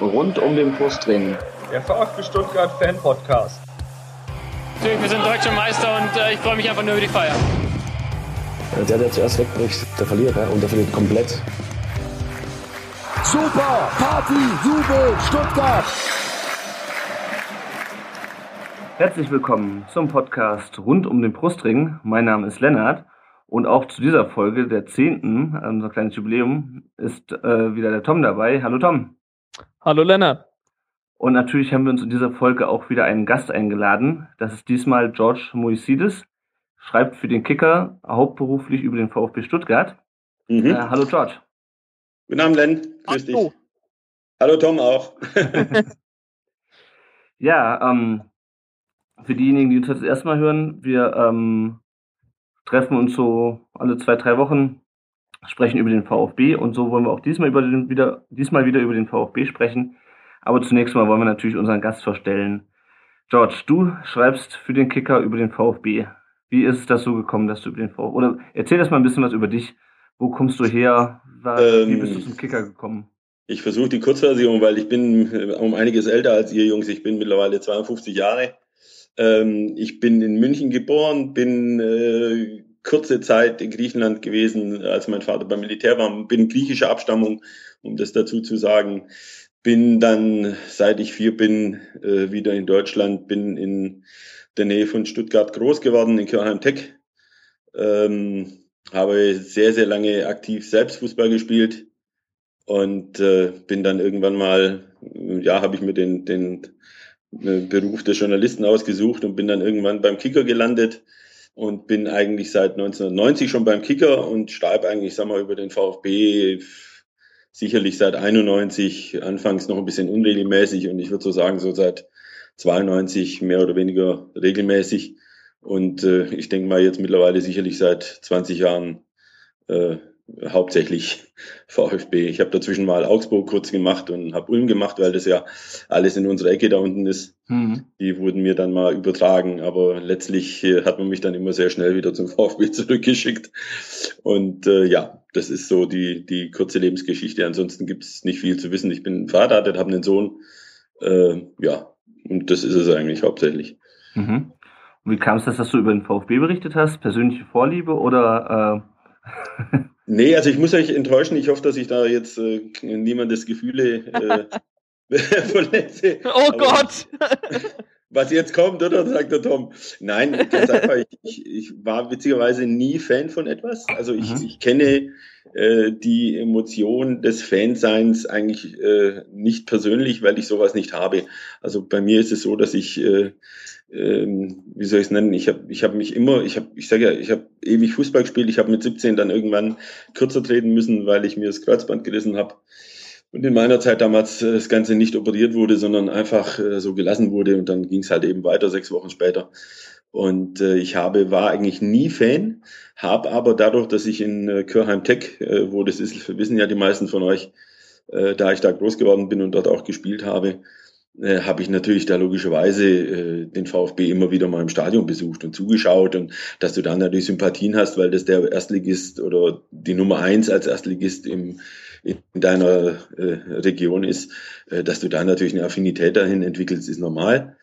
rund um den Brustring. Der VfB Stuttgart Fan Podcast. Natürlich, wir sind deutsche Meister und äh, ich freue mich einfach nur über die Feier. Der, der zuerst wegbricht, der verliert ne? und der verliert komplett. Super! Party! Jubel! Stuttgart! Herzlich willkommen zum Podcast rund um den Brustring. Mein Name ist Lennart und auch zu dieser Folge, der zehnten, unser kleines Jubiläum, ist äh, wieder der Tom dabei. Hallo Tom. Hallo Lennart. Und natürlich haben wir uns in dieser Folge auch wieder einen Gast eingeladen. Das ist diesmal George Moisides, schreibt für den Kicker hauptberuflich über den VfB Stuttgart. Mhm. Äh, hallo George. Guten Abend, Len. Grüß dich. Hallo Tom auch. ja, ähm, für diejenigen, die uns das erste Mal hören, wir ähm, treffen uns so alle zwei, drei Wochen, sprechen über den VfB und so wollen wir auch diesmal, über den, wieder, diesmal wieder über den VfB sprechen. Aber zunächst mal wollen wir natürlich unseren Gast vorstellen. George, du schreibst für den Kicker über den VfB. Wie ist es dazu gekommen, dass du über den VfB, oder erzähl das mal ein bisschen was über dich. Wo kommst du her? Wie bist du ähm, zum Kicker gekommen? Ich versuche die Kurzversion, weil ich bin äh, um einiges älter als ihr Jungs. Ich bin mittlerweile 52 Jahre. Ähm, ich bin in München geboren, bin äh, kurze Zeit in Griechenland gewesen, als mein Vater beim Militär war, bin griechischer Abstammung, um das dazu zu sagen. Bin dann, seit ich vier bin, äh, wieder in Deutschland, bin in der Nähe von Stuttgart groß geworden, in Kirchheim-Tech. Ähm, habe sehr, sehr lange aktiv selbst Fußball gespielt und äh, bin dann irgendwann mal, ja, habe ich mir den, den Beruf des Journalisten ausgesucht und bin dann irgendwann beim Kicker gelandet und bin eigentlich seit 1990 schon beim Kicker und schreibe eigentlich, sag mal, über den VfB sicherlich seit 91, anfangs noch ein bisschen unregelmäßig und ich würde so sagen, so seit 92 mehr oder weniger regelmäßig. Und äh, ich denke mal jetzt mittlerweile sicherlich seit 20 Jahren äh, hauptsächlich VfB. Ich habe dazwischen mal Augsburg kurz gemacht und habe Ulm gemacht, weil das ja alles in unserer Ecke da unten ist. Mhm. Die wurden mir dann mal übertragen, aber letztlich äh, hat man mich dann immer sehr schnell wieder zum VfB zurückgeschickt. Und äh, ja, das ist so die, die kurze Lebensgeschichte. Ansonsten gibt es nicht viel zu wissen. Ich bin verheiratet, habe einen Sohn. Äh, ja, und das ist es eigentlich hauptsächlich. Mhm. Und wie kam es, dass du über den VfB berichtet hast? Persönliche Vorliebe oder äh Nee, also ich muss euch enttäuschen. Ich hoffe, dass ich da jetzt äh, niemandes Gefühle äh, verletze. Oh Aber, Gott! was jetzt kommt, oder? Sagt der Tom. Nein, ganz einfach, ich, ich, war witzigerweise nie Fan von etwas. Also ich, mhm. ich kenne äh, die Emotion des Fanseins eigentlich äh, nicht persönlich, weil ich sowas nicht habe. Also bei mir ist es so, dass ich äh, ähm, wie soll ich es nennen, ich habe ich hab mich immer, ich habe, ich sage ja, ich habe ewig Fußball gespielt, ich habe mit 17 dann irgendwann kürzer treten müssen, weil ich mir das Kreuzband gerissen habe. Und in meiner Zeit damals äh, das Ganze nicht operiert wurde, sondern einfach äh, so gelassen wurde und dann ging es halt eben weiter, sechs Wochen später. Und äh, ich habe, war eigentlich nie Fan, habe aber dadurch, dass ich in äh, Körheim Tech, äh, wo das ist, wissen ja die meisten von euch, äh, da ich da groß geworden bin und dort auch gespielt habe, äh, habe ich natürlich da logischerweise äh, den VfB immer wieder mal im Stadion besucht und zugeschaut und dass du dann natürlich Sympathien hast, weil das der Erstligist oder die Nummer eins als Erstligist im, in deiner äh, Region ist, äh, dass du da natürlich eine Affinität dahin entwickelst, ist normal.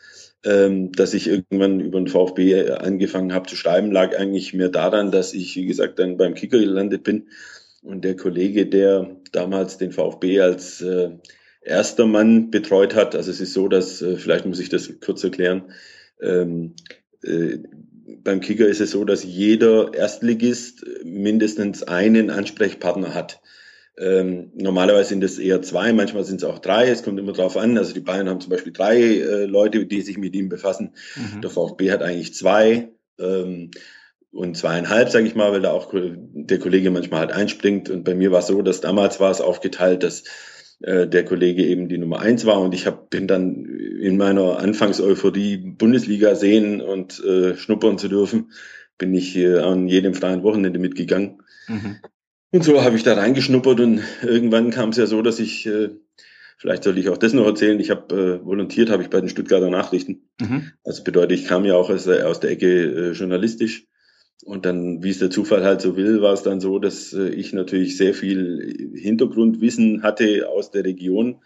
Ähm, dass ich irgendwann über den VfB angefangen habe zu schreiben, lag eigentlich mehr daran, dass ich, wie gesagt, dann beim Kicker gelandet bin und der Kollege, der damals den VfB als äh, erster Mann betreut hat. Also es ist so, dass, äh, vielleicht muss ich das kurz erklären, ähm, äh, beim Kicker ist es so, dass jeder Erstligist mindestens einen Ansprechpartner hat. Ähm, normalerweise sind es eher zwei, manchmal sind es auch drei, es kommt immer drauf an. Also die Bayern haben zum Beispiel drei äh, Leute, die sich mit ihm befassen. Mhm. Der VfB hat eigentlich zwei ähm, und zweieinhalb, sage ich mal, weil da auch der Kollege manchmal halt einspringt. Und bei mir war es so, dass damals war es aufgeteilt, dass äh, der Kollege eben die Nummer eins war und ich hab, bin dann in meiner Anfangseuphorie Bundesliga sehen und äh, schnuppern zu dürfen, bin ich äh, an jedem freien Wochenende mitgegangen. Mhm. Und so habe ich da reingeschnuppert und irgendwann kam es ja so, dass ich, äh, vielleicht soll ich auch das noch erzählen, ich habe äh, volontiert, habe ich bei den Stuttgarter Nachrichten. Mhm. Also bedeutet, ich kam ja auch aus, aus der Ecke äh, journalistisch und dann, wie es der Zufall halt so will, war es dann so, dass äh, ich natürlich sehr viel Hintergrundwissen hatte aus der Region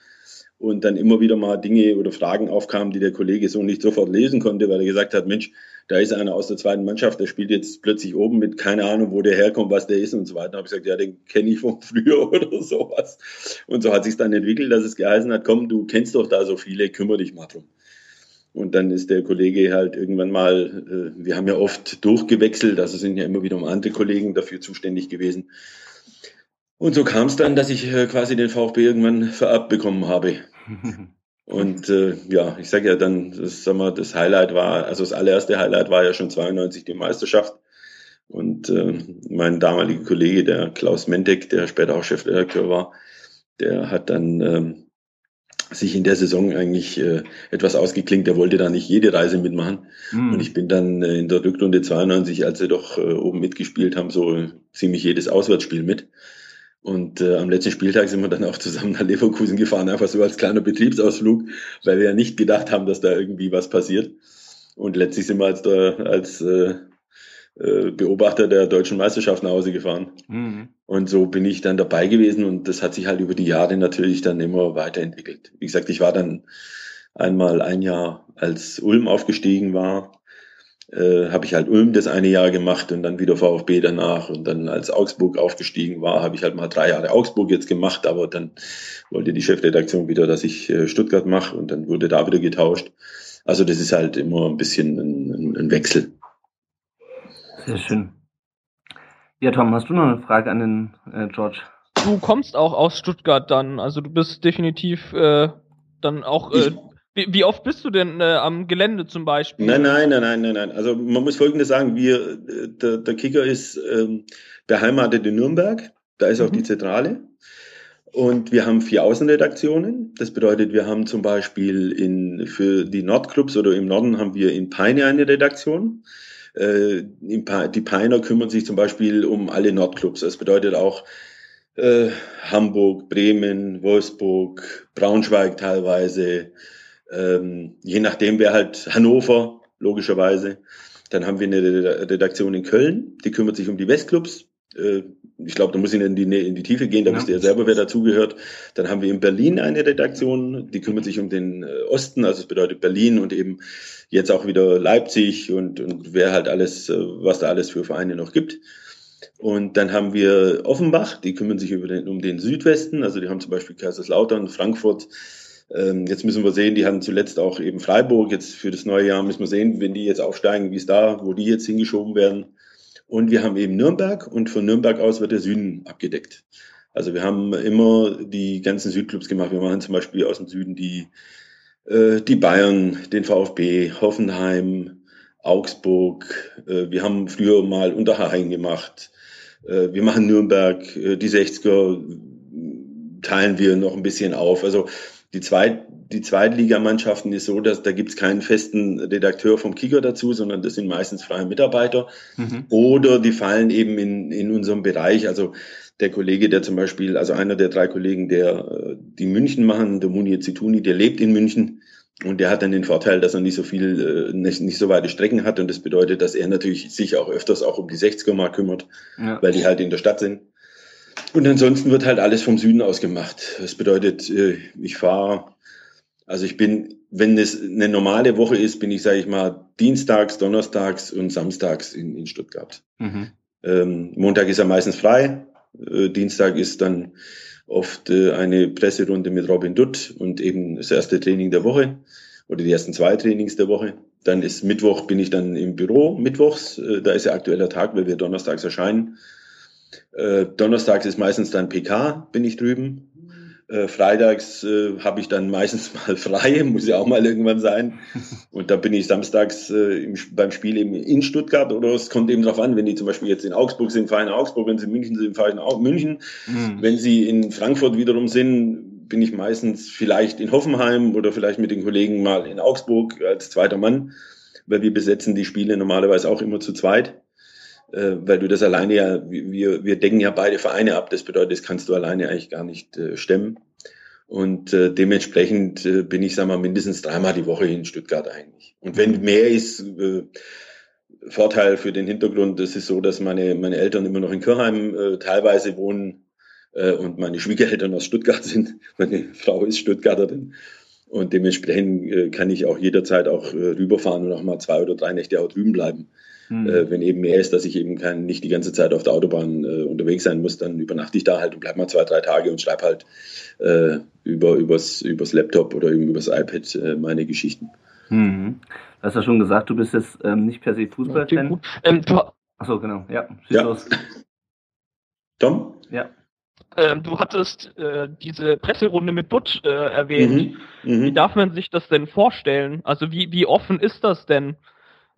und dann immer wieder mal Dinge oder Fragen aufkamen, die der Kollege so nicht sofort lesen konnte, weil er gesagt hat, Mensch, da ist einer aus der zweiten Mannschaft, der spielt jetzt plötzlich oben mit keine Ahnung, wo der herkommt, was der ist und so weiter. Da habe ich gesagt, ja, den kenne ich von früher oder sowas. Und so hat sich dann entwickelt, dass es geheißen hat, komm, du kennst doch da so viele, kümmere dich mal drum. Und dann ist der Kollege halt irgendwann mal, äh, wir haben ja oft durchgewechselt, also sind ja immer wieder andere Kollegen dafür zuständig gewesen. Und so kam es dann, dass ich äh, quasi den VfB irgendwann vererbt bekommen habe. Und äh, ja, ich sage ja dann, das, sag mal, das Highlight war, also das allererste Highlight war ja schon 92 die Meisterschaft. Und äh, mein damaliger Kollege, der Klaus Mentek, der später auch Chefredakteur war, der hat dann ähm, sich in der Saison eigentlich äh, etwas ausgeklingt. Er wollte da nicht jede Reise mitmachen. Mhm. Und ich bin dann äh, in der Rückrunde 92, als sie doch äh, oben mitgespielt haben, so ziemlich jedes Auswärtsspiel mit. Und äh, am letzten Spieltag sind wir dann auch zusammen nach Leverkusen gefahren, einfach so als kleiner Betriebsausflug, weil wir ja nicht gedacht haben, dass da irgendwie was passiert. Und letztlich sind wir als, der, als äh, äh, Beobachter der deutschen Meisterschaft nach Hause gefahren. Mhm. Und so bin ich dann dabei gewesen und das hat sich halt über die Jahre natürlich dann immer weiterentwickelt. Wie gesagt, ich war dann einmal ein Jahr, als Ulm aufgestiegen war, äh, habe ich halt Ulm das eine Jahr gemacht und dann wieder VfB danach und dann als Augsburg aufgestiegen war, habe ich halt mal drei Jahre Augsburg jetzt gemacht, aber dann wollte die Chefredaktion wieder, dass ich äh, Stuttgart mache und dann wurde da wieder getauscht. Also das ist halt immer ein bisschen ein, ein Wechsel. Sehr schön. Ja, Tom, hast du noch eine Frage an den äh, George? Du kommst auch aus Stuttgart dann, also du bist definitiv äh, dann auch äh, wie, wie, oft bist du denn äh, am Gelände zum Beispiel? Nein, nein, nein, nein, nein, nein. Also man muss Folgendes sagen: Wir, der, der Kicker ist ähm, beheimatet in Nürnberg. Da ist auch mhm. die Zentrale. Und wir haben vier Außenredaktionen. Das bedeutet, wir haben zum Beispiel in, für die Nordclubs oder im Norden haben wir in Peine eine Redaktion. Äh, die Peiner kümmern sich zum Beispiel um alle Nordclubs. Das bedeutet auch äh, Hamburg, Bremen, Wolfsburg, Braunschweig teilweise, ähm, je nachdem wäre halt Hannover, logischerweise. Dann haben wir eine Redaktion in Köln, die kümmert sich um die Westclubs. Äh, ich glaube, da muss ich in die, in die Tiefe gehen, da ja. wisst ihr ja selber, wer dazugehört. Dann haben wir in Berlin eine Redaktion, die kümmert sich um den äh, Osten, also es bedeutet Berlin und eben jetzt auch wieder Leipzig und, und wer halt alles, äh, was da alles für Vereine noch gibt. Und dann haben wir Offenbach, die kümmern sich über den, um den Südwesten, also die haben zum Beispiel Kaiserslautern, Frankfurt, ähm, jetzt müssen wir sehen, die hatten zuletzt auch eben Freiburg. Jetzt für das neue Jahr müssen wir sehen, wenn die jetzt aufsteigen, wie es da, wo die jetzt hingeschoben werden. Und wir haben eben Nürnberg und von Nürnberg aus wird der Süden abgedeckt. Also wir haben immer die ganzen Südclubs gemacht. Wir machen zum Beispiel aus dem Süden die, die Bayern, den VfB, Hoffenheim, Augsburg. Äh, wir haben früher mal Unterhaching gemacht. Äh, wir machen Nürnberg, äh, die 60er teilen wir noch ein bisschen auf. Also die, Zweit, die Zweitligamannschaften ist so, dass da gibt es keinen festen Redakteur vom Kicker dazu, sondern das sind meistens freie Mitarbeiter. Mhm. Oder die fallen eben in, in unserem Bereich. Also der Kollege, der zum Beispiel, also einer der drei Kollegen, der äh, die München machen, der Muni Zituni, der lebt in München. Und der hat dann den Vorteil, dass er nicht so viel, äh, nicht, nicht so weite Strecken hat. Und das bedeutet, dass er natürlich sich auch öfters auch um die 60er mal kümmert, ja. weil die halt in der Stadt sind. Und ansonsten wird halt alles vom Süden aus gemacht. Das bedeutet, äh, ich fahre, also ich bin, wenn es eine normale Woche ist, bin ich, sage ich mal, dienstags, donnerstags und samstags in, in Stuttgart. Mhm. Ähm, Montag ist er meistens frei. Äh, Dienstag ist dann oft äh, eine Presserunde mit Robin Dutt und eben das erste Training der Woche oder die ersten zwei Trainings der Woche. Dann ist Mittwoch, bin ich dann im Büro, mittwochs, äh, da ist ja aktueller Tag, weil wir donnerstags erscheinen. Äh, donnerstags ist meistens dann PK, bin ich drüben. Äh, freitags äh, habe ich dann meistens mal frei, muss ja auch mal irgendwann sein. Und da bin ich samstags äh, im, beim Spiel eben in Stuttgart oder es kommt eben darauf an, wenn die zum Beispiel jetzt in Augsburg sind, fahre in Augsburg, wenn sie in München sind, fahre ich in München. Mhm. Wenn sie in Frankfurt wiederum sind, bin ich meistens vielleicht in Hoffenheim oder vielleicht mit den Kollegen mal in Augsburg als zweiter Mann, weil wir besetzen die Spiele normalerweise auch immer zu zweit äh, weil du das alleine ja, wir, wir decken ja beide Vereine ab. Das bedeutet, das kannst du alleine eigentlich gar nicht äh, stemmen. Und äh, dementsprechend bin ich, sag mal, mindestens dreimal die Woche in Stuttgart eigentlich. Und wenn mehr ist, Vorteil für den Hintergrund, das ist so, dass meine, meine Eltern immer noch in Kirchheim teilweise wohnen. und meine Schwiegereltern aus Stuttgart sind. Meine Frau ist Stuttgarterin. Und dementsprechend kann ich auch jederzeit auch rüberfahren und auch mal zwei oder drei Nächte auch drüben bleiben. Mhm. Äh, wenn eben mehr ist, dass ich eben kein, nicht die ganze Zeit auf der Autobahn äh, unterwegs sein muss, dann übernachte ich da halt und bleib mal zwei, drei Tage und schreibe halt äh, über, übers, übers Laptop oder eben übers iPad äh, meine Geschichten. Mhm. Du hast ja schon gesagt, du bist jetzt ähm, nicht per se Fußballfan. Ähm, Achso, genau, ja. ja. Los. Tom? Ja. Ähm, du hattest äh, diese Presserunde mit Butch äh, erwähnt. Mhm. Mhm. Wie darf man sich das denn vorstellen? Also wie, wie offen ist das denn?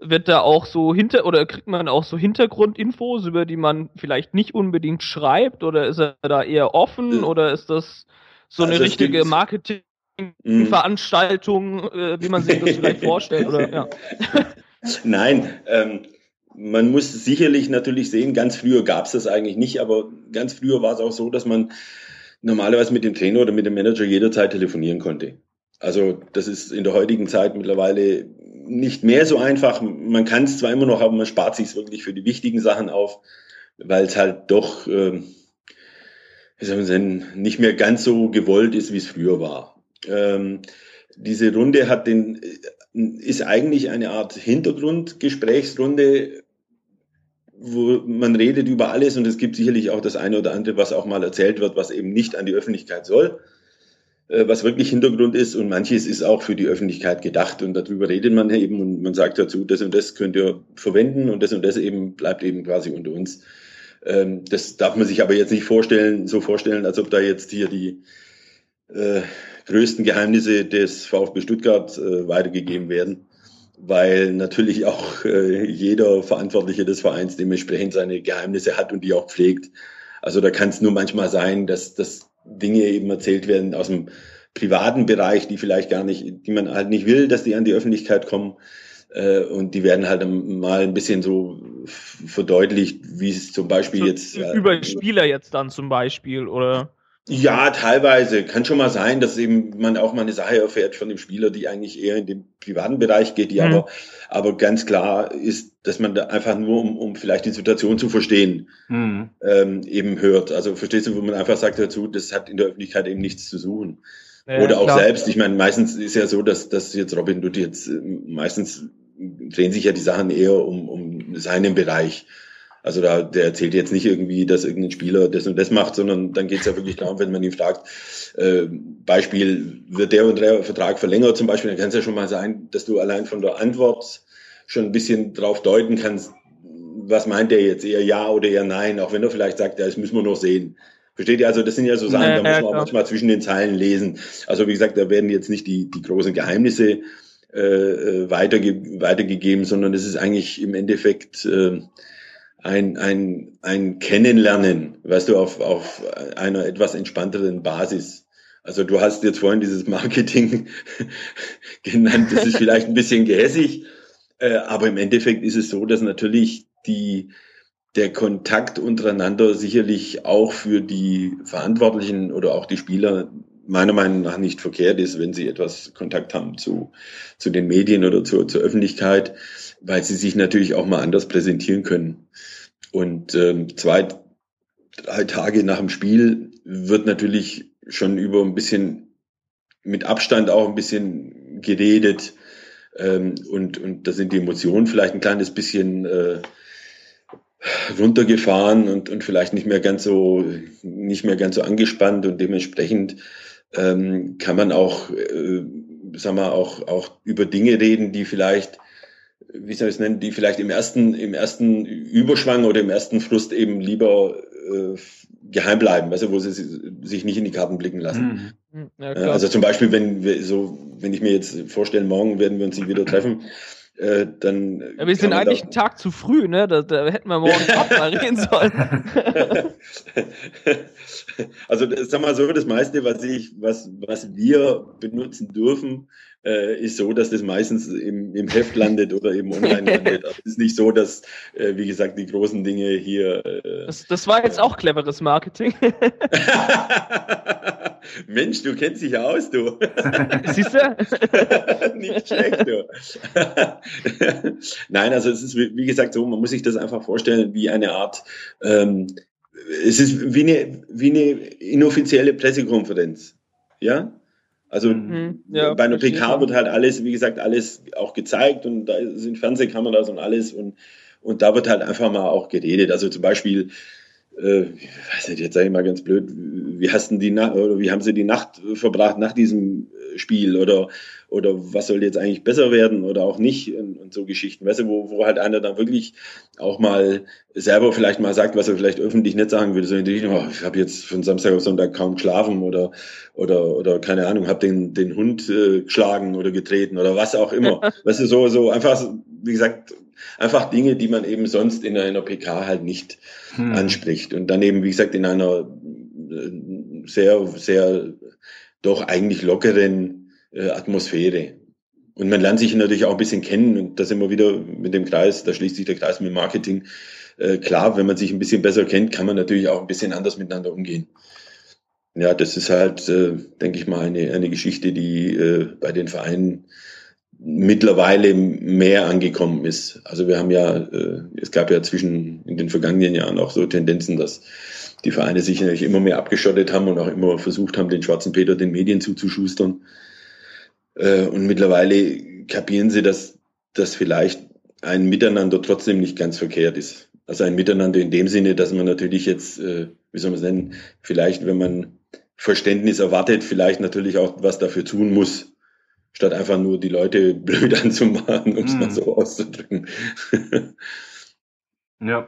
Wird da auch so hinter oder kriegt man auch so Hintergrundinfos, über die man vielleicht nicht unbedingt schreibt? Oder ist er da eher offen? Oder ist das so eine also richtige Marketingveranstaltung, äh, wie man sich das vielleicht vorstellt? Oder ja. Nein, ähm, man muss sicherlich natürlich sehen, ganz früher gab es das eigentlich nicht, aber ganz früher war es auch so, dass man normalerweise mit dem Trainer oder mit dem Manager jederzeit telefonieren konnte. Also das ist in der heutigen Zeit mittlerweile nicht mehr so einfach. Man kann es zwar immer noch, aber man spart sich wirklich für die wichtigen Sachen auf, weil es halt doch, äh, nicht mehr ganz so gewollt ist, wie es früher war. Ähm, diese Runde hat den, ist eigentlich eine Art Hintergrundgesprächsrunde, wo man redet über alles und es gibt sicherlich auch das eine oder andere, was auch mal erzählt wird, was eben nicht an die Öffentlichkeit soll. Äh, was wirklich Hintergrund ist. Und manches ist auch für die Öffentlichkeit gedacht. Und darüber redet man eben. Und man sagt dazu, das und das könnt ihr verwenden. Und das und das eben bleibt eben quasi unter uns. Ähm, das darf man sich aber jetzt nicht vorstellen, so vorstellen, als ob da jetzt hier die äh, größten Geheimnisse des VfB Stuttgart äh, weitergegeben werden, weil natürlich auch äh, jeder Verantwortliche des Vereins dementsprechend seine Geheimnisse hat und die auch pflegt. Also da kann es nur manchmal sein, dass das Dinge eben erzählt werden aus dem privaten Bereich, die vielleicht gar nicht, die man halt nicht will, dass die an die Öffentlichkeit kommen. Äh, und die werden halt mal ein bisschen so verdeutlicht, wie es zum Beispiel also jetzt. Über Spieler jetzt dann zum Beispiel, oder? Ja, teilweise. Kann schon mal sein, dass eben man auch mal eine Sache erfährt von dem Spieler, die eigentlich eher in den privaten Bereich geht, die mhm. aber, aber ganz klar ist, dass man da einfach nur, um, um vielleicht die Situation zu verstehen, mhm. ähm, eben hört. Also verstehst du, wo man einfach sagt dazu, das hat in der Öffentlichkeit eben nichts zu suchen. Ja, Oder auch klar. selbst, ich meine, meistens ist ja so, dass, dass jetzt Robin Dutt jetzt meistens drehen sich ja die Sachen eher um, um seinen Bereich. Also da, der erzählt jetzt nicht irgendwie, dass irgendein Spieler das und das macht, sondern dann geht es ja wirklich darum, wenn man ihn fragt, äh, Beispiel, wird der und der Vertrag verlängert zum Beispiel, dann kann es ja schon mal sein, dass du allein von der Antwort schon ein bisschen drauf deuten kannst, was meint der jetzt, eher ja oder eher nein, auch wenn er vielleicht sagt, ja, das müssen wir noch sehen. Versteht ihr? Also das sind ja so Sachen, da muss man auch manchmal zwischen den Zeilen lesen. Also wie gesagt, da werden jetzt nicht die, die großen Geheimnisse äh, äh weiterge weitergegeben, sondern es ist eigentlich im Endeffekt äh, ein, ein, ein Kennenlernen, weißt du, auf, auf einer etwas entspannteren Basis. Also du hast jetzt vorhin dieses Marketing genannt, das ist vielleicht ein bisschen gehässig, äh, aber im Endeffekt ist es so, dass natürlich die, der Kontakt untereinander sicherlich auch für die Verantwortlichen oder auch die Spieler meiner Meinung nach nicht verkehrt ist, wenn sie etwas Kontakt haben zu, zu den Medien oder zur, zur Öffentlichkeit, weil sie sich natürlich auch mal anders präsentieren können. Und ähm, zwei, drei Tage nach dem Spiel wird natürlich schon über ein bisschen mit Abstand auch ein bisschen geredet. Ähm, und, und da sind die Emotionen vielleicht ein kleines bisschen äh, runtergefahren und, und vielleicht nicht mehr ganz so nicht mehr ganz so angespannt und dementsprechend ähm, kann man auch, äh, sagen wir, auch, auch über Dinge reden, die vielleicht, wie soll ich es nennen, die vielleicht im ersten, im ersten Überschwang oder im ersten Frust eben lieber äh, geheim bleiben, also wo sie sich nicht in die Karten blicken lassen. Mhm. Ja, also zum Beispiel, wenn wir so, wenn ich mir jetzt vorstelle, morgen werden wir uns wieder treffen, äh, dann. Ja, wir sind eigentlich einen Tag zu früh, ne? Da, da hätten wir morgen auch mal reden sollen. also sag mal so, das meiste, was ich, was, was wir benutzen dürfen, äh, ist so, dass das meistens im, im Heft landet oder eben online landet. Aber es ist nicht so, dass, äh, wie gesagt, die großen Dinge hier. Äh, das, das war jetzt auch cleveres Marketing. Mensch, du kennst dich ja aus, du. Siehst du? Nicht schlecht, du. Nein, also es ist wie gesagt so, man muss sich das einfach vorstellen wie eine Art ähm, es ist wie eine, wie eine inoffizielle Pressekonferenz. Ja? Also mhm, ja, bei einer PK wird halt alles, wie gesagt, alles auch gezeigt und da sind Fernsehkameras und alles und, und da wird halt einfach mal auch geredet. Also zum Beispiel, äh, ich weiß nicht, jetzt sage ich mal ganz blöd, wie hast die Nacht oder wie haben sie die Nacht verbracht nach diesem Spiel oder, oder was soll jetzt eigentlich besser werden oder auch nicht und, und so Geschichten, weißt du, wo, wo halt einer dann wirklich auch mal selber vielleicht mal sagt, was er vielleicht öffentlich nicht sagen würde, so in die oh, ich habe jetzt von Samstag auf Sonntag kaum geschlafen oder oder oder keine Ahnung, habe den den Hund äh, geschlagen oder getreten oder was auch immer, weißt du, so so einfach, wie gesagt, einfach Dinge, die man eben sonst in einer PK halt nicht hm. anspricht. Und dann eben, wie gesagt, in einer äh, sehr sehr doch eigentlich lockeren äh, Atmosphäre. Und man lernt sich natürlich auch ein bisschen kennen und da sind wir wieder mit dem Kreis, da schließt sich der Kreis mit Marketing. Äh, klar, wenn man sich ein bisschen besser kennt, kann man natürlich auch ein bisschen anders miteinander umgehen. Ja, das ist halt, äh, denke ich mal, eine, eine Geschichte, die äh, bei den Vereinen mittlerweile mehr angekommen ist. Also wir haben ja, äh, es gab ja zwischen in den vergangenen Jahren auch so Tendenzen, dass die Vereine sich natürlich immer mehr abgeschottet haben und auch immer versucht haben, den schwarzen Peter den Medien zuzuschustern. Äh, und mittlerweile kapieren sie, dass das vielleicht ein Miteinander trotzdem nicht ganz verkehrt ist. Also ein Miteinander in dem Sinne, dass man natürlich jetzt, äh, wie soll man es nennen, vielleicht, wenn man Verständnis erwartet, vielleicht natürlich auch was dafür tun muss, statt einfach nur die Leute blöd anzumachen, um es mm. mal hm. so auszudrücken. ja.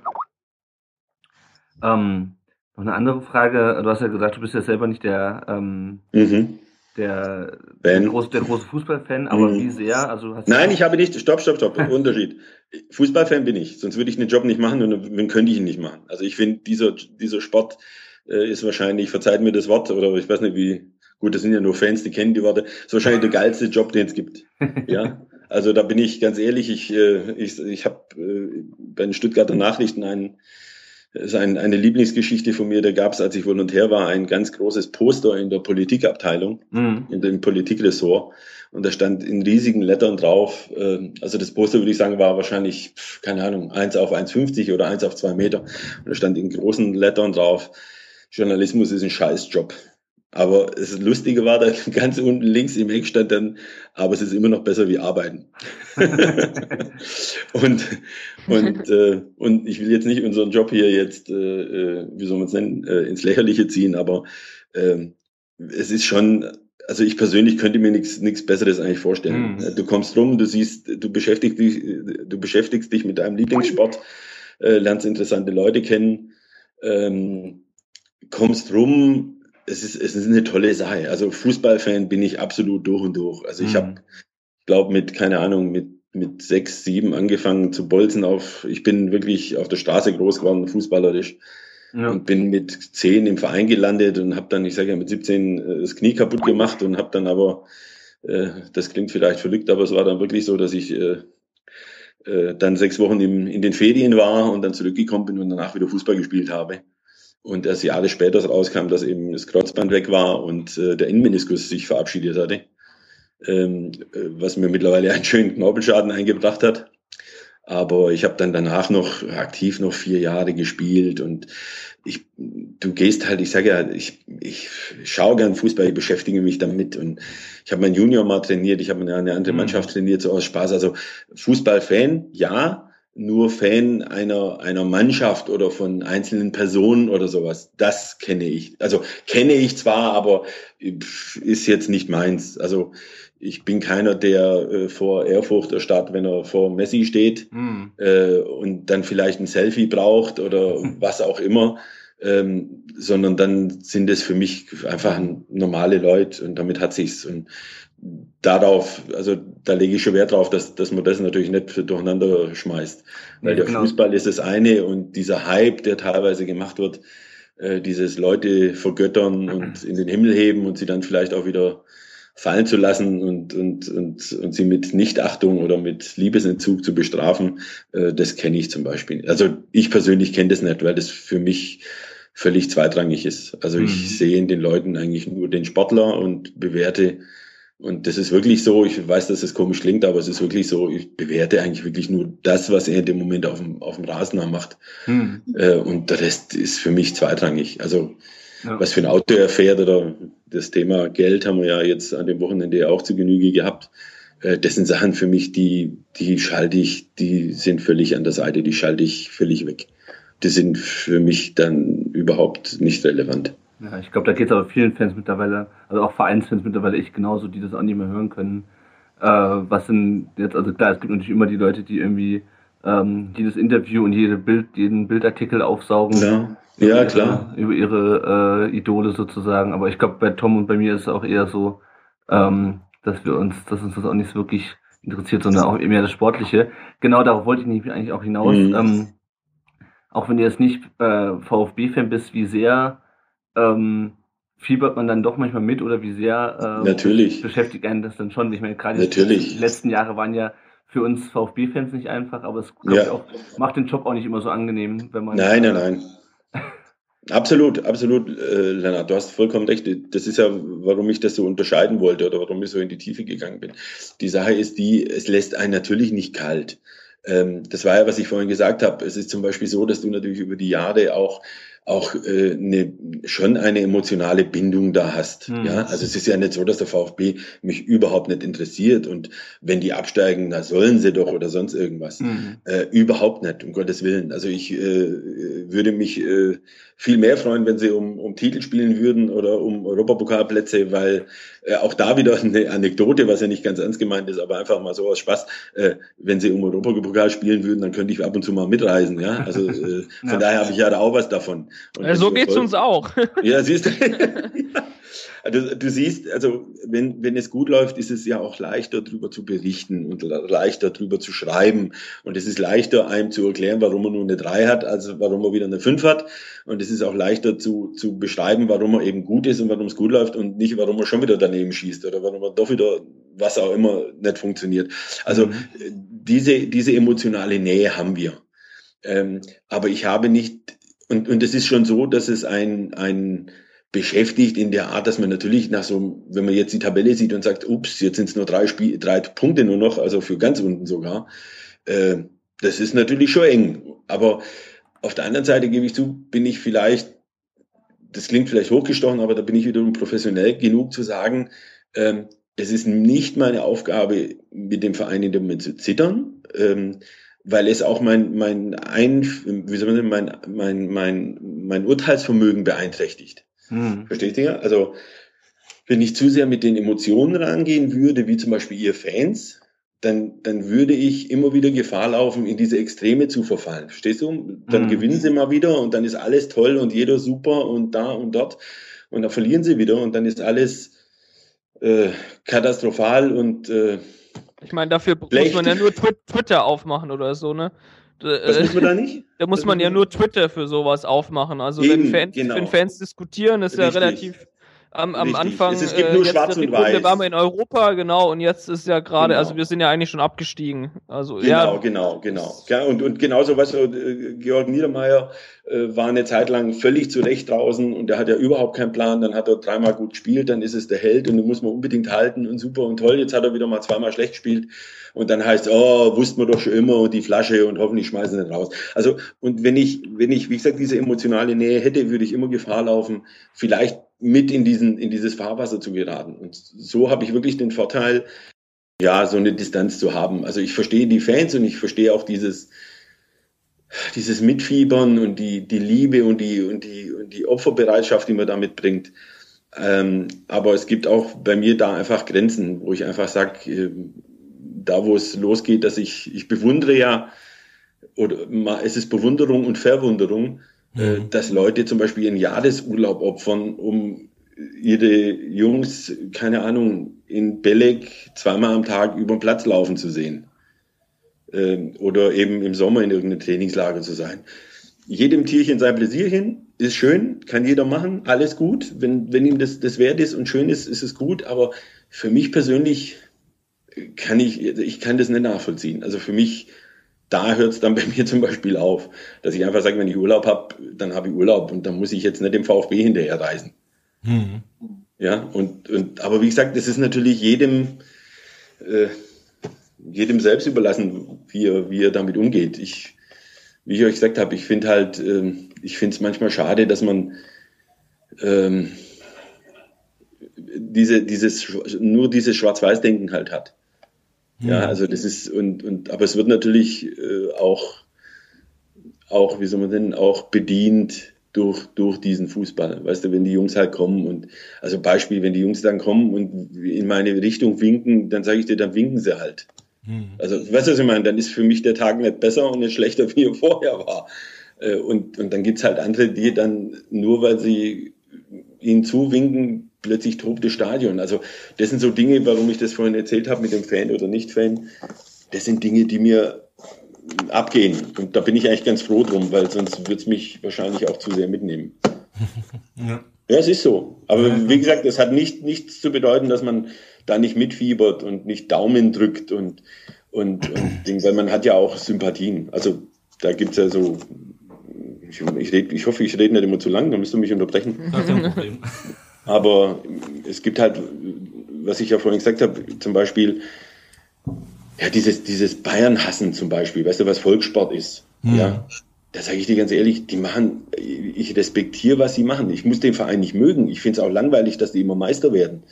Ähm, noch eine andere Frage. Du hast ja gesagt, du bist ja selber nicht der, ähm, mhm. Der, der, große, der große Fußballfan, aber mhm. wie sehr? Also Nein, ich habe nicht. Stopp, stopp, stopp. Unterschied. Fußballfan bin ich, sonst würde ich den Job nicht machen und dann könnte ich ihn nicht machen. Also ich finde, dieser, dieser Sport äh, ist wahrscheinlich, verzeiht mir das Wort, oder ich weiß nicht wie, gut, das sind ja nur Fans, die kennen die Worte, ist wahrscheinlich der geilste Job, den es gibt. Ja. Also da bin ich ganz ehrlich, ich, äh, ich, ich habe äh, bei den Stuttgarter Nachrichten einen ist ein, eine Lieblingsgeschichte von mir. Da gab es, als ich Volontär war, ein ganz großes Poster in der Politikabteilung, mhm. in dem Politikressort. Und da stand in riesigen Lettern drauf, äh, also das Poster würde ich sagen, war wahrscheinlich, keine Ahnung, eins auf 1,50 oder eins auf zwei Meter. Und da stand in großen Lettern drauf, Journalismus ist ein Scheißjob. Aber das Lustige war, da ganz unten links im Eck stand dann, aber es ist immer noch besser wie arbeiten. und, und, äh, und ich will jetzt nicht unseren Job hier jetzt, äh, äh wie soll man es nennen, äh, ins Lächerliche ziehen, aber äh, es ist schon, also ich persönlich könnte mir nichts nichts Besseres eigentlich vorstellen. Mhm. Du kommst rum, du siehst, du beschäftigst dich, du beschäftigst dich mit deinem Lieblingssport, äh, lernst interessante Leute kennen, ähm, kommst rum, es ist, es ist eine tolle Sache. Also Fußballfan bin ich absolut durch und durch. Also ich mhm. habe, glaube mit, keine Ahnung, mit, mit sechs, sieben angefangen zu bolzen auf, ich bin wirklich auf der Straße groß geworden, fußballerisch. Ja. Und bin mit zehn im Verein gelandet und habe dann, ich sage ja, mit 17 äh, das Knie kaputt gemacht und habe dann aber, äh, das klingt vielleicht verrückt, aber es war dann wirklich so, dass ich äh, äh, dann sechs Wochen im, in den Ferien war und dann zurückgekommen bin und danach wieder Fußball gespielt habe und erst Jahre später rauskam, dass eben das Kreuzband weg war und äh, der Innenmeniskus sich verabschiedet hatte, ähm, äh, was mir mittlerweile einen schönen Knorpelschaden eingebracht hat. Aber ich habe dann danach noch aktiv noch vier Jahre gespielt und ich, du gehst halt, ich sage ja, ich, ich schaue gern Fußball, ich beschäftige mich damit und ich habe meinen Junior mal trainiert, ich habe eine andere mhm. Mannschaft trainiert, so aus Spaß. Also Fußballfan, ja, nur Fan einer, einer Mannschaft oder von einzelnen Personen oder sowas. Das kenne ich. Also kenne ich zwar, aber ist jetzt nicht meins. Also ich bin keiner, der äh, vor Ehrfurcht erstarrt, wenn er vor Messi steht mhm. äh, und dann vielleicht ein Selfie braucht oder was auch immer. Ähm, sondern dann sind es für mich einfach normale Leute und damit hat sich's. Und darauf, also da lege ich schon Wert drauf, dass, dass man das natürlich nicht durcheinander schmeißt. Weil ja, der genau. Fußball ist das eine und dieser Hype, der teilweise gemacht wird, äh, dieses Leute vergöttern und in den Himmel heben und sie dann vielleicht auch wieder fallen zu lassen und, und, und, und sie mit Nichtachtung oder mit Liebesentzug zu bestrafen, äh, das kenne ich zum Beispiel. Also ich persönlich kenne das nicht, weil das für mich völlig zweitrangig ist. Also mhm. ich sehe in den Leuten eigentlich nur den Sportler und bewerte Und das ist wirklich so, ich weiß, dass es komisch klingt, aber es ist wirklich so, ich bewerte eigentlich wirklich nur das, was er in dem Moment auf dem, auf dem Rasen macht. Hm. Äh, und der Rest ist für mich zweitrangig. Also ja. was für ein Auto er fährt oder das Thema Geld haben wir ja jetzt an dem Wochenende ja auch zu Genüge gehabt. Äh, das sind Sachen für mich, die, die schalte ich, die sind völlig an der Seite, die schalte ich völlig weg. Die sind für mich dann überhaupt nicht relevant. Ja, ich glaube, da geht es aber vielen Fans mittlerweile, also auch Vereinsfans mittlerweile echt genauso, die das auch nicht mehr hören können. Äh, was sind jetzt, also klar, es gibt natürlich immer die Leute, die irgendwie ähm, jedes Interview und jede Bild, jeden Bildartikel aufsaugen. Ja, ja klar. Über ihre äh, Idole sozusagen. Aber ich glaube, bei Tom und bei mir ist es auch eher so, ähm, dass wir uns, dass uns das auch nicht so wirklich interessiert, sondern auch mehr das Sportliche. Genau darauf wollte ich nämlich eigentlich auch hinaus. Mhm. Ähm, auch wenn du jetzt nicht äh, VfB-Fan bist, wie sehr ähm, fiebert man dann doch manchmal mit oder wie sehr äh, Natürlich. beschäftigt einen das dann schon? Ich meine, gerade Natürlich. die letzten Jahre waren ja für uns VfB-Fans nicht einfach, aber es ja. auch, macht den Job auch nicht immer so angenehm, wenn man. Nein, nein, nein. Absolut, absolut, äh, Lennart, du hast vollkommen recht. Das ist ja, warum ich das so unterscheiden wollte oder warum ich so in die Tiefe gegangen bin. Die Sache ist die, es lässt einen natürlich nicht kalt. Ähm, das war ja, was ich vorhin gesagt habe. Es ist zum Beispiel so, dass du natürlich über die Jahre auch auch äh, eine, schon eine emotionale Bindung da hast. Mhm. Ja, also es ist ja nicht so, dass der VfB mich überhaupt nicht interessiert und wenn die absteigen, na sollen sie doch oder sonst irgendwas. Mhm. Äh, überhaupt nicht, um Gottes Willen. Also ich äh, würde mich äh, viel mehr freuen, wenn sie um, um Titel spielen würden oder um Europapokalplätze, weil äh, auch da wieder eine Anekdote, was ja nicht ganz ernst gemeint ist, aber einfach mal so aus Spaß. Äh, wenn sie um Europapokal spielen würden, dann könnte ich ab und zu mal mitreisen. Ja, also äh, von ja. daher habe ich ja da auch was davon. Und ja, so geht's uns auch. ja, siehst du. Also du siehst, also wenn, wenn es gut läuft, ist es ja auch leichter darüber zu berichten und leichter darüber zu schreiben. Und es ist leichter, einem zu erklären, warum man nur eine 3 hat, als warum man wieder eine 5 hat. Und es ist auch leichter zu, zu beschreiben, warum man eben gut ist und warum es gut läuft und nicht, warum man schon wieder daneben schießt oder warum man doch wieder was auch immer nicht funktioniert. Also mhm. diese, diese emotionale Nähe haben wir. Ähm, aber ich habe nicht, und, und es ist schon so, dass es ein, ein, beschäftigt in der Art, dass man natürlich nach so, wenn man jetzt die Tabelle sieht und sagt, ups, jetzt sind es nur drei, Spiel, drei Punkte nur noch, also für ganz unten sogar, äh, das ist natürlich schon eng. Aber auf der anderen Seite gebe ich zu, bin ich vielleicht, das klingt vielleicht hochgestochen, aber da bin ich wiederum professionell genug zu sagen, ähm, es ist nicht meine Aufgabe, mit dem Verein in dem Moment zu zittern, ähm, weil es auch mein, mein, ein, wie soll man sagen, mein, mein, mein, mein Urteilsvermögen beeinträchtigt. Hm. Versteht ihr? Also, wenn ich zu sehr mit den Emotionen rangehen würde, wie zum Beispiel ihr Fans, dann, dann würde ich immer wieder Gefahr laufen, in diese Extreme zu verfallen. Verstehst du? Dann mhm. gewinnen sie mal wieder und dann ist alles toll und jeder super und da und dort. Und dann verlieren sie wieder und dann ist alles äh, katastrophal und äh, ich meine, dafür schlecht. muss man ja nur Twitter aufmachen oder so, ne? Was muss man da nicht? Da muss man ja nur Twitter für sowas aufmachen. Also Eben, wenn, Fans, genau. wenn Fans diskutieren, ist Richtig. ja relativ am, am Anfang. Es gibt nur äh, schwarz und weiß. waren wir in Europa, genau, und jetzt ist ja gerade, genau. also wir sind ja eigentlich schon abgestiegen. Also, genau, ja, genau, genau. Ja, und, und genauso, was äh, Georg Niedermeyer äh, war eine Zeit lang völlig zu Recht draußen und der hat ja überhaupt keinen Plan, dann hat er dreimal gut gespielt, dann ist es der Held und den muss man unbedingt halten und super und toll. Jetzt hat er wieder mal zweimal schlecht gespielt und dann heißt, oh, wussten wir doch schon immer und die Flasche und hoffentlich schmeißen den raus. Also, und wenn ich, wenn ich, wie gesagt, diese emotionale Nähe hätte, würde ich immer Gefahr laufen, vielleicht mit in diesen, in dieses Fahrwasser zu geraten. Und so habe ich wirklich den Vorteil, ja, so eine Distanz zu haben. Also ich verstehe die Fans und ich verstehe auch dieses, dieses Mitfiebern und die, die Liebe und die, und die, und die Opferbereitschaft, die man da mitbringt. Ähm, aber es gibt auch bei mir da einfach Grenzen, wo ich einfach sage, äh, da wo es losgeht, dass ich, ich bewundere ja, oder es ist Bewunderung und Verwunderung, mhm. dass Leute zum Beispiel ihren Jahresurlaub opfern, um ihre Jungs, keine Ahnung, in Belek zweimal am Tag über den Platz laufen zu sehen. Ähm, oder eben im Sommer in irgendeinem Trainingslager zu sein. Jedem Tierchen sein Pläsierchen ist schön, kann jeder machen, alles gut. Wenn, wenn ihm das, das wert ist und schön ist, ist es gut. Aber für mich persönlich kann ich, ich kann das nicht nachvollziehen. Also für mich da hört es dann bei mir zum Beispiel auf, dass ich einfach sage, wenn ich Urlaub habe, dann habe ich Urlaub und dann muss ich jetzt nicht dem VfB hinterher reisen. Mhm. Ja, und, und aber wie gesagt, das ist natürlich jedem, äh, jedem selbst überlassen, wie er, wie er damit umgeht. Ich, wie ich euch gesagt habe, ich finde halt, äh, ich finde es manchmal schade, dass man ähm, diese, dieses, nur dieses Schwarz-Weiß-Denken halt hat. Ja, ja, also das ist, und, und, aber es wird natürlich äh, auch, auch, wie soll man denn, auch bedient durch, durch diesen Fußball. Weißt du, wenn die Jungs halt kommen und, also Beispiel, wenn die Jungs dann kommen und in meine Richtung winken, dann sage ich dir, dann winken sie halt. Hm. Also, weißt du, was ich meine? Dann ist für mich der Tag nicht besser und nicht schlechter, wie er vorher war. Äh, und, und dann gibt's halt andere, die dann nur, weil sie ihnen zuwinken, plötzlich tobt das Stadion. Also das sind so Dinge, warum ich das vorhin erzählt habe mit dem Fan oder Nicht-Fan. Das sind Dinge, die mir abgehen. Und da bin ich eigentlich ganz froh drum, weil sonst würde es mich wahrscheinlich auch zu sehr mitnehmen. ja. ja, es ist so. Aber ja, wie gesagt, es hat nicht, nichts zu bedeuten, dass man da nicht mitfiebert und nicht Daumen drückt und, und, und Ding, weil man hat ja auch Sympathien. Also da gibt es ja so ich, ich, red, ich hoffe, ich rede nicht immer zu lang, dann müsst ihr mich unterbrechen. Problem. Aber es gibt halt, was ich ja vorhin gesagt habe, zum Beispiel, ja, dieses, dieses Bayern-Hassen zum Beispiel, weißt du, was Volkssport ist? Mhm. Ja. Da sage ich dir ganz ehrlich, die machen, ich respektiere, was sie machen. Ich muss den Verein nicht mögen. Ich finde es auch langweilig, dass die immer Meister werden.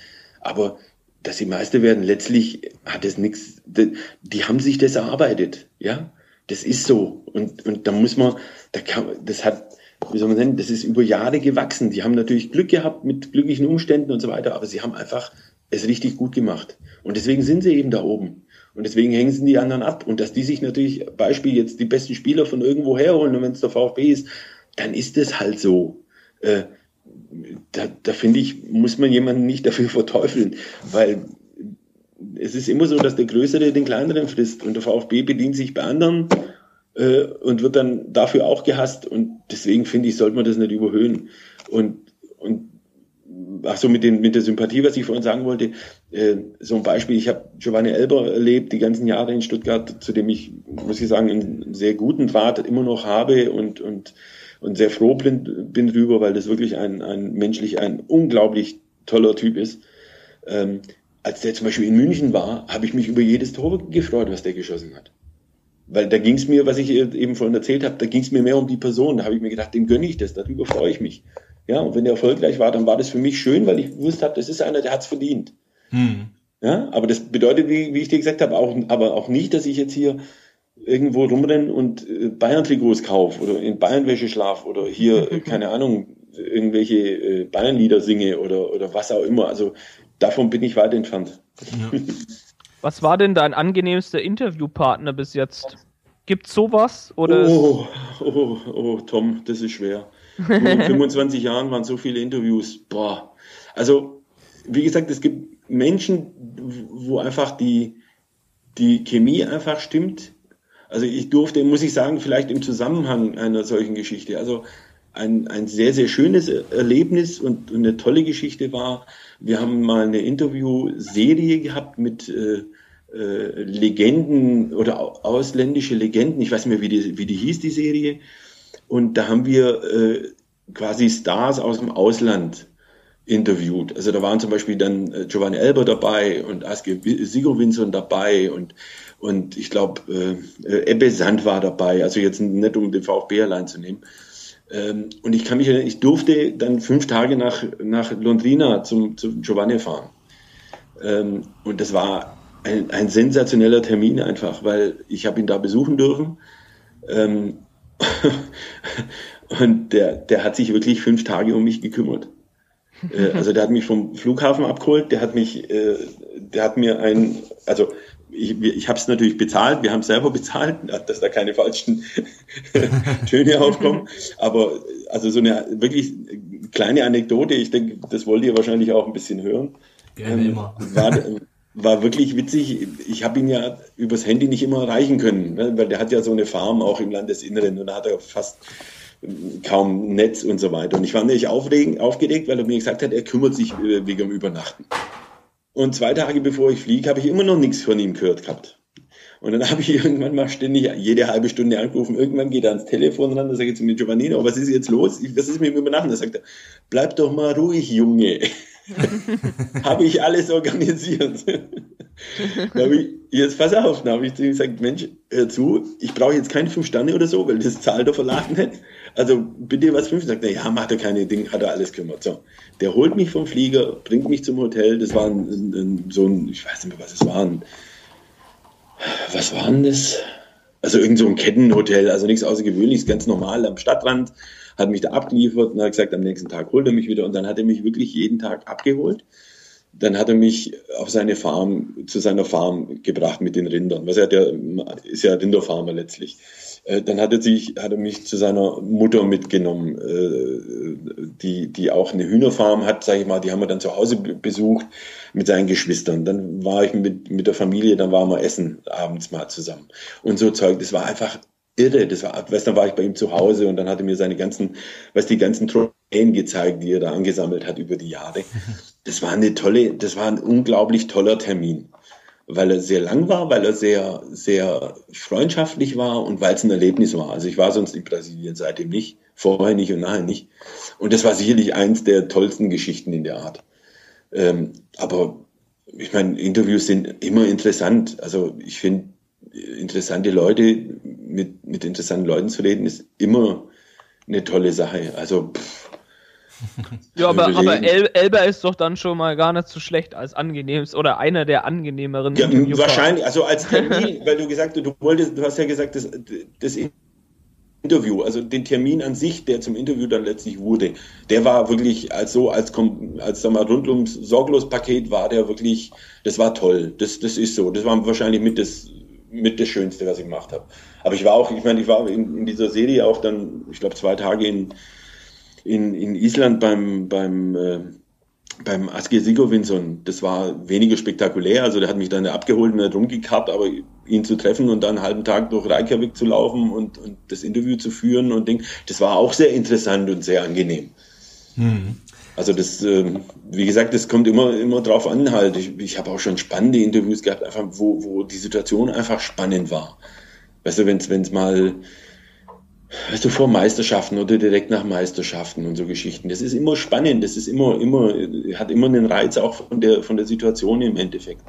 Aber dass sie Meister werden, letztlich hat es nichts, die, die haben sich das erarbeitet, ja. Das ist so. Und, und da muss man, da kann, das hat, wie soll man sagen, das ist über Jahre gewachsen. Die haben natürlich Glück gehabt mit glücklichen Umständen und so weiter, aber sie haben einfach es richtig gut gemacht. Und deswegen sind sie eben da oben. Und deswegen hängen sie die anderen ab. Und dass die sich natürlich, Beispiel jetzt die besten Spieler von irgendwo herholen und wenn es der VfB ist, dann ist es halt so. Äh, da, da finde ich, muss man jemanden nicht dafür verteufeln, weil es ist immer so, dass der Größere den Kleineren frisst und der VfB bedient sich bei anderen äh, und wird dann dafür auch gehasst und deswegen finde ich, sollte man das nicht überhöhen. Und, und ach so, mit, den, mit der Sympathie, was ich vorhin sagen wollte, äh, so ein Beispiel, ich habe Giovanni Elber erlebt, die ganzen Jahre in Stuttgart, zu dem ich, muss ich sagen, einen sehr guten Draht immer noch habe und, und, und sehr froh bin, bin drüber, weil das wirklich ein, ein menschlich ein unglaublich toller Typ ist. Ähm, als der zum Beispiel in München war, habe ich mich über jedes Tor gefreut, was der geschossen hat. Weil da ging es mir, was ich eben vorhin erzählt habe, da ging es mir mehr um die Person. Da habe ich mir gedacht, dem gönne ich das, darüber freue ich mich. Ja, und wenn der erfolgreich war, dann war das für mich schön, weil ich gewusst habe, das ist einer, der hat's verdient. Hm. Ja, aber das bedeutet, wie, wie ich dir gesagt habe, auch, aber auch nicht, dass ich jetzt hier irgendwo rumrenne und äh, Bayern-Trikots kaufe oder in Bayern-Wäsche schlaf oder hier, keine Ahnung, irgendwelche äh, Bayern-Lieder singe oder, oder was auch immer. Also davon bin ich weit entfernt. Ja. Was war denn dein angenehmster Interviewpartner bis jetzt? Gibt's sowas? Oder oh, oh, oh, Tom, das ist schwer. in 25 Jahren waren so viele Interviews. Boah. Also, wie gesagt, es gibt Menschen, wo einfach die, die Chemie einfach stimmt. Also ich durfte, muss ich sagen, vielleicht im Zusammenhang einer solchen Geschichte. Also ein, ein sehr, sehr schönes Erlebnis und, und eine tolle Geschichte war, wir haben mal eine Interviewserie gehabt mit äh, äh, Legenden oder ausländische Legenden. Ich weiß nicht mehr, wie die, wie die hieß, die Serie. Und da haben wir äh, quasi Stars aus dem Ausland interviewt. Also da waren zum Beispiel dann äh, Giovanni Elber dabei und Aske Sigurvinsson dabei und und ich glaube äh, äh, Ebbe Sand war dabei. Also jetzt nicht um den VfB allein zu nehmen. Ähm, und ich kann mich erinnern, ich durfte dann fünf Tage nach, nach Londrina zum, zum Giovanni fahren. Ähm, und das war ein, ein sensationeller Termin einfach, weil ich habe ihn da besuchen dürfen. Ähm, und der, der hat sich wirklich fünf Tage um mich gekümmert. Äh, also der hat mich vom Flughafen abgeholt, der hat mich, äh, der hat mir ein, also ich, ich habe es natürlich bezahlt, wir haben es selber bezahlt, dass da keine falschen Töne aufkommen. Aber also so eine wirklich kleine Anekdote, ich denke, das wollt ihr wahrscheinlich auch ein bisschen hören. Gerne ähm, immer. War, war wirklich witzig. Ich habe ihn ja übers Handy nicht immer erreichen können, ne? weil der hat ja so eine Farm auch im Landesinneren und da hat er fast kaum Netz und so weiter. Und ich war natürlich aufgeregt, weil er mir gesagt hat, er kümmert sich äh, wegen dem Übernachten. Und zwei Tage bevor ich fliege, habe ich immer noch nichts von ihm gehört gehabt. Und dann habe ich irgendwann mal ständig jede halbe Stunde angerufen. Irgendwann geht er ans Telefon ran, da sage ich zu mir, Giovannino, was ist jetzt los? Was ist mit dem Übernachten? Da sagt er, bleib doch mal ruhig, Junge. habe ich alles organisiert. ich, jetzt pass auf, dann habe ich zu ihm gesagt, Mensch, hör zu, ich brauche jetzt keine fünf Sterne oder so, weil das zahlt der Verlag nicht. Also bitte was fünf. Sagt er, ja, macht er keine Dinge, hat er alles kümmert. So, der holt mich vom Flieger, bringt mich zum Hotel. Das war ein, ein, so ein, ich weiß nicht mehr, was es war. Ein, was war denn das? Also irgend so ein Kettenhotel, also nichts Außergewöhnliches, ganz normal am Stadtrand hat mich da abgeliefert und hat gesagt, am nächsten Tag holt er mich wieder und dann hat er mich wirklich jeden Tag abgeholt. Dann hat er mich auf seine Farm, zu seiner Farm gebracht mit den Rindern. Was er der ist ja Rinderfarmer letztlich. Äh, dann hat er sich, hat er mich zu seiner Mutter mitgenommen, äh, die, die auch eine Hühnerfarm hat, sage ich mal, die haben wir dann zu Hause besucht mit seinen Geschwistern. Dann war ich mit, mit der Familie, dann waren wir essen abends mal zusammen. Und so Zeug, das war einfach irre. Das war, weißt, dann war ich bei ihm zu Hause und dann hat er mir seine ganzen, weißt, die ganzen Trophäen gezeigt, die er da angesammelt hat über die Jahre. Das war eine tolle, das war ein unglaublich toller Termin. Weil er sehr lang war, weil er sehr, sehr freundschaftlich war und weil es ein Erlebnis war. Also ich war sonst in Brasilien seitdem nicht, vorher nicht und nachher nicht. Und das war sicherlich eins der tollsten Geschichten in der Art. Ähm, aber ich meine, Interviews sind immer interessant. Also ich finde, interessante Leute, mit, mit interessanten Leuten zu reden, ist immer eine tolle Sache. Also, pff, ja, aber, aber El Elber ist doch dann schon mal gar nicht so schlecht als angenehmst oder einer der angenehmeren. Ja, wahrscheinlich, also als Termin, weil du gesagt hast, du wolltest, du hast ja gesagt, das, das Interview, also den Termin an sich, der zum Interview dann letztlich wurde, der war wirklich als so, als, als sag mal, rundum sorglos Paket war der wirklich, das war toll. Das, das ist so. Das war wahrscheinlich mit das, mit das Schönste, was ich gemacht habe. Aber ich war auch, ich meine, ich war in, in dieser Serie auch dann, ich glaube, zwei Tage in, in, in Island beim, beim, äh, beim Aske Sigurvinsson. Das war weniger spektakulär. Also der hat mich dann abgeholt und hat rumgekarrt, aber ihn zu treffen und dann einen halben Tag durch Reykjavik zu laufen und, und das Interview zu führen und Ding, das war auch sehr interessant und sehr angenehm. Mhm. Also das, äh, wie gesagt, das kommt immer, immer drauf an halt. Ich, ich habe auch schon spannende Interviews gehabt, einfach wo, wo die Situation einfach spannend war. Weißt du, wenn es mal, weißt du, vor Meisterschaften oder direkt nach Meisterschaften und so Geschichten. Das ist immer spannend, das ist immer, immer, hat immer einen Reiz auch von der, von der Situation im Endeffekt.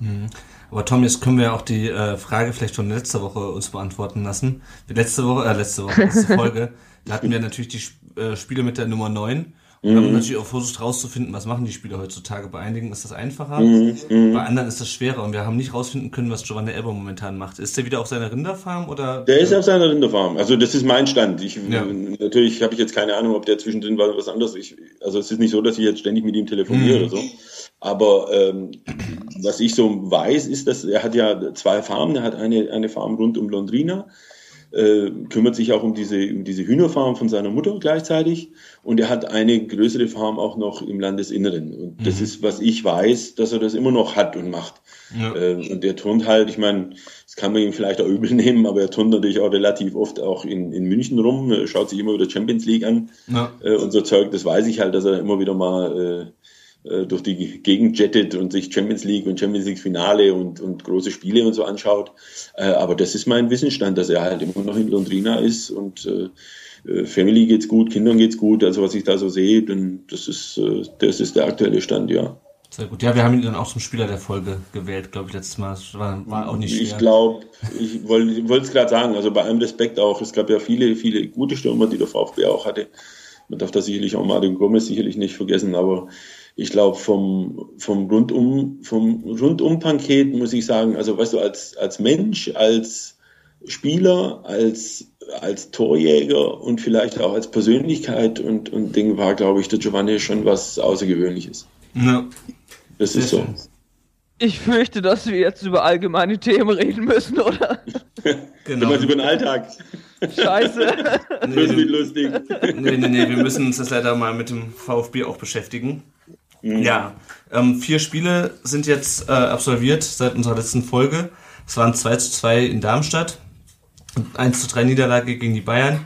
Mhm. Aber Tom, jetzt können wir auch die äh, Frage vielleicht von letzter Woche uns beantworten lassen. Letzte Woche, äh, letzte Woche, letzte Folge, da hatten wir natürlich die äh, Spiele mit der Nummer 9 und haben mhm. natürlich auch versucht herauszufinden, was machen die Spieler heutzutage. Bei einigen ist das einfacher, mhm. mhm. bei anderen ist das schwerer. Und wir haben nicht herausfinden können, was Giovanni Elber momentan macht. Ist der wieder auf seiner Rinderfarm oder? Der ist auf seiner Rinderfarm. Also das ist mein Stand. Ich, ja. Natürlich habe ich jetzt keine Ahnung, ob der zwischendrin war was anderes. Ich, also es ist nicht so, dass ich jetzt ständig mit ihm telefoniere mhm. oder so. Aber ähm, was ich so weiß, ist, dass er hat ja zwei Farmen. Er hat eine, eine Farm rund um Londrina äh, kümmert sich auch um diese, um diese Hühnerfarm von seiner Mutter gleichzeitig. Und er hat eine größere Farm auch noch im Landesinneren. Und mhm. das ist, was ich weiß, dass er das immer noch hat und macht. Ja. Äh, und der turnt halt, ich meine, das kann man ihm vielleicht auch übel nehmen, aber er turnt natürlich auch relativ oft auch in, in München rum, schaut sich immer wieder Champions League an ja. äh, und so Zeug. Das weiß ich halt, dass er immer wieder mal äh, durch die Gegend jettet und sich Champions League und Champions League Finale und, und große Spiele und so anschaut. Äh, aber das ist mein Wissensstand, dass er halt immer noch in Londrina ist und äh, äh, Family geht's gut, Kindern geht's gut, also was ich da so sehe, dann das ist, äh, das ist der aktuelle Stand, ja. Sehr gut. Ja, wir haben ihn dann auch zum Spieler der Folge gewählt, glaube ich, letztes Mal. Das war, war auch nicht schwer. Ich glaube, ich wollte es gerade sagen, also bei allem Respekt auch, es gab ja viele, viele gute Stürmer, die der VfB auch hatte. Man darf da sicherlich auch Mario Gomez sicherlich nicht vergessen, aber ich glaube, vom, vom Rundum, vom Rundum-Paket muss ich sagen, also weißt du, als, als Mensch, als Spieler, als, als Torjäger und vielleicht auch als Persönlichkeit und, und Ding war, glaube ich, der Giovanni schon was Außergewöhnliches. Ja. Das ist so. Ich fürchte, dass wir jetzt über allgemeine Themen reden müssen, oder? genau. Du über den Alltag. Scheiße. nee, das wird lustig. Nee, nee, nee, wir müssen uns das leider mal mit dem VfB auch beschäftigen. Mhm. Ja, ähm, vier Spiele sind jetzt äh, absolviert seit unserer letzten Folge. Es waren 2 zu 2 in Darmstadt, 1 zu 3 Niederlage gegen die Bayern,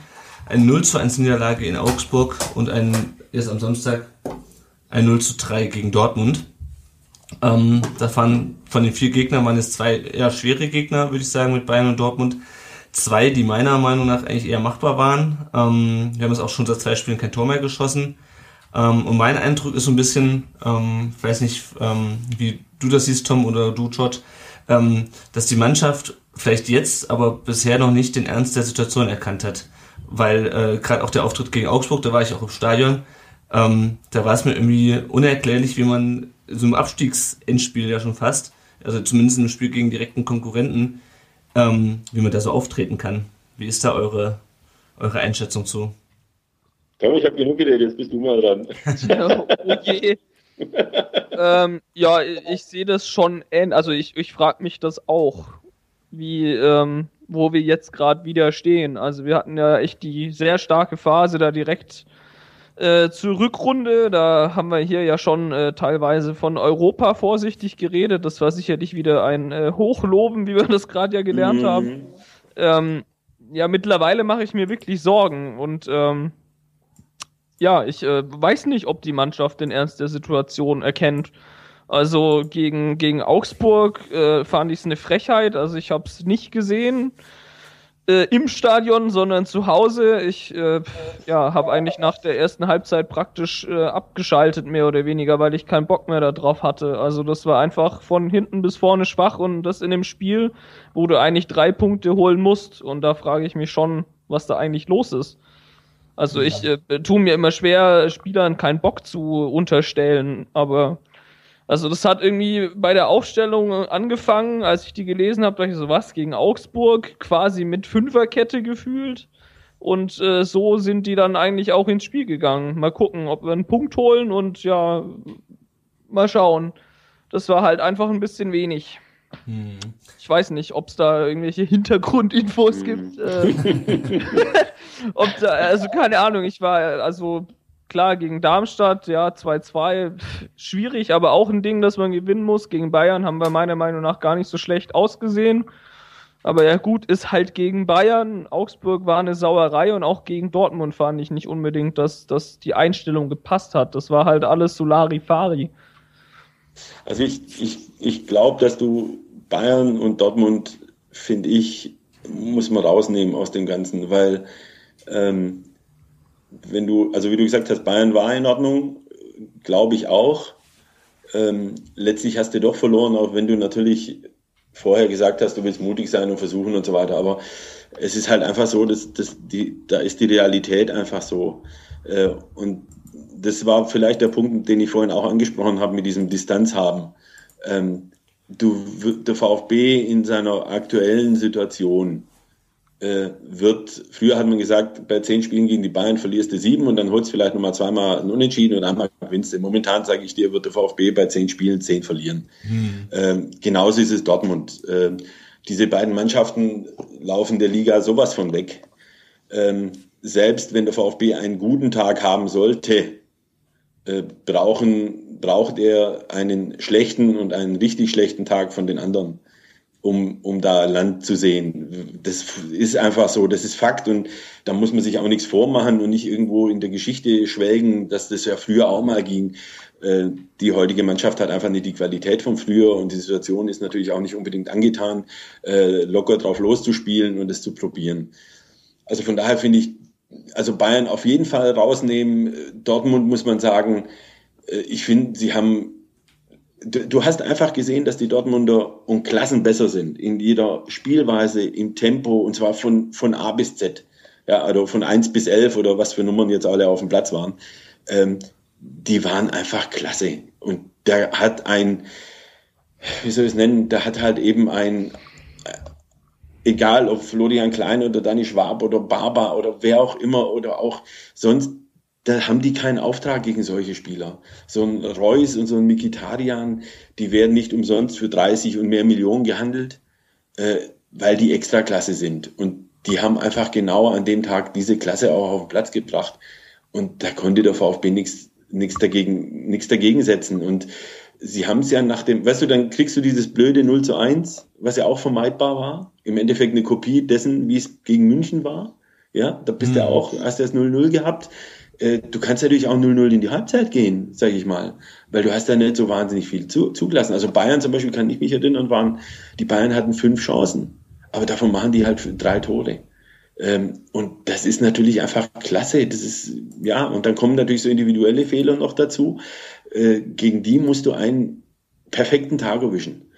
eine 0 zu 1 Niederlage in Augsburg und ein, jetzt am Samstag, ein 0 zu 3 gegen Dortmund. Ähm, da waren von den vier Gegnern waren es zwei eher schwere Gegner, würde ich sagen, mit Bayern und Dortmund. Zwei, die meiner Meinung nach eigentlich eher machbar waren. Ähm, wir haben es auch schon seit zwei Spielen kein Tor mehr geschossen. Ähm, und mein Eindruck ist so ein bisschen, ähm, weiß nicht, ähm, wie du das siehst, Tom oder du, George, ähm, dass die Mannschaft vielleicht jetzt, aber bisher noch nicht den Ernst der Situation erkannt hat. Weil äh, gerade auch der Auftritt gegen Augsburg, da war ich auch im Stadion, ähm, da war es mir irgendwie unerklärlich, wie man so im Abstiegsendspiel ja schon fast, also zumindest im Spiel gegen direkten Konkurrenten, ähm, wie man da so auftreten kann. Wie ist da eure, eure Einschätzung zu? Komm, ich habe genug geredet, jetzt bist du mal dran. oh je. ähm, ja, ich sehe das schon, also ich, ich frage mich das auch, wie, ähm, wo wir jetzt gerade wieder stehen. Also wir hatten ja echt die sehr starke Phase da direkt äh, zur Rückrunde. Da haben wir hier ja schon äh, teilweise von Europa vorsichtig geredet. Das war sicherlich wieder ein äh, Hochloben, wie wir das gerade ja gelernt mhm. haben. Ähm, ja, mittlerweile mache ich mir wirklich Sorgen und ähm, ja, ich äh, weiß nicht, ob die Mannschaft den Ernst der Situation erkennt. Also gegen, gegen Augsburg äh, fand ich es eine Frechheit. Also ich habe es nicht gesehen äh, im Stadion, sondern zu Hause. Ich äh, ja, habe eigentlich nach der ersten Halbzeit praktisch äh, abgeschaltet, mehr oder weniger, weil ich keinen Bock mehr darauf hatte. Also das war einfach von hinten bis vorne schwach und das in dem Spiel, wo du eigentlich drei Punkte holen musst. Und da frage ich mich schon, was da eigentlich los ist. Also ich äh, tue mir immer schwer, Spielern keinen Bock zu unterstellen, aber also das hat irgendwie bei der Aufstellung angefangen, als ich die gelesen habe, dachte ich so was gegen Augsburg, quasi mit Fünferkette gefühlt. Und äh, so sind die dann eigentlich auch ins Spiel gegangen. Mal gucken, ob wir einen Punkt holen und ja, mal schauen. Das war halt einfach ein bisschen wenig. Hm. Ich weiß nicht, ob es da irgendwelche Hintergrundinfos hm. gibt. Äh, ob da, also keine Ahnung, ich war also klar gegen Darmstadt, ja, 2-2, schwierig, aber auch ein Ding, das man gewinnen muss. Gegen Bayern haben wir meiner Meinung nach gar nicht so schlecht ausgesehen. Aber ja, gut, ist halt gegen Bayern. Augsburg war eine Sauerei und auch gegen Dortmund fand ich nicht unbedingt, dass, dass die Einstellung gepasst hat. Das war halt alles Solari-Fari. Also ich, ich, ich glaube, dass du Bayern und Dortmund, finde ich, muss man rausnehmen aus dem Ganzen, weil ähm, wenn du, also wie du gesagt hast, Bayern war in Ordnung, glaube ich auch. Ähm, letztlich hast du doch verloren, auch wenn du natürlich vorher gesagt hast, du willst mutig sein und versuchen und so weiter. Aber es ist halt einfach so, dass, dass die, da ist die Realität einfach so. Äh, und das war vielleicht der Punkt, den ich vorhin auch angesprochen habe mit diesem Distanz haben. Ähm, du, der VfB in seiner aktuellen Situation äh, wird, früher hat man gesagt, bei zehn Spielen gegen die Bayern verlierst du sieben und dann holst du vielleicht nochmal zweimal einen Unentschieden und einmal gewinnst du. Momentan sage ich dir, wird der VfB bei zehn Spielen zehn verlieren. Hm. Ähm, genauso ist es Dortmund. Ähm, diese beiden Mannschaften laufen der Liga sowas von weg. Ähm, selbst wenn der VfB einen guten Tag haben sollte, äh, brauchen, braucht er einen schlechten und einen richtig schlechten Tag von den anderen um, um da Land zu sehen. Das ist einfach so, das ist Fakt und da muss man sich auch nichts vormachen und nicht irgendwo in der Geschichte schwelgen, dass das ja früher auch mal ging. Äh, die heutige Mannschaft hat einfach nicht die Qualität von früher und die Situation ist natürlich auch nicht unbedingt angetan, äh, locker drauf loszuspielen und es zu probieren. Also von daher finde ich, also Bayern auf jeden Fall rausnehmen. Dortmund muss man sagen, äh, ich finde, sie haben du hast einfach gesehen, dass die Dortmunder um Klassen besser sind in jeder Spielweise, im Tempo und zwar von, von A bis Z. Ja, also von 1 bis 11 oder was für Nummern jetzt alle auf dem Platz waren. Ähm, die waren einfach klasse. Und der hat ein, wie soll ich es nennen, der hat halt eben ein, egal ob Florian Klein oder Danny Schwab oder Barber oder wer auch immer oder auch sonst da haben die keinen Auftrag gegen solche Spieler. So ein Reus und so ein Mikitarian, die werden nicht umsonst für 30 und mehr Millionen gehandelt, äh, weil die Extraklasse sind. Und die haben einfach genau an dem Tag diese Klasse auch auf den Platz gebracht. Und da konnte der VfB nichts nichts dagegen, nichts dagegen setzen. Und sie haben es ja nach dem, weißt du, dann kriegst du dieses blöde 0 zu 1, was ja auch vermeidbar war. Im Endeffekt eine Kopie dessen, wie es gegen München war. Ja, da bist mhm. du auch, hast du das 0-0 gehabt. Äh, du kannst natürlich auch 0-0 in die Halbzeit gehen, sage ich mal, weil du hast da nicht so wahnsinnig viel zu, zugelassen. Also Bayern zum Beispiel kann ich mich erinnern, waren, die Bayern hatten fünf Chancen, aber davon machen die halt drei Tore. Ähm, und das ist natürlich einfach klasse. Das ist, ja, und dann kommen natürlich so individuelle Fehler noch dazu. Äh, gegen die musst du einen perfekten Tag erwischen.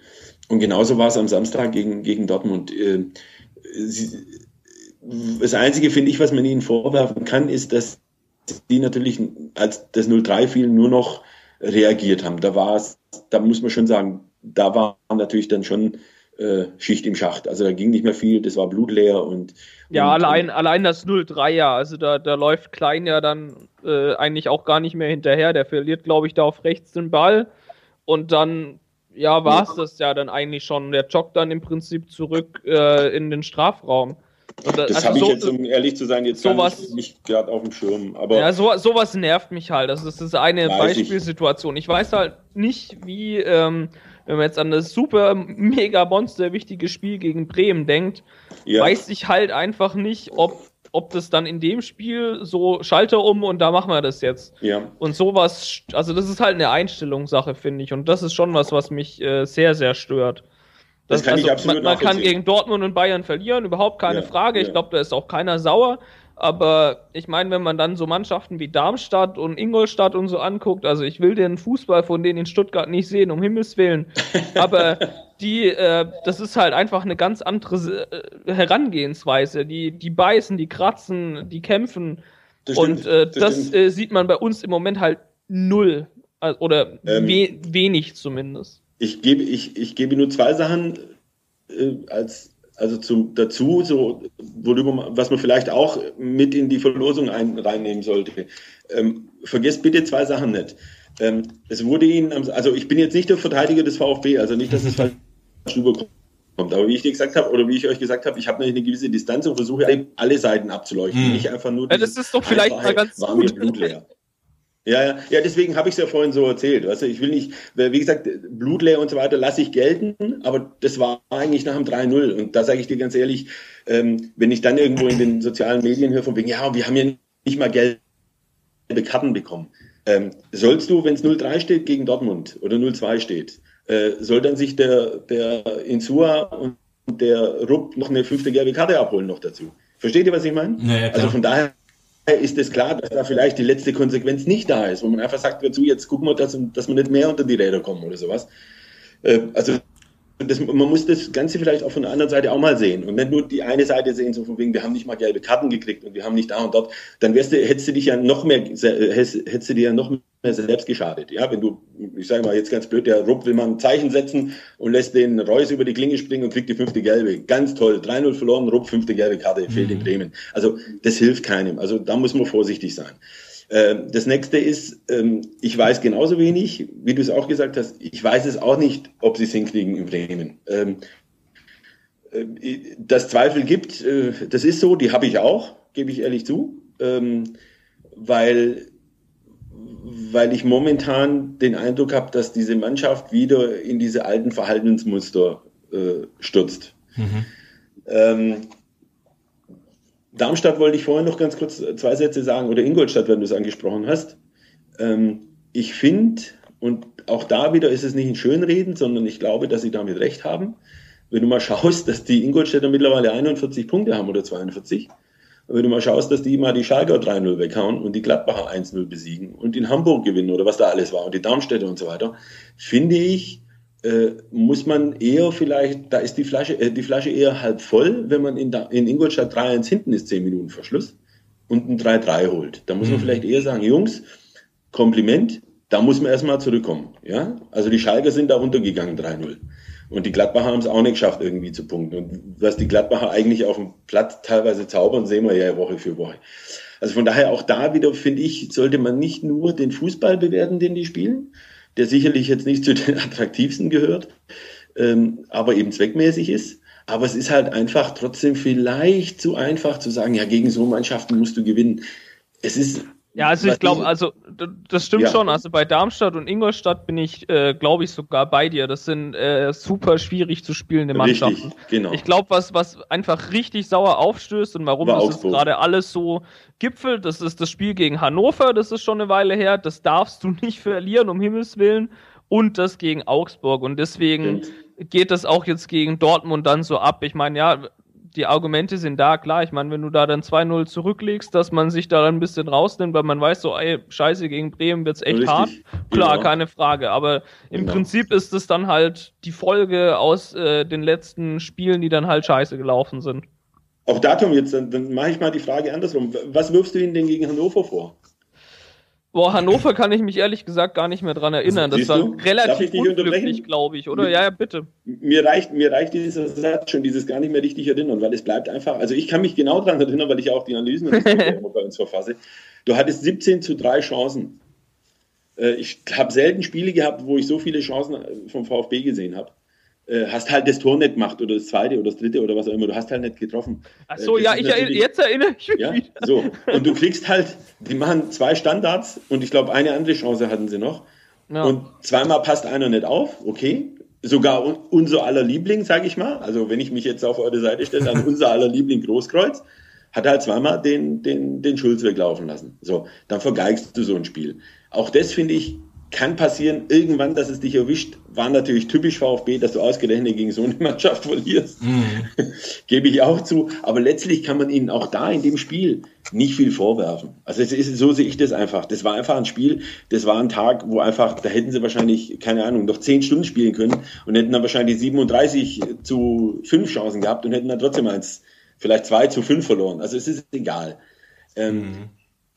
Und genauso war es am Samstag gegen, gegen Dortmund. Äh, sie, das Einzige, finde ich, was man ihnen vorwerfen kann, ist, dass die natürlich, als das 0-3 fiel, nur noch reagiert haben. Da war es, da muss man schon sagen, da war natürlich dann schon äh, Schicht im Schacht. Also da ging nicht mehr viel, das war blutleer und. Ja, und, allein, allein das 0-3 ja, also da, da läuft Klein ja dann äh, eigentlich auch gar nicht mehr hinterher. Der verliert, glaube ich, da auf rechts den Ball und dann, ja, war es das ja dann eigentlich schon. Der joggt dann im Prinzip zurück äh, in den Strafraum. Und, das also habe ich jetzt, um ehrlich zu sein, jetzt sowas, nicht gerade auf dem Schirm. Aber ja, so, sowas nervt mich halt. Das ist, das ist eine Beispielsituation. Ich. ich weiß halt nicht, wie, ähm, wenn man jetzt an das super, mega Monster wichtige Spiel gegen Bremen denkt, ja. weiß ich halt einfach nicht, ob, ob das dann in dem Spiel so Schalter um und da machen wir das jetzt. Ja. Und sowas, also das ist halt eine Einstellungssache, finde ich. Und das ist schon was, was mich äh, sehr, sehr stört. Das, das kann also, ich absolut Man, man kann gegen Dortmund und Bayern verlieren, überhaupt keine ja, Frage. Ich glaube, da ist auch keiner sauer. Aber ich meine, wenn man dann so Mannschaften wie Darmstadt und Ingolstadt und so anguckt, also ich will den Fußball von denen in Stuttgart nicht sehen, um Himmels Willen. Aber die, äh, das ist halt einfach eine ganz andere äh, Herangehensweise. Die, die beißen, die kratzen, die kämpfen. Das und äh, das, das äh, sieht man bei uns im Moment halt null. Also, oder ähm, we wenig zumindest. Ich gebe, ich, ich gebe nur zwei Sachen äh, als also zum, dazu, so, worüber was man vielleicht auch mit in die Verlosung ein, reinnehmen sollte. Ähm, vergesst bitte zwei Sachen nicht. Ähm, es wurde Ihnen, also ich bin jetzt nicht der Verteidiger des VfB, also nicht, dass es falsch rüberkommt. Aber wie ich dir gesagt habe, oder wie ich euch gesagt habe, ich habe eine gewisse Distanz und versuche alle Seiten abzuleuchten. Hm. Nicht einfach nur. Ja, das ist doch vielleicht mal ganz war mir blutleer. Ja, ja, ja, deswegen habe ich es ja vorhin so erzählt. Weißt du, ich will nicht, wie gesagt, blutleer und so weiter lasse ich gelten, aber das war eigentlich nach dem 3-0. Und da sage ich dir ganz ehrlich, ähm, wenn ich dann irgendwo in den sozialen Medien höre von wegen, ja, wir haben ja nicht mal gelbe Karten bekommen. Ähm, sollst du, wenn es 0-3 steht gegen Dortmund oder 0-2 steht, äh, soll dann sich der, der Insua und der Rupp noch eine fünfte gelbe Karte abholen noch dazu? Versteht ihr, was ich meine? Ja, also von daher ist es klar, dass da vielleicht die letzte Konsequenz nicht da ist, wo man einfach sagt dazu, jetzt gucken wir, dass, dass wir nicht mehr unter die Räder kommen oder sowas. Äh, also das, man muss das Ganze vielleicht auch von der anderen Seite auch mal sehen und nicht nur die eine Seite sehen, so von wegen, wir haben nicht mal gelbe Karten gekriegt und wir haben nicht da und dort, dann wärst du, hättest du dich ja noch mehr, hättest du dir ja noch mehr selbst geschadet. Ja, wenn du, ich sage mal jetzt ganz blöd, der Rupp will mal ein Zeichen setzen und lässt den Reus über die Klinge springen und kriegt die fünfte gelbe. Ganz toll. 3-0 verloren, Rupp, fünfte gelbe Karte, fehlt mhm. in Bremen. Also, das hilft keinem. Also, da muss man vorsichtig sein. Ähm, das nächste ist, ähm, ich weiß genauso wenig, wie du es auch gesagt hast, ich weiß es auch nicht, ob sie es hinkriegen in Bremen. Ähm, äh, dass Zweifel gibt, äh, das ist so, die habe ich auch, gebe ich ehrlich zu, weil, weil ich momentan den Eindruck habe, dass diese Mannschaft wieder in diese alten Verhaltensmuster äh, stürzt. Mhm. Darmstadt wollte ich vorher noch ganz kurz zwei Sätze sagen, oder Ingolstadt, wenn du es angesprochen hast. Ähm, ich finde, und auch da wieder ist es nicht ein Schönreden, sondern ich glaube, dass sie damit recht haben. Wenn du mal schaust, dass die Ingolstädter mittlerweile 41 Punkte haben oder 42, wenn du mal schaust, dass die mal die Schalker 3-0 weghauen und die Gladbacher 1-0 besiegen und in Hamburg gewinnen oder was da alles war und die Darmstädter und so weiter, finde ich, äh, muss man eher vielleicht, da ist die Flasche, äh, die Flasche eher halb voll, wenn man in, in Ingolstadt 3-1 hinten ist, 10 Minuten Verschluss und ein 3-3 holt. Da muss man mhm. vielleicht eher sagen, Jungs, Kompliment, da muss man erstmal zurückkommen. Ja? Also die Schalker sind da runtergegangen 3-0. Und die Gladbacher haben es auch nicht geschafft, irgendwie zu punkten. Und was die Gladbacher eigentlich auf dem Platz teilweise zaubern, sehen wir ja Woche für Woche. Also von daher auch da wieder, finde ich, sollte man nicht nur den Fußball bewerten, den die spielen, der sicherlich jetzt nicht zu den attraktivsten gehört, ähm, aber eben zweckmäßig ist. Aber es ist halt einfach trotzdem vielleicht zu einfach zu sagen, ja, gegen so Mannschaften musst du gewinnen. Es ist ja, also ich glaube, also das stimmt ja. schon. Also bei Darmstadt und Ingolstadt bin ich, äh, glaube ich, sogar bei dir. Das sind äh, super schwierig zu spielende Mannschaften. Richtig, genau. Ich glaube, was, was einfach richtig sauer aufstößt und warum War das gerade alles so gipfelt, das ist das Spiel gegen Hannover, das ist schon eine Weile her. Das darfst du nicht verlieren, um Himmels Willen. Und das gegen Augsburg. Und deswegen Stimmt. geht das auch jetzt gegen Dortmund dann so ab. Ich meine, ja, die Argumente sind da, klar. Ich meine, wenn du da dann 2-0 zurücklegst, dass man sich da ein bisschen rausnimmt, weil man weiß so, ey, scheiße, gegen Bremen wird's echt Richtig. hart. Klar, genau. keine Frage. Aber im genau. Prinzip ist es dann halt die Folge aus äh, den letzten Spielen, die dann halt scheiße gelaufen sind. Auch Datum jetzt, dann, dann mache ich mal die Frage andersrum. Was wirfst du ihnen denn gegen Hannover vor? Boah, Hannover kann ich mich ehrlich gesagt gar nicht mehr dran erinnern. Das war relativ unglücklich, glaube ich, oder? Ja, ja, bitte. Mir reicht, mir reicht dieser Satz schon, dieses gar nicht mehr richtig erinnern, weil es bleibt einfach, also ich kann mich genau daran erinnern, weil ich auch die Analysen bei uns verfasse. Du hattest 17 zu 3 Chancen. Äh, ich habe selten Spiele gehabt, wo ich so viele Chancen vom VfB gesehen habe. Äh, hast halt das Tor nicht gemacht oder das zweite oder das dritte oder was auch immer. Du hast halt nicht getroffen. Ach so, äh, ja, ich erinn, jetzt erinnere ich mich ja, wieder. So, und du kriegst halt, die machen zwei Standards und ich glaube, eine andere Chance hatten sie noch. Ja. Und zweimal passt einer nicht auf, okay. Sogar un unser aller Liebling, sage ich mal. Also wenn ich mich jetzt auf eure Seite stelle, dann unser aller Liebling Großkreuz hat halt zweimal den, den, den Schulz weglaufen lassen. So, dann vergeigst du so ein Spiel. Auch das finde ich kann passieren, irgendwann, dass es dich erwischt, war natürlich typisch VfB, dass du ausgerechnet gegen so eine Mannschaft verlierst. Mhm. Gebe ich auch zu. Aber letztlich kann man ihnen auch da in dem Spiel nicht viel vorwerfen. Also es ist, so sehe ich das einfach. Das war einfach ein Spiel, das war ein Tag, wo einfach, da hätten sie wahrscheinlich, keine Ahnung, noch zehn Stunden spielen können und hätten dann wahrscheinlich 37 zu fünf Chancen gehabt und hätten dann trotzdem eins, vielleicht zwei zu fünf verloren. Also es ist egal. Ähm, mhm.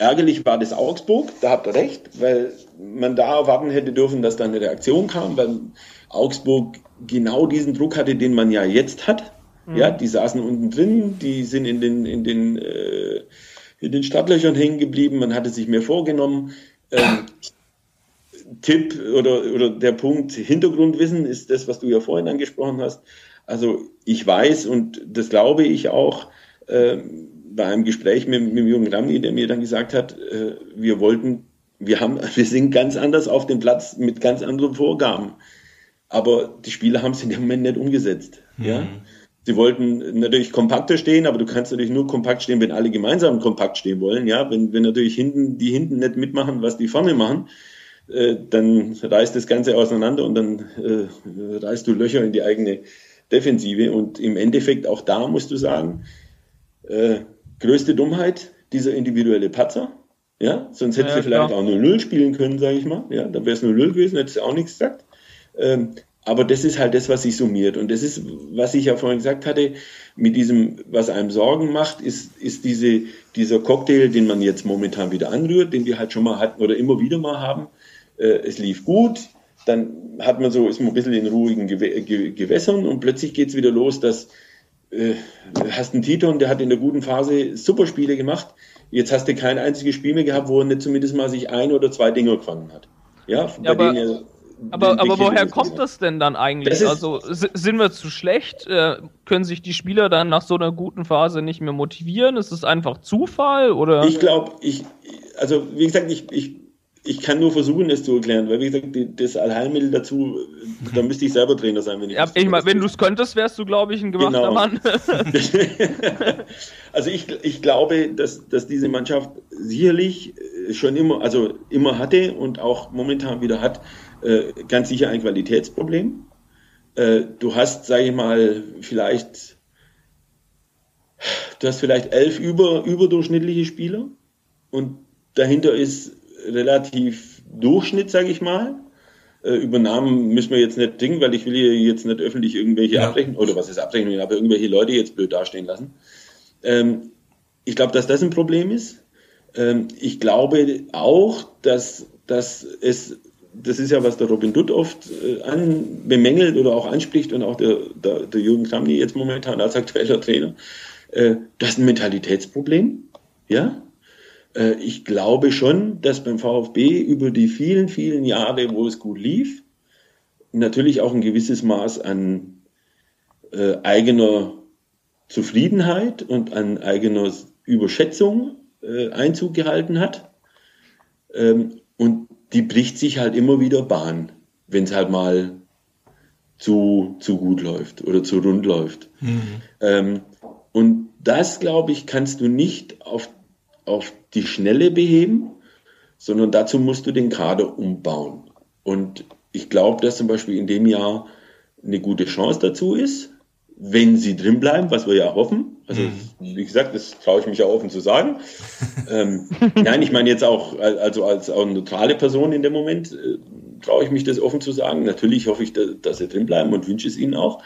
Ärgerlich war das Augsburg, da habt ihr recht, weil man da erwarten hätte dürfen, dass da eine Reaktion kam, weil Augsburg genau diesen Druck hatte, den man ja jetzt hat. Mhm. Ja, die saßen unten drin, die sind in den, in den, äh, in den Startlöchern hängen geblieben, man hatte sich mehr vorgenommen. Ähm, Tipp oder, oder der Punkt Hintergrundwissen ist das, was du ja vorhin angesprochen hast. Also ich weiß und das glaube ich auch, ähm, bei einem Gespräch mit, mit Jürgen Ramni, der mir dann gesagt hat, äh, wir wollten, wir haben, wir sind ganz anders auf dem Platz mit ganz anderen Vorgaben. Aber die Spieler haben es in dem Moment nicht umgesetzt. Mhm. Ja? Sie wollten natürlich kompakter stehen, aber du kannst natürlich nur kompakt stehen, wenn alle gemeinsam kompakt stehen wollen. Ja, wenn, wenn natürlich hinten, die hinten nicht mitmachen, was die vorne machen, äh, dann reißt das Ganze auseinander und dann äh, reißt du Löcher in die eigene Defensive. Und im Endeffekt auch da musst du sagen, äh, größte Dummheit, dieser individuelle Patzer. Ja, sonst hätte ja, sie vielleicht klar. auch 0-0 spielen können, sage ich mal. Ja, dann wäre es 0-0 gewesen, hätte sie auch nichts gesagt. Ähm, aber das ist halt das, was sich summiert. Und das ist, was ich ja vorhin gesagt hatte, mit diesem, was einem Sorgen macht, ist, ist diese, dieser Cocktail, den man jetzt momentan wieder anrührt, den wir halt schon mal hatten oder immer wieder mal haben. Äh, es lief gut, dann hat man so, ist man ein bisschen in ruhigen Gewässern und plötzlich geht es wieder los, dass äh, hast einen Titon, der hat in der guten Phase super Spiele gemacht. Jetzt hast du kein einziges Spiel mehr gehabt, wo er nicht zumindest mal sich ein oder zwei Dinge gefangen hat. Ja, ja aber, er, aber, aber woher kommt das denn dann eigentlich? Also sind wir zu schlecht? Äh, können sich die Spieler dann nach so einer guten Phase nicht mehr motivieren? Ist es einfach Zufall oder? Ich glaube, ich, also wie gesagt, ich, ich ich kann nur versuchen, es zu erklären, weil wie gesagt, das Allheilmittel dazu, da müsste ich selber Trainer sein, wenn ich. Ja, ich meine, wenn du es könntest, wärst du, glaube ich, ein gemachter genau. Mann. also ich, ich glaube, dass, dass diese Mannschaft sicherlich äh, schon immer, also immer hatte und auch momentan wieder hat, äh, ganz sicher ein Qualitätsproblem. Äh, du hast, sage ich mal, vielleicht, du hast vielleicht elf über, überdurchschnittliche Spieler und dahinter ist relativ Durchschnitt, sage ich mal. Äh, über Namen müssen wir jetzt nicht dingen, weil ich will hier jetzt nicht öffentlich irgendwelche ja. Abrechnungen, oder was ist Abrechnungen, aber irgendwelche Leute jetzt blöd dastehen lassen. Ähm, ich glaube, dass das ein Problem ist. Ähm, ich glaube auch, dass, dass es, das ist ja, was der Robin Dutt oft äh, an, bemängelt oder auch anspricht und auch der, der, der Jürgen Kramny jetzt momentan als aktueller Trainer, äh, das ist ein Mentalitätsproblem. Ja, ich glaube schon, dass beim VfB über die vielen, vielen Jahre, wo es gut lief, natürlich auch ein gewisses Maß an äh, eigener Zufriedenheit und an eigener Überschätzung äh, Einzug gehalten hat. Ähm, und die bricht sich halt immer wieder Bahn, wenn es halt mal zu, zu gut läuft oder zu rund läuft. Mhm. Ähm, und das, glaube ich, kannst du nicht auf auf die Schnelle beheben, sondern dazu musst du den Kader umbauen. Und ich glaube, dass zum Beispiel in dem Jahr eine gute Chance dazu ist. wenn sie drin bleiben, was wir ja hoffen. Also, mhm. wie gesagt, das traue ich mich ja offen zu sagen. ähm, nein, ich meine jetzt auch, also als auch neutrale Person in dem Moment, äh, traue ich mich das offen zu sagen. Natürlich hoffe ich, dass, dass sie drin bleiben und wünsche es ihnen auch.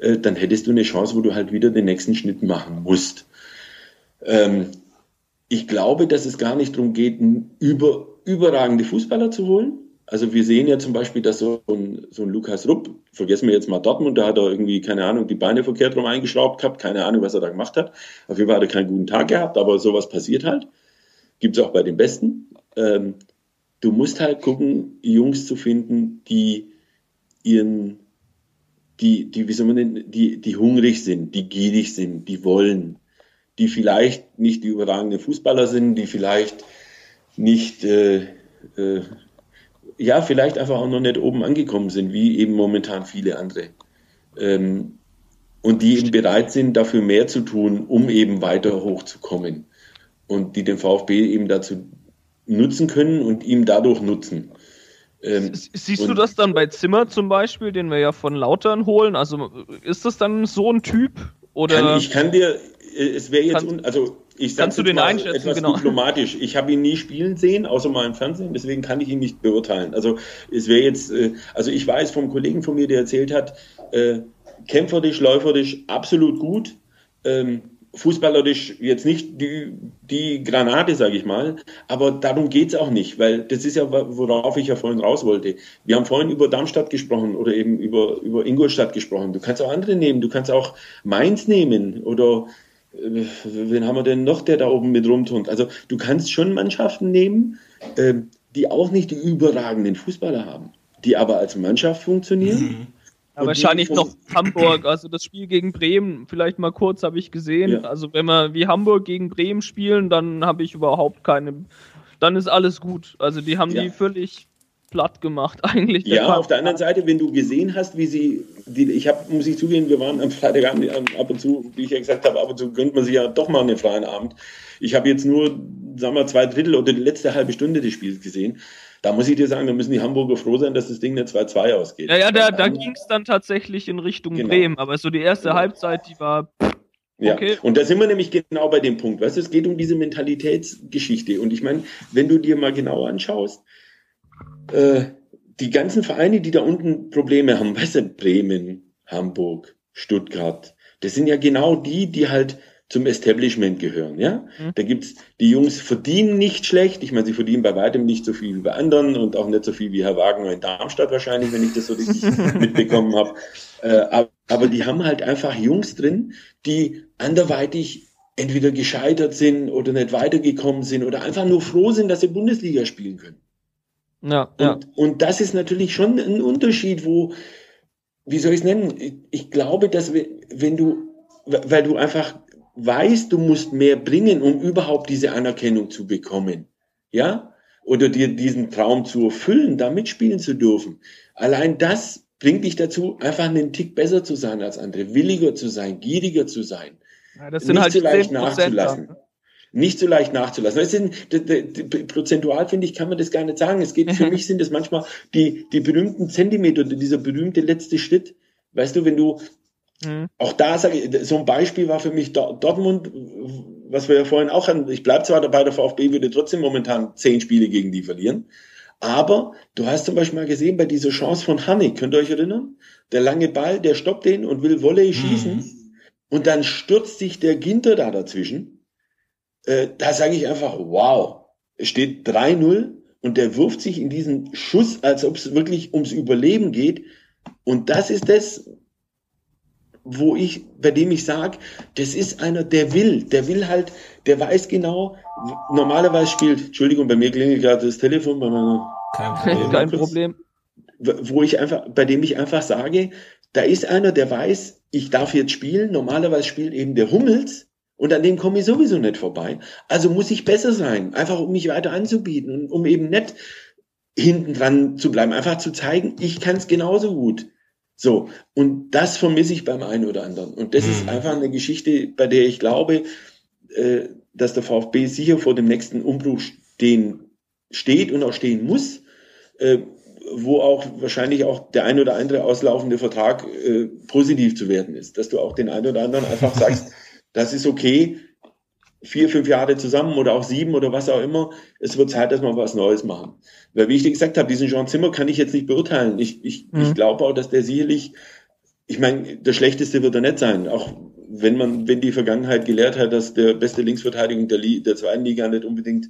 Äh, dann hättest du eine Chance, wo du halt wieder den nächsten Schnitt machen musst. Ähm, ich glaube, dass es gar nicht darum geht, über, überragende Fußballer zu holen, also wir sehen ja zum Beispiel, dass so ein, so ein Lukas Rupp, vergessen wir jetzt mal Dortmund, da hat er irgendwie, keine Ahnung, die Beine verkehrt rum eingeschraubt gehabt, keine Ahnung, was er da gemacht hat. Auf jeden Fall hat er keinen guten Tag gehabt, aber sowas passiert halt. Gibt es auch bei den Besten. Ähm, du musst halt gucken, Jungs zu finden, die ihren, die, die, wie soll man denn, die, die hungrig sind, die gierig sind, die wollen, die vielleicht nicht die überragenden Fußballer sind, die vielleicht nicht äh, äh, ja, vielleicht einfach auch noch nicht oben angekommen sind, wie eben momentan viele andere. Ähm, und die eben bereit sind, dafür mehr zu tun, um eben weiter hochzukommen. Und die den VfB eben dazu nutzen können und ihm dadurch nutzen. Ähm, Siehst du das dann bei Zimmer zum Beispiel, den wir ja von Lautern holen? Also ist das dann so ein Typ? Oder kann, ich kann dir, es wäre jetzt, un, also ich Kannst du den einschätzen? Etwas genau. diplomatisch. Ich habe ihn nie spielen sehen, außer mal im Fernsehen, deswegen kann ich ihn nicht beurteilen. Also es wäre jetzt, äh, also ich weiß vom Kollegen von mir, der erzählt hat, äh, kämpferisch, läuferisch absolut gut. Ähm, fußballerisch jetzt nicht die, die Granate, sage ich mal, aber darum geht's auch nicht, weil das ist ja, worauf ich ja vorhin raus wollte. Wir haben vorhin über Darmstadt gesprochen oder eben über, über Ingolstadt gesprochen. Du kannst auch andere nehmen, du kannst auch Mainz nehmen oder äh, wen haben wir denn noch, der da oben mit rumturnt? Also du kannst schon Mannschaften nehmen, äh, die auch nicht die überragenden Fußballer haben, die aber als Mannschaft funktionieren. Mhm. Ja, wahrscheinlich noch Hamburg, also das Spiel gegen Bremen, vielleicht mal kurz habe ich gesehen. Ja. Also wenn wir wie Hamburg gegen Bremen spielen, dann habe ich überhaupt keine, dann ist alles gut. Also die haben ja. die völlig platt gemacht eigentlich. Ja, auf der anderen Seite, wenn du gesehen hast, wie sie, die, ich habe, muss ich zugeben, wir waren am Freitagabend ab und zu, wie ich ja gesagt habe, ab und zu gönnt man sich ja doch mal einen freien Abend. Ich habe jetzt nur, sagen wir, zwei Drittel oder die letzte halbe Stunde des Spiels gesehen. Da muss ich dir sagen, da müssen die Hamburger froh sein, dass das Ding nicht 2-2 ausgeht. Ja, ja, da, da ging es dann tatsächlich in Richtung genau. Bremen, aber so die erste genau. Halbzeit, die war. Ja, okay. und da sind wir nämlich genau bei dem Punkt. Weißt du, es geht um diese Mentalitätsgeschichte. Und ich meine, wenn du dir mal genau anschaust, äh, die ganzen Vereine, die da unten Probleme haben, weißt du, Bremen, Hamburg, Stuttgart, das sind ja genau die, die halt zum Establishment gehören, ja. Mhm. Da gibt's, die Jungs verdienen nicht schlecht. Ich meine, sie verdienen bei weitem nicht so viel wie bei anderen und auch nicht so viel wie Herr Wagner in Darmstadt wahrscheinlich, wenn ich das so richtig mitbekommen habe. Äh, aber die haben halt einfach Jungs drin, die anderweitig entweder gescheitert sind oder nicht weitergekommen sind oder einfach nur froh sind, dass sie Bundesliga spielen können. Ja, und, ja. und das ist natürlich schon ein Unterschied, wo, wie soll ich es nennen? Ich glaube, dass wenn du, weil du einfach weißt, du musst mehr bringen, um überhaupt diese Anerkennung zu bekommen, ja, oder dir diesen Traum zu erfüllen, da mitspielen zu dürfen. Allein das bringt dich dazu, einfach einen Tick besser zu sein als andere, williger zu sein, gieriger zu sein. Ja, das sind nicht halt so leicht nachzulassen. Dann nicht so leicht nachzulassen. Das sind, prozentual finde ich, kann man das gar nicht sagen. Es geht, für mhm. mich sind das manchmal die, die berühmten Zentimeter, dieser berühmte letzte Schritt. Weißt du, wenn du, mhm. auch da sage ich, so ein Beispiel war für mich Dortmund, was wir ja vorhin auch hatten. Ich bleibe zwar dabei, der VfB würde trotzdem momentan zehn Spiele gegen die verlieren. Aber du hast zum Beispiel mal gesehen, bei dieser Chance von Hanni, könnt ihr euch erinnern? Der lange Ball, der stoppt den und will Volley schießen. Mhm. Und dann stürzt sich der Ginter da dazwischen äh, da sage ich einfach, wow, es steht 3-0 und der wirft sich in diesen Schuss, als ob es wirklich ums Überleben geht. Und das ist das, wo ich, bei dem ich sage, das ist einer, der will, der will halt, der weiß genau, normalerweise spielt, Entschuldigung, bei mir klingelt gerade das Telefon bei meiner. Kein Problem. Kein Problem. Wo ich einfach, bei dem ich einfach sage, da ist einer, der weiß, ich darf jetzt spielen. Normalerweise spielt eben der Hummels und an dem komme ich sowieso nicht vorbei. Also muss ich besser sein, einfach um mich weiter anzubieten und um eben nicht hinten dran zu bleiben, einfach zu zeigen, ich kann es genauso gut. So, und das vermisse ich beim einen oder anderen. Und das mhm. ist einfach eine Geschichte, bei der ich glaube, äh, dass der VfB sicher vor dem nächsten Umbruch stehen, steht und auch stehen muss. Äh, wo auch wahrscheinlich auch der ein oder andere auslaufende Vertrag äh, positiv zu werden ist. Dass du auch den einen oder anderen einfach sagst, das ist okay, vier, fünf Jahre zusammen oder auch sieben oder was auch immer. Es wird Zeit, dass wir was Neues machen. Weil, wie ich dir gesagt habe, diesen Jean Zimmer kann ich jetzt nicht beurteilen. Ich, ich, mhm. ich glaube auch, dass der sicherlich, ich meine, der Schlechteste wird er nicht sein. Auch wenn man, wenn die Vergangenheit gelehrt hat, dass der beste Linksverteidigung der, der zweiten Liga nicht unbedingt.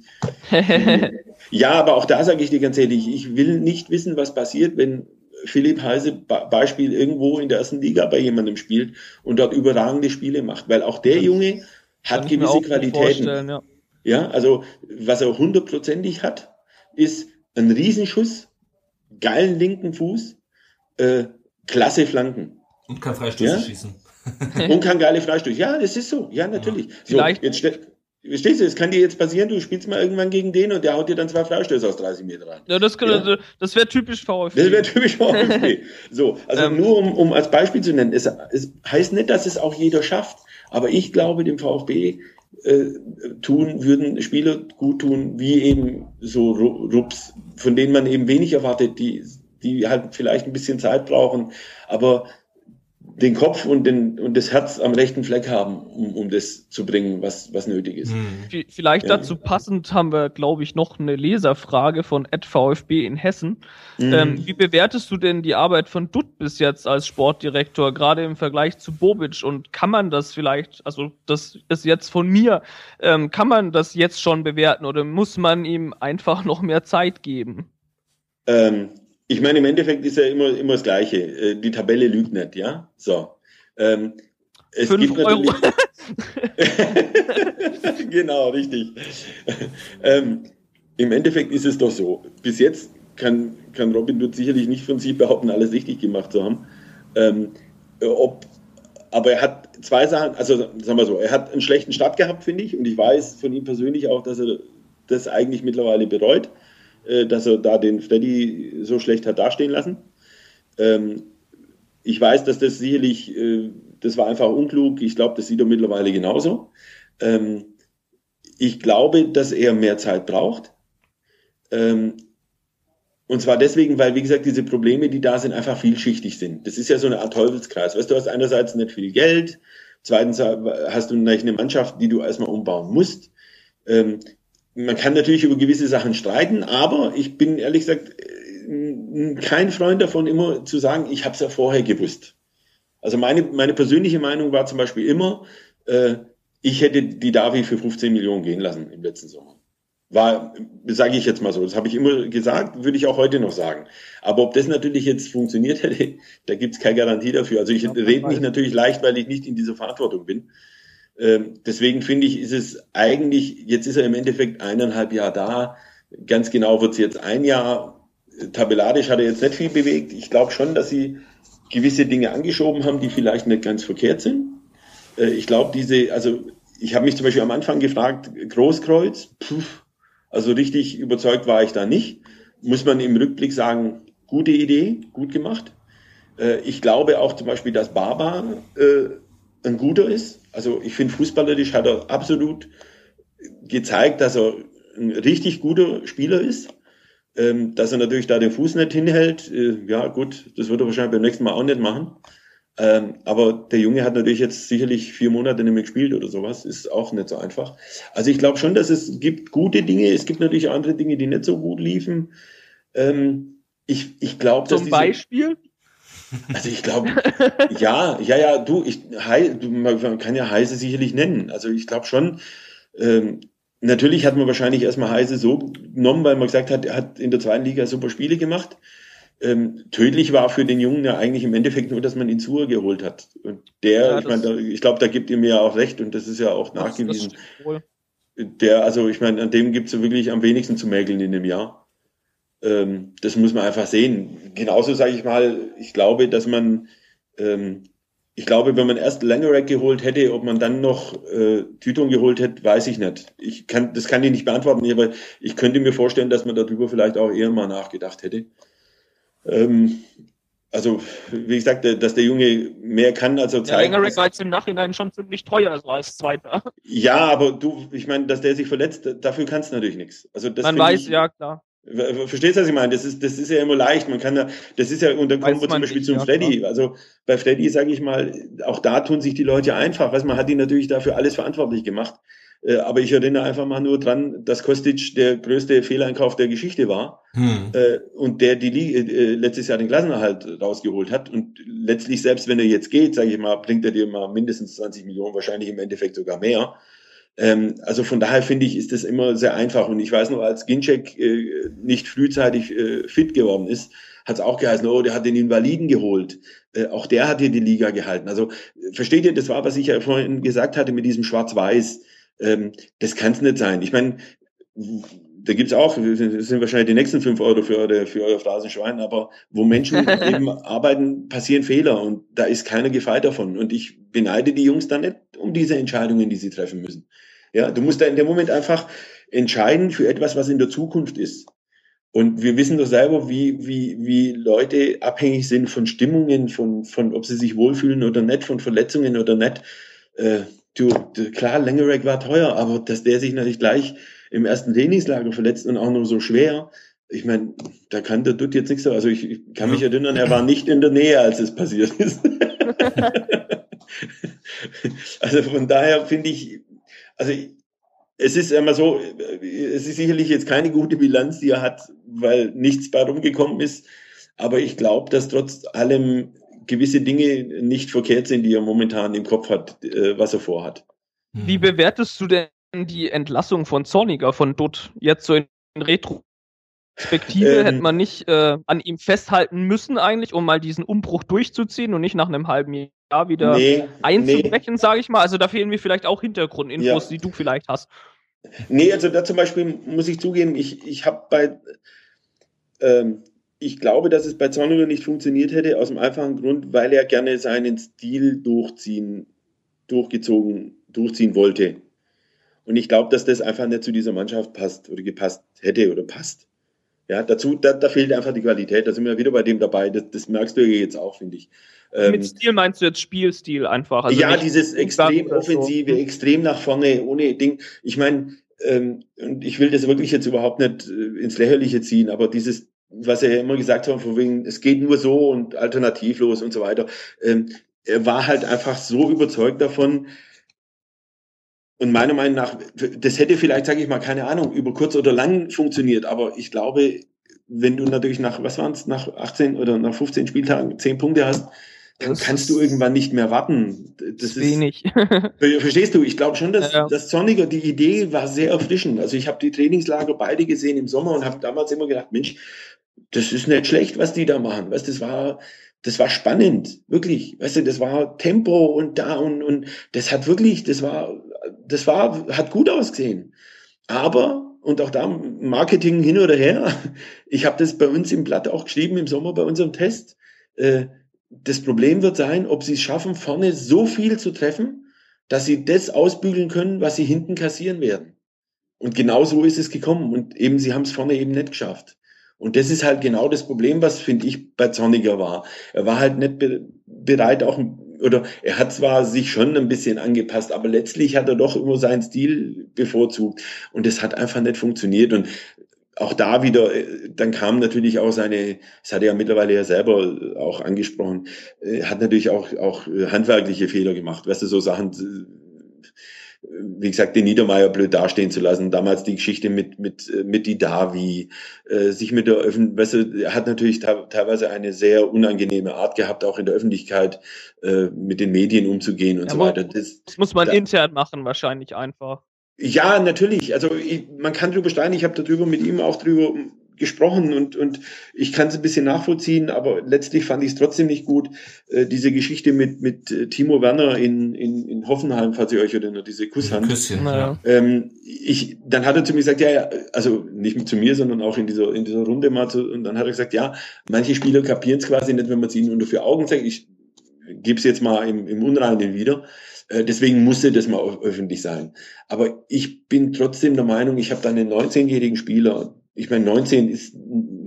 ja, aber auch da sage ich dir ganz ehrlich, ich will nicht wissen, was passiert, wenn Philipp Heise Beispiel irgendwo in der ersten Liga bei jemandem spielt und dort überragende Spiele macht, weil auch der Junge hat gewisse Qualitäten. Ja. ja, also was er hundertprozentig hat, ist ein Riesenschuss, geilen linken Fuß, äh, klasse Flanken. Und kann Freistöße ja? schießen. Und kann geile Freistöße. Ja, das ist so. Ja, natürlich. Ja. Vielleicht. So, jetzt Verstehst du, es kann dir jetzt passieren, du spielst mal irgendwann gegen den und der haut dir dann zwei Freistöße aus 30 Metern rein. Ja, das, ja? das wäre typisch VfB. Das wäre typisch VfB. so, also ähm. nur um, um als Beispiel zu nennen, es, es heißt nicht, dass es auch jeder schafft. Aber ich glaube, dem VfB äh, tun, würden Spieler gut tun, wie eben so Rups, von denen man eben wenig erwartet, die, die halt vielleicht ein bisschen Zeit brauchen, aber den Kopf und, den, und das Herz am rechten Fleck haben, um, um das zu bringen, was, was nötig ist. Hm. Vielleicht ja. dazu passend haben wir, glaube ich, noch eine Leserfrage von VfB in Hessen. Mhm. Ähm, wie bewertest du denn die Arbeit von Dutt bis jetzt als Sportdirektor, gerade im Vergleich zu Bobic? Und kann man das vielleicht, also das ist jetzt von mir, ähm, kann man das jetzt schon bewerten oder muss man ihm einfach noch mehr Zeit geben? Ähm, ich meine, im Endeffekt ist ja immer, immer das Gleiche. Äh, die Tabelle lügt nicht, ja? So. Ähm, es Fünf gibt Euro. genau, richtig. ähm, Im Endeffekt ist es doch so. Bis jetzt kann, kann Robin Dutt sicherlich nicht von sich behaupten, alles richtig gemacht zu haben. Ähm, ob, aber er hat zwei Sachen, also sagen wir so, er hat einen schlechten Start gehabt, finde ich, und ich weiß von ihm persönlich auch, dass er das eigentlich mittlerweile bereut. Äh, dass er da den Freddy so schlecht hat dastehen lassen. Ähm, ich weiß, dass das sicherlich, äh, das war einfach unklug. Ich glaube, das sieht er mittlerweile genauso. Ähm, ich glaube, dass er mehr Zeit braucht. Ähm, und zwar deswegen, weil, wie gesagt, diese Probleme, die da sind, einfach vielschichtig sind. Das ist ja so eine Art Teufelskreis. Weißt du, hast einerseits nicht viel Geld, zweitens hast du eine Mannschaft, die du erstmal umbauen musst. Ähm, man kann natürlich über gewisse Sachen streiten, aber ich bin ehrlich gesagt äh, kein Freund davon, immer zu sagen, ich habe es ja vorher gewusst. Also meine, meine persönliche Meinung war zum Beispiel immer, äh, ich hätte die Davi für 15 Millionen gehen lassen im letzten Sommer. War, sage ich jetzt mal so, das habe ich immer gesagt, würde ich auch heute noch sagen. Aber ob das natürlich jetzt funktioniert hätte, da gibt es keine Garantie dafür. Also ich rede mich natürlich leicht, weil ich nicht in dieser Verantwortung bin. Ähm, deswegen finde ich, ist es eigentlich, jetzt ist er im Endeffekt eineinhalb Jahre da. Ganz genau wird es jetzt ein Jahr. Tabellarisch hat er jetzt nicht viel bewegt. Ich glaube schon, dass sie gewisse Dinge angeschoben haben, die vielleicht nicht ganz verkehrt sind. Äh, ich glaube, diese, also ich habe mich zum Beispiel am Anfang gefragt, Großkreuz, pf, also richtig überzeugt war ich da nicht. Muss man im Rückblick sagen, gute Idee, gut gemacht. Äh, ich glaube auch zum Beispiel, dass Baba äh, ein guter ist. Also ich finde, fußballerisch hat er absolut gezeigt, dass er ein richtig guter Spieler ist. Ähm, dass er natürlich da den Fuß nicht hinhält, äh, ja gut, das wird er wahrscheinlich beim nächsten Mal auch nicht machen. Ähm, aber der Junge hat natürlich jetzt sicherlich vier Monate nicht mehr gespielt oder sowas, ist auch nicht so einfach. Also ich glaube schon, dass es gibt gute Dinge, es gibt natürlich andere Dinge, die nicht so gut liefen. Ähm, ich ich glaube, dass Zum Beispiel? Also ich glaube, ja, ja, ja, du, ich, Hei, du, man kann ja Heise sicherlich nennen. Also ich glaube schon, ähm, natürlich hat man wahrscheinlich erstmal Heise so genommen, weil man gesagt hat, er hat in der zweiten Liga super Spiele gemacht. Ähm, tödlich war für den Jungen ja eigentlich im Endeffekt nur, dass man ihn zu geholt hat. Und der, ja, ich meine, ich glaube, da gibt ihr mir ja auch recht und das ist ja auch nachgewiesen. Der, also ich meine, an dem gibt es wirklich am wenigsten zu mäkeln in dem Jahr. Ähm, das muss man einfach sehen. Genauso sage ich mal, ich glaube, dass man, ähm, ich glaube, wenn man erst Langerack geholt hätte, ob man dann noch äh, Tütung geholt hätte, weiß ich nicht. Ich kann, das kann ich nicht beantworten, aber ich könnte mir vorstellen, dass man darüber vielleicht auch eher mal nachgedacht hätte. Ähm, also, wie gesagt, dass der Junge mehr kann, als er zeigt. Der Langerack war jetzt im Nachhinein schon ziemlich teuer, so als Zweiter. Ja, aber du, ich meine, dass der sich verletzt, dafür kannst du natürlich nichts. Also das Man weiß, ich, ja, klar Verstehst du, was ich meine? Das ist, das ist ja immer leicht. Man kann ja, das ist ja, und dann kommen wir zum Beispiel nicht, zum ja, Freddy. Klar. Also bei Freddy, sage ich mal, auch da tun sich die Leute einfach. Weißt, man hat ihn natürlich dafür alles verantwortlich gemacht. Äh, aber ich erinnere einfach mal nur dran, dass Kostic der größte Fehleinkauf der Geschichte war hm. Äh, und der die Liga, äh, letztes Jahr den Klassenerhalt rausgeholt hat. Und letztlich, selbst wenn er jetzt geht, sage ich mal, bringt er dir mal mindestens 20 Millionen, wahrscheinlich im Endeffekt sogar mehr. Ähm, also von daher finde ich, ist das immer sehr einfach. Und ich weiß noch, als Ginczek äh, nicht frühzeitig äh, fit geworden ist, hat es auch geheißen, oh, der hat den Invaliden geholt. Äh, auch der hat hier die Liga gehalten. Also versteht ihr, das war, was ich ja vorhin gesagt hatte mit diesem Schwarz-Weiß. Ähm, das kann es nicht sein. Ich meine, da gibt's auch, das sind wahrscheinlich die nächsten fünf Euro für, eure, für euer Phrasenschwein, aber wo Menschen eben arbeiten, passieren Fehler und da ist keiner gefeit davon. Und ich beneide die Jungs dann nicht um diese Entscheidungen, die sie treffen müssen. Ja, du musst da in dem Moment einfach entscheiden für etwas, was in der Zukunft ist. Und wir wissen doch selber, wie, wie, wie Leute abhängig sind von Stimmungen, von, von ob sie sich wohlfühlen oder nicht, von Verletzungen oder nicht. Äh, du, klar, Langerek war teuer, aber dass der sich natürlich gleich im ersten Trainingslager verletzt und auch nur so schwer, ich meine, da kann der Dutt jetzt nichts. Also ich, ich kann mich erinnern, er war nicht in der Nähe, als es passiert ist. also von daher finde ich, also es ist immer so, es ist sicherlich jetzt keine gute Bilanz, die er hat, weil nichts bei rumgekommen ist. Aber ich glaube, dass trotz allem gewisse Dinge nicht verkehrt sind, die er momentan im Kopf hat, äh, was er vorhat. Wie bewertest du denn die Entlassung von Zorniger von Dutt jetzt so in Retro? Perspektive ähm, hätte man nicht äh, an ihm festhalten müssen eigentlich, um mal diesen Umbruch durchzuziehen und nicht nach einem halben Jahr wieder nee, einzubrechen, nee. sage ich mal. Also da fehlen mir vielleicht auch Hintergrundinfos, ja. die du vielleicht hast. Nee, also da zum Beispiel muss ich zugeben, ich, ich habe bei, ähm, ich glaube, dass es bei Zorniger nicht funktioniert hätte, aus dem einfachen Grund, weil er gerne seinen Stil durchziehen, durchgezogen, durchziehen wollte. Und ich glaube, dass das einfach nicht zu dieser Mannschaft passt oder gepasst hätte oder passt. Ja, dazu, da, da fehlt einfach die Qualität. Da sind wir wieder bei dem dabei. Das, das merkst du ja jetzt auch, finde ich. Ähm, Mit Stil meinst du jetzt Spielstil einfach? Also ja, dieses extrem offensive, so. extrem nach vorne, ohne Ding. Ich meine, ähm, und ich will das wirklich jetzt überhaupt nicht äh, ins Lächerliche ziehen, aber dieses, was er ja immer gesagt hat, von wegen, es geht nur so und alternativlos und so weiter. Ähm, er war halt einfach so überzeugt davon, und meiner Meinung nach, das hätte vielleicht, sage ich mal, keine Ahnung, über kurz oder lang funktioniert. Aber ich glaube, wenn du natürlich nach, was waren es, nach 18 oder nach 15 Spieltagen 10 Punkte hast, dann das kannst du irgendwann nicht mehr warten. Das ist wenig. verstehst du? Ich glaube schon, dass, ja. dass Zorniger, die Idee war sehr erfrischend. Also ich habe die Trainingslager beide gesehen im Sommer und habe damals immer gedacht, Mensch, das ist nicht schlecht, was die da machen. Weißt, das war, das war spannend, wirklich. Weißt du, das war Tempo und da und, und das hat wirklich, das war, das war, hat gut ausgesehen. Aber, und auch da Marketing hin oder her, ich habe das bei uns im Blatt auch geschrieben im Sommer bei unserem Test. Äh, das Problem wird sein, ob sie es schaffen, vorne so viel zu treffen, dass sie das ausbügeln können, was sie hinten kassieren werden. Und genau so ist es gekommen. Und eben, sie haben es vorne eben nicht geschafft. Und das ist halt genau das Problem, was, finde ich, bei Zorniger war. Er war halt nicht be bereit, auch, oder er hat zwar sich schon ein bisschen angepasst, aber letztlich hat er doch immer seinen Stil bevorzugt. Und das hat einfach nicht funktioniert. Und auch da wieder, äh, dann kam natürlich auch seine, das hat er ja mittlerweile ja selber auch angesprochen, äh, hat natürlich auch, auch handwerkliche Fehler gemacht. Weißt du, so Sachen, wie gesagt, den Niedermeyer blöd dastehen zu lassen. Damals die Geschichte mit, mit, mit die Davi, äh, sich mit der Öffentlichkeit, weißt du, er hat natürlich teilweise eine sehr unangenehme Art gehabt, auch in der Öffentlichkeit äh, mit den Medien umzugehen und ja, so weiter. Das, das muss man da, intern machen, wahrscheinlich einfach. Ja, natürlich. Also ich, man kann drüber streiten. Ich habe darüber mit ihm auch drüber gesprochen und, und ich kann es ein bisschen nachvollziehen, aber letztlich fand ich es trotzdem nicht gut. Äh, diese Geschichte mit, mit äh, Timo Werner in, in, in Hoffenheim, falls ihr euch erinnert, diese Kusshand. Küsschen, ja. ähm, ich, dann hat er zu mir gesagt, ja, ja, also nicht zu mir, sondern auch in dieser, in dieser Runde mal zu, und dann hat er gesagt, ja, manche Spieler kapieren es quasi nicht, wenn man es ihnen unter vier Augen sagt. Ich gebe es jetzt mal im, im Unreinen wieder. Äh, deswegen musste das mal öffentlich sein. Aber ich bin trotzdem der Meinung, ich habe da einen 19-jährigen Spieler, ich meine, 19 ist,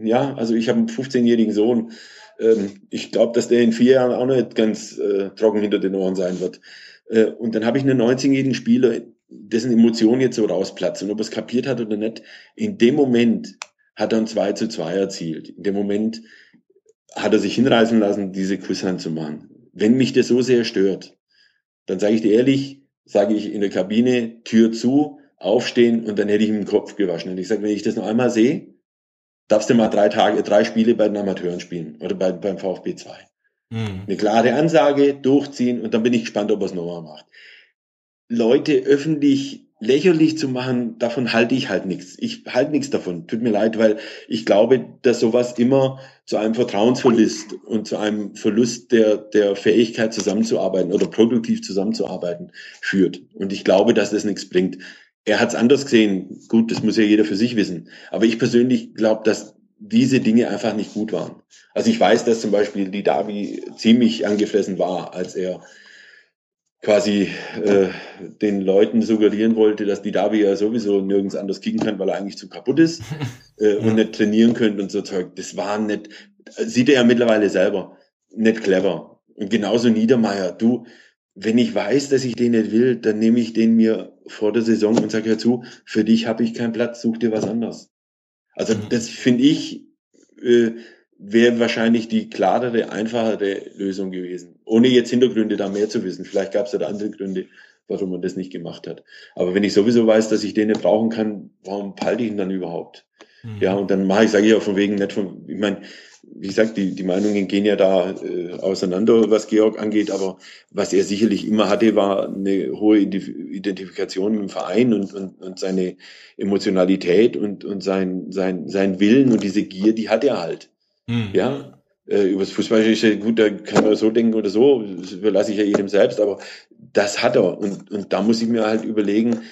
ja, also ich habe einen 15-jährigen Sohn. Ähm, ich glaube, dass der in vier Jahren auch nicht ganz äh, trocken hinter den Ohren sein wird. Äh, und dann habe ich einen 19-jährigen Spieler, dessen Emotionen jetzt so rausplatzen. Ob er es kapiert hat oder nicht, in dem Moment hat er ein 2 zu 2 erzielt. In dem Moment hat er sich hinreißen lassen, diese Kusshand zu machen. Wenn mich das so sehr stört, dann sage ich dir ehrlich, sage ich in der Kabine, Tür zu, aufstehen und dann hätte ich ihm den Kopf gewaschen. Und ich sage, wenn ich das noch einmal sehe, darfst du mal drei Tage, drei Spiele bei den Amateuren spielen oder bei, beim VfB 2. Mhm. Eine klare Ansage, durchziehen und dann bin ich gespannt, ob er es nochmal macht. Leute öffentlich lächerlich zu machen, davon halte ich halt nichts. Ich halte nichts davon. Tut mir leid, weil ich glaube, dass sowas immer zu einem Vertrauensverlust und zu einem Verlust der, der Fähigkeit zusammenzuarbeiten oder produktiv zusammenzuarbeiten führt. Und ich glaube, dass das nichts bringt. Er hat es anders gesehen. Gut, das muss ja jeder für sich wissen. Aber ich persönlich glaube, dass diese Dinge einfach nicht gut waren. Also ich weiß, dass zum Beispiel die Davi ziemlich angefressen war, als er quasi äh, den Leuten suggerieren wollte, dass die Davi ja sowieso nirgends anders kicken kann, weil er eigentlich zu kaputt ist äh, ja. und nicht trainieren könnte und so Zeug. Das war nicht, sieht er ja mittlerweile selber, nicht clever. Und genauso Niedermeyer, du, wenn ich weiß, dass ich den nicht will, dann nehme ich den mir vor der Saison und sage, hör zu, für dich habe ich keinen Platz, such dir was anderes. Also mhm. das finde ich, äh, wäre wahrscheinlich die klarere, einfachere Lösung gewesen. Ohne jetzt Hintergründe da mehr zu wissen. Vielleicht gab es ja da andere Gründe, warum man das nicht gemacht hat. Aber wenn ich sowieso weiß, dass ich den nicht brauchen kann, warum halte ich ihn dann überhaupt? Mhm. Ja, und dann mache ich, sage ich auch von wegen nicht von, ich meine, wie gesagt, die, die Meinungen gehen ja da äh, auseinander, was Georg angeht, aber was er sicherlich immer hatte, war eine hohe Identifikation mit dem Verein und, und, und seine Emotionalität und, und sein, sein, sein Willen und diese Gier, die hat er halt. Mhm. Ja, äh, über das Fußballische, gut, da kann man so denken oder so, das überlasse ich ja jedem selbst, aber das hat er. Und, und da muss ich mir halt überlegen,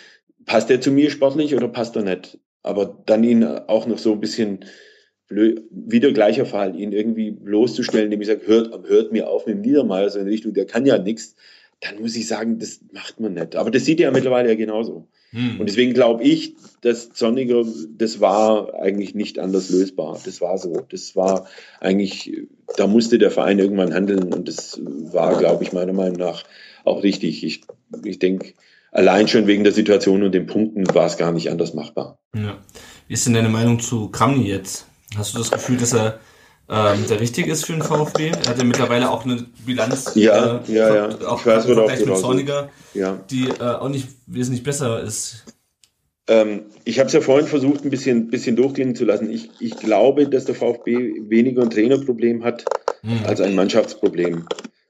passt er zu mir sportlich oder passt er nicht? Aber dann ihn auch noch so ein bisschen wieder gleicher Fall, ihn irgendwie bloßzustellen, indem ich sage, hört, hört mir auf mit dem Niedermeyer, so in Richtung, der kann ja nichts, dann muss ich sagen, das macht man nicht. Aber das sieht er ja mittlerweile ja genauso. Hm. Und deswegen glaube ich, dass Zorniger, das war eigentlich nicht anders lösbar. Das war so. Das war eigentlich, da musste der Verein irgendwann handeln und das war, glaube ich, meiner Meinung nach auch richtig. Ich, ich denke, allein schon wegen der Situation und den Punkten war es gar nicht anders machbar. Ja. Wie ist denn deine Meinung zu Kramny jetzt? Hast du das Gefühl, dass er ähm, der richtig ist für den VfB. Er hat ja mittlerweile auch eine Bilanz. Ja, äh, ja, ja. Auch ich weiß, auch mit Zorniger, ja. die äh, auch nicht wesentlich besser ist. Ähm, ich habe es ja vorhin versucht, ein bisschen, bisschen durchgehen zu lassen. Ich, ich glaube, dass der VfB weniger ein Trainerproblem hat hm. als ein Mannschaftsproblem.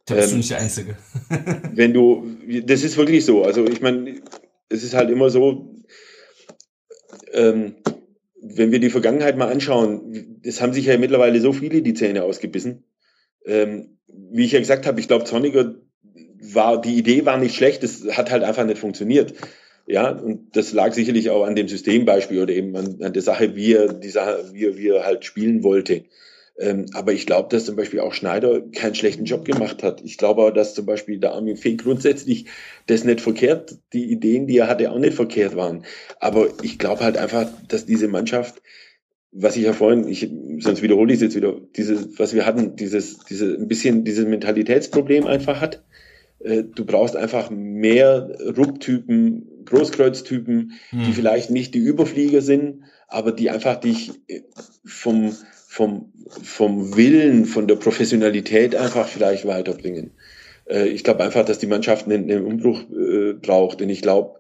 Da bist ähm, du nicht der Einzige. wenn du, das ist wirklich so. Also ich meine, es ist halt immer so, ähm, wenn wir die Vergangenheit mal anschauen, es haben sich ja mittlerweile so viele die Zähne ausgebissen. Ähm, wie ich ja gesagt habe, ich glaube, Zorniger war, die Idee war nicht schlecht, es hat halt einfach nicht funktioniert. Ja, und das lag sicherlich auch an dem Systembeispiel oder eben an, an der Sache, wie er, die Sache, wie er, wie er halt spielen wollte. Ähm, aber ich glaube, dass zum Beispiel auch Schneider keinen schlechten Job gemacht hat. Ich glaube auch, dass zum Beispiel der Armin Fee grundsätzlich das nicht verkehrt, die Ideen, die er hatte, auch nicht verkehrt waren. Aber ich glaube halt einfach, dass diese Mannschaft, was ich ja vorhin, ich, sonst wiederhole ich es jetzt wieder, dieses, was wir hatten, dieses, diese, ein bisschen dieses Mentalitätsproblem einfach hat. Äh, du brauchst einfach mehr Rupptypen, Großkreuztypen, hm. die vielleicht nicht die Überflieger sind, aber die einfach dich äh, vom, vom, vom Willen, von der Professionalität einfach vielleicht weiterbringen. Äh, ich glaube einfach, dass die Mannschaft einen, einen Umbruch äh, braucht. Und ich glaube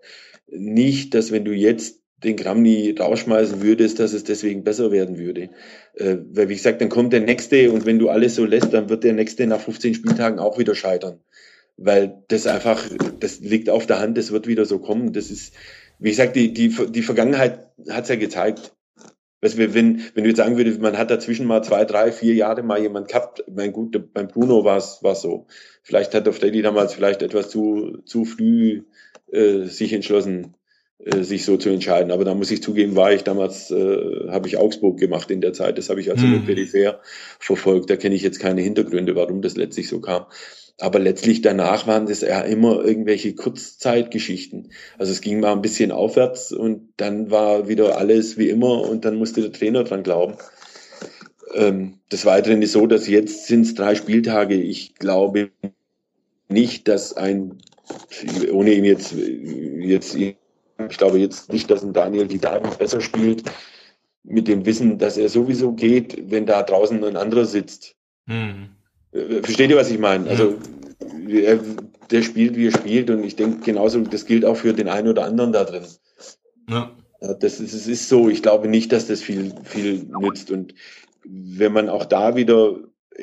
nicht, dass wenn du jetzt den Gramni rausschmeißen würdest, dass es deswegen besser werden würde. Äh, weil, wie gesagt, dann kommt der Nächste und wenn du alles so lässt, dann wird der Nächste nach 15 Spieltagen auch wieder scheitern. Weil das einfach, das liegt auf der Hand, das wird wieder so kommen. Das ist, wie gesagt, die, die, die Vergangenheit hat es ja gezeigt. Weißt du, wenn, wenn du jetzt sagen würdest, man hat dazwischen mal zwei, drei, vier Jahre mal jemand gehabt, mein gut, beim Bruno war es so. Vielleicht hat der Freddy damals vielleicht etwas zu, zu früh äh, sich entschlossen, äh, sich so zu entscheiden. Aber da muss ich zugeben, war ich damals, äh, habe ich Augsburg gemacht in der Zeit. Das habe ich also mhm. nur peripher verfolgt. Da kenne ich jetzt keine Hintergründe, warum das letztlich so kam. Aber letztlich danach waren das ja immer irgendwelche Kurzzeitgeschichten. Also es ging mal ein bisschen aufwärts und dann war wieder alles wie immer und dann musste der Trainer dran glauben. Ähm, des Weiteren ist so, dass jetzt sind es drei Spieltage. Ich glaube nicht, dass ein, ohne ihm jetzt, jetzt, ich glaube jetzt nicht, dass ein Daniel die Daten besser spielt. mit dem Wissen, dass er sowieso geht, wenn da draußen ein anderer sitzt. Hm. Äh, versteht ihr, was ich meine? Also er, der spielt, wie er spielt und ich denke genauso, das gilt auch für den einen oder anderen da drin. Ja. Das ist, es ist so, ich glaube nicht, dass das viel, viel nützt und wenn man auch da wieder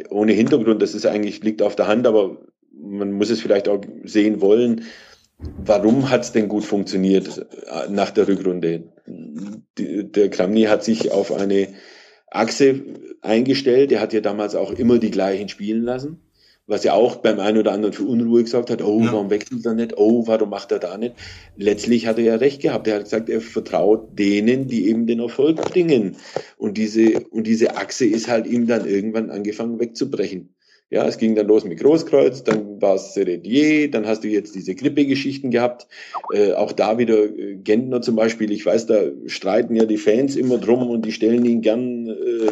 ohne Hintergrund, das ist eigentlich, liegt auf der Hand, aber man muss es vielleicht auch sehen wollen, warum hat es denn gut funktioniert äh, nach der Rückrunde? der Kramny hat sich auf eine Achse eingestellt, er hat ja damals auch immer die gleichen spielen lassen was ja auch beim einen oder anderen für Unruhe gesagt hat, oh, ja. warum wechselt er nicht, oh, warum macht er da nicht. Letztlich hat er ja recht gehabt. Er hat gesagt, er vertraut denen, die eben den Erfolg bringen. Und diese, und diese Achse ist halt ihm dann irgendwann angefangen wegzubrechen. Ja, es ging dann los mit Großkreuz, dann war es Seredier, dann hast du jetzt diese Grippe-Geschichten gehabt. Äh, auch da wieder äh, Gentner zum Beispiel. Ich weiß, da streiten ja die Fans immer drum und die stellen ihn gern äh,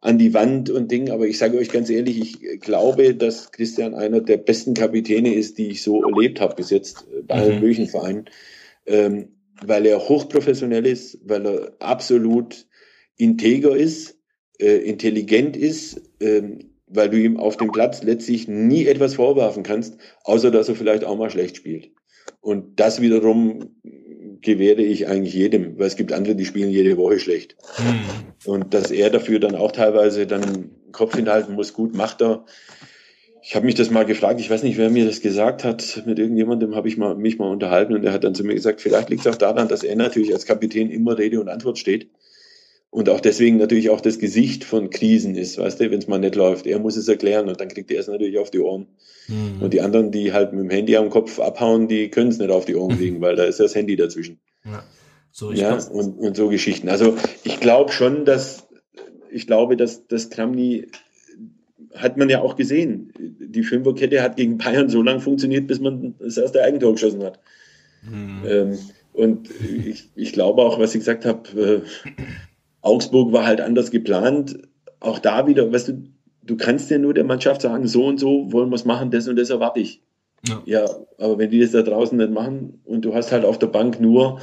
an die Wand und Ding. Aber ich sage euch ganz ehrlich, ich glaube, dass Christian einer der besten Kapitäne ist, die ich so erlebt habe bis jetzt bei allen mhm. möglichen Vereinen, ähm, weil er hochprofessionell ist, weil er absolut integer ist, äh, intelligent ist, ähm, weil du ihm auf dem Platz letztlich nie etwas vorwerfen kannst, außer dass er vielleicht auch mal schlecht spielt. Und das wiederum gewähre ich eigentlich jedem, weil es gibt andere, die spielen jede Woche schlecht. Mhm. Und dass er dafür dann auch teilweise dann Kopf hinhalten muss, gut, macht er. Ich habe mich das mal gefragt, ich weiß nicht, wer mir das gesagt hat, mit irgendjemandem habe ich mal, mich mal unterhalten und er hat dann zu mir gesagt, vielleicht liegt es auch daran, dass er natürlich als Kapitän immer Rede und Antwort steht und auch deswegen natürlich auch das Gesicht von Krisen ist, weißt du, wenn es mal nicht läuft. Er muss es erklären und dann kriegt er es natürlich auf die Ohren. Mhm. Und die anderen, die halt mit dem Handy am Kopf abhauen, die können es nicht auf die Ohren kriegen, weil da ist das Handy dazwischen. Ja, so, ja und, und so Geschichten. Also ich glaube schon, dass ich glaube, dass das Kramny hat man ja auch gesehen. Die Fünferkette hat gegen Bayern so lange funktioniert, bis man das erste Eigentor geschossen hat. Mhm. Ähm, und ich, ich glaube auch, was ich gesagt habe, äh, Augsburg war halt anders geplant. Auch da wieder, weißt du, du kannst ja nur der Mannschaft sagen, so und so wollen wir es machen, das und das erwarte ich. Ja. ja, aber wenn die das da draußen nicht machen und du hast halt auf der Bank nur,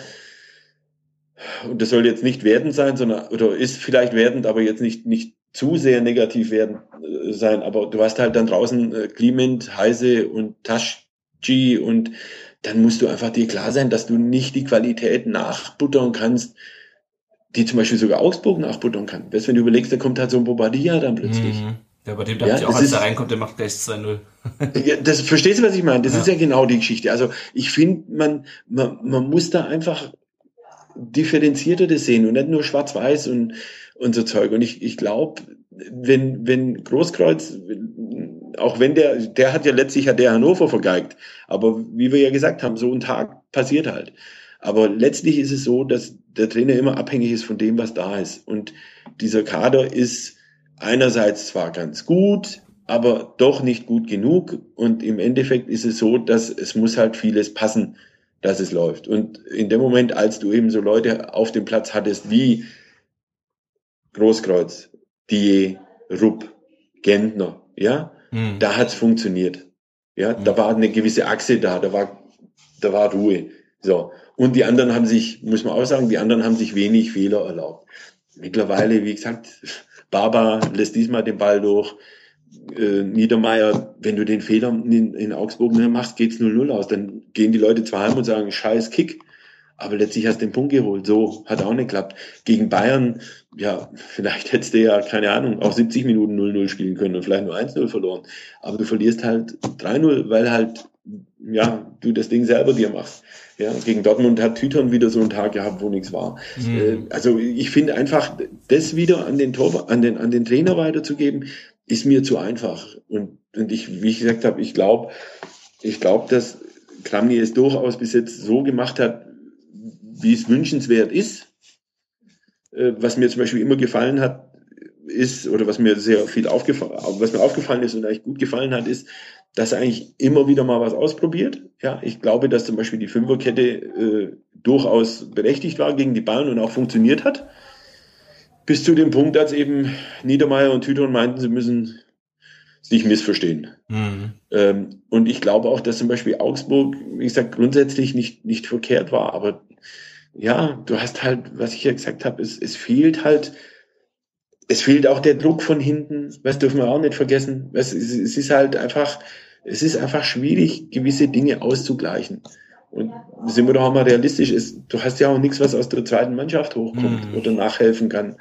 und das soll jetzt nicht wertend sein, sondern, oder ist vielleicht wertend, aber jetzt nicht, nicht zu sehr negativ werden äh, sein, aber du hast halt dann draußen äh, Clement, Heise und Taschji und dann musst du einfach dir klar sein, dass du nicht die Qualität nachbuttern kannst, die zum Beispiel sogar Augsburg nachbuttern kann. Weißt, wenn du überlegst, da kommt halt so ein Bobadilla dann plötzlich. Mhm. Ja, bei dem dachte ja, ich auch, als ist, der reinkommt, der macht gleich 2-0. ja, das, verstehst du, was ich meine? Das ja. ist ja genau die Geschichte. Also ich finde, man, man, man muss da einfach differenzierter das sehen und nicht nur schwarz-weiß und, und so Zeug. Und ich, ich glaube, wenn, wenn Großkreuz, auch wenn der, der hat ja letztlich hat der Hannover vergeigt, aber wie wir ja gesagt haben, so ein Tag passiert halt. Aber letztlich ist es so, dass der Trainer immer abhängig ist von dem, was da ist. Und dieser Kader ist einerseits zwar ganz gut, aber doch nicht gut genug. Und im Endeffekt ist es so, dass es muss halt vieles passen, dass es läuft. Und in dem Moment, als du eben so Leute auf dem Platz hattest wie Großkreuz, Die, Rupp, Gentner, ja, mhm. da hat's funktioniert. Ja, mhm. da war eine gewisse Achse da, da war, da war Ruhe. So. Und die anderen haben sich, muss man auch sagen, die anderen haben sich wenig Fehler erlaubt. Mittlerweile, wie gesagt, Baba lässt diesmal den Ball durch. Äh, Niedermeyer, wenn du den Fehler in, in Augsburg machst, geht's 0-0 aus. Dann gehen die Leute zwar heim und sagen, scheiß Kick, aber letztlich hast du den Punkt geholt. So hat auch nicht geklappt. Gegen Bayern, ja, vielleicht hättest du ja, keine Ahnung, auch 70 Minuten 0-0 spielen können und vielleicht nur 1-0 verloren. Aber du verlierst halt 3-0, weil halt, ja, du das Ding selber dir machst. Ja, gegen Dortmund hat Tütern wieder so einen Tag gehabt, wo nichts war. Mhm. Also ich finde einfach, das wieder an den, Tor, an den, an den Trainer weiterzugeben, ist mir zu einfach. Und, und ich, wie ich gesagt habe, ich glaube, ich glaube, dass Kramny es durchaus bis jetzt so gemacht hat, wie es wünschenswert ist. Äh, was mir zum Beispiel immer gefallen hat, ist, oder was mir sehr viel aufgefallen, was mir aufgefallen ist und eigentlich gut gefallen hat, ist, dass er eigentlich immer wieder mal was ausprobiert. Ja, ich glaube, dass zum Beispiel die Fünferkette äh, durchaus berechtigt war gegen die Bayern und auch funktioniert hat. Bis zu dem Punkt, als eben Niedermeyer und Tüton meinten, sie müssen sich missverstehen. Mhm. Ähm, und ich glaube auch, dass zum Beispiel Augsburg, wie gesagt, grundsätzlich nicht, nicht verkehrt war, aber ja, du hast halt, was ich ja gesagt habe, es, es fehlt halt, es fehlt auch der Druck von hinten, was dürfen wir auch nicht vergessen. Es, es, es ist halt einfach, es ist einfach schwierig, gewisse Dinge auszugleichen. Und sind wir doch auch mal realistisch, ist, du hast ja auch nichts, was aus der zweiten Mannschaft hochkommt mhm. oder nachhelfen kann.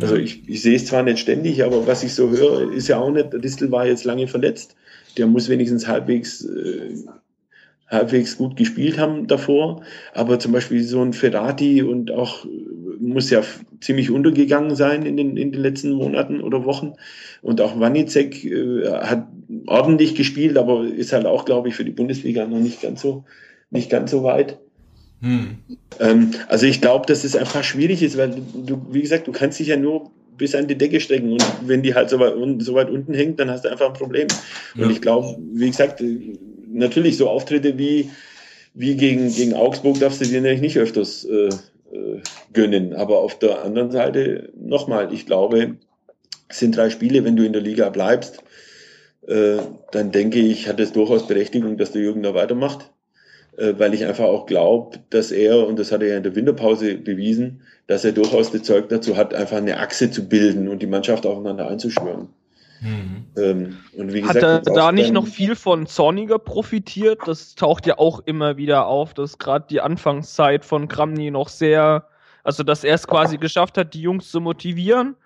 Also ich, ich sehe es zwar nicht ständig, aber was ich so höre, ist ja auch nicht, der Distel war jetzt lange verletzt. Der muss wenigstens halbwegs, äh, halbwegs gut gespielt haben davor. Aber zum Beispiel so ein Ferrati und auch muss ja ziemlich untergegangen sein in den, in den letzten Monaten oder Wochen. Und auch Wanicek äh, hat ordentlich gespielt, aber ist halt auch, glaube ich, für die Bundesliga noch nicht ganz so nicht ganz so weit. Hm. Ähm, also ich glaube, dass es einfach schwierig ist, weil du, wie gesagt, du kannst dich ja nur bis an die Decke stecken und wenn die halt so weit, so weit unten hängt, dann hast du einfach ein Problem. Ja. Und ich glaube, wie gesagt, natürlich so Auftritte wie, wie gegen, gegen Augsburg darfst du dir natürlich nicht öfters äh, äh, gönnen. Aber auf der anderen Seite nochmal, ich glaube, es sind drei Spiele, wenn du in der Liga bleibst, äh, dann denke ich, hat es durchaus Berechtigung, dass der Jürgen da weitermacht. Äh, weil ich einfach auch glaube, dass er, und das hat er ja in der Winterpause bewiesen, dass er durchaus das Zeug dazu hat, einfach eine Achse zu bilden und die Mannschaft aufeinander einzuschwören. Mhm. Ähm, und wie gesagt, hat er da nicht noch viel von Zorniger profitiert? Das taucht ja auch immer wieder auf, dass gerade die Anfangszeit von Kramny noch sehr, also dass er es quasi geschafft hat, die Jungs zu motivieren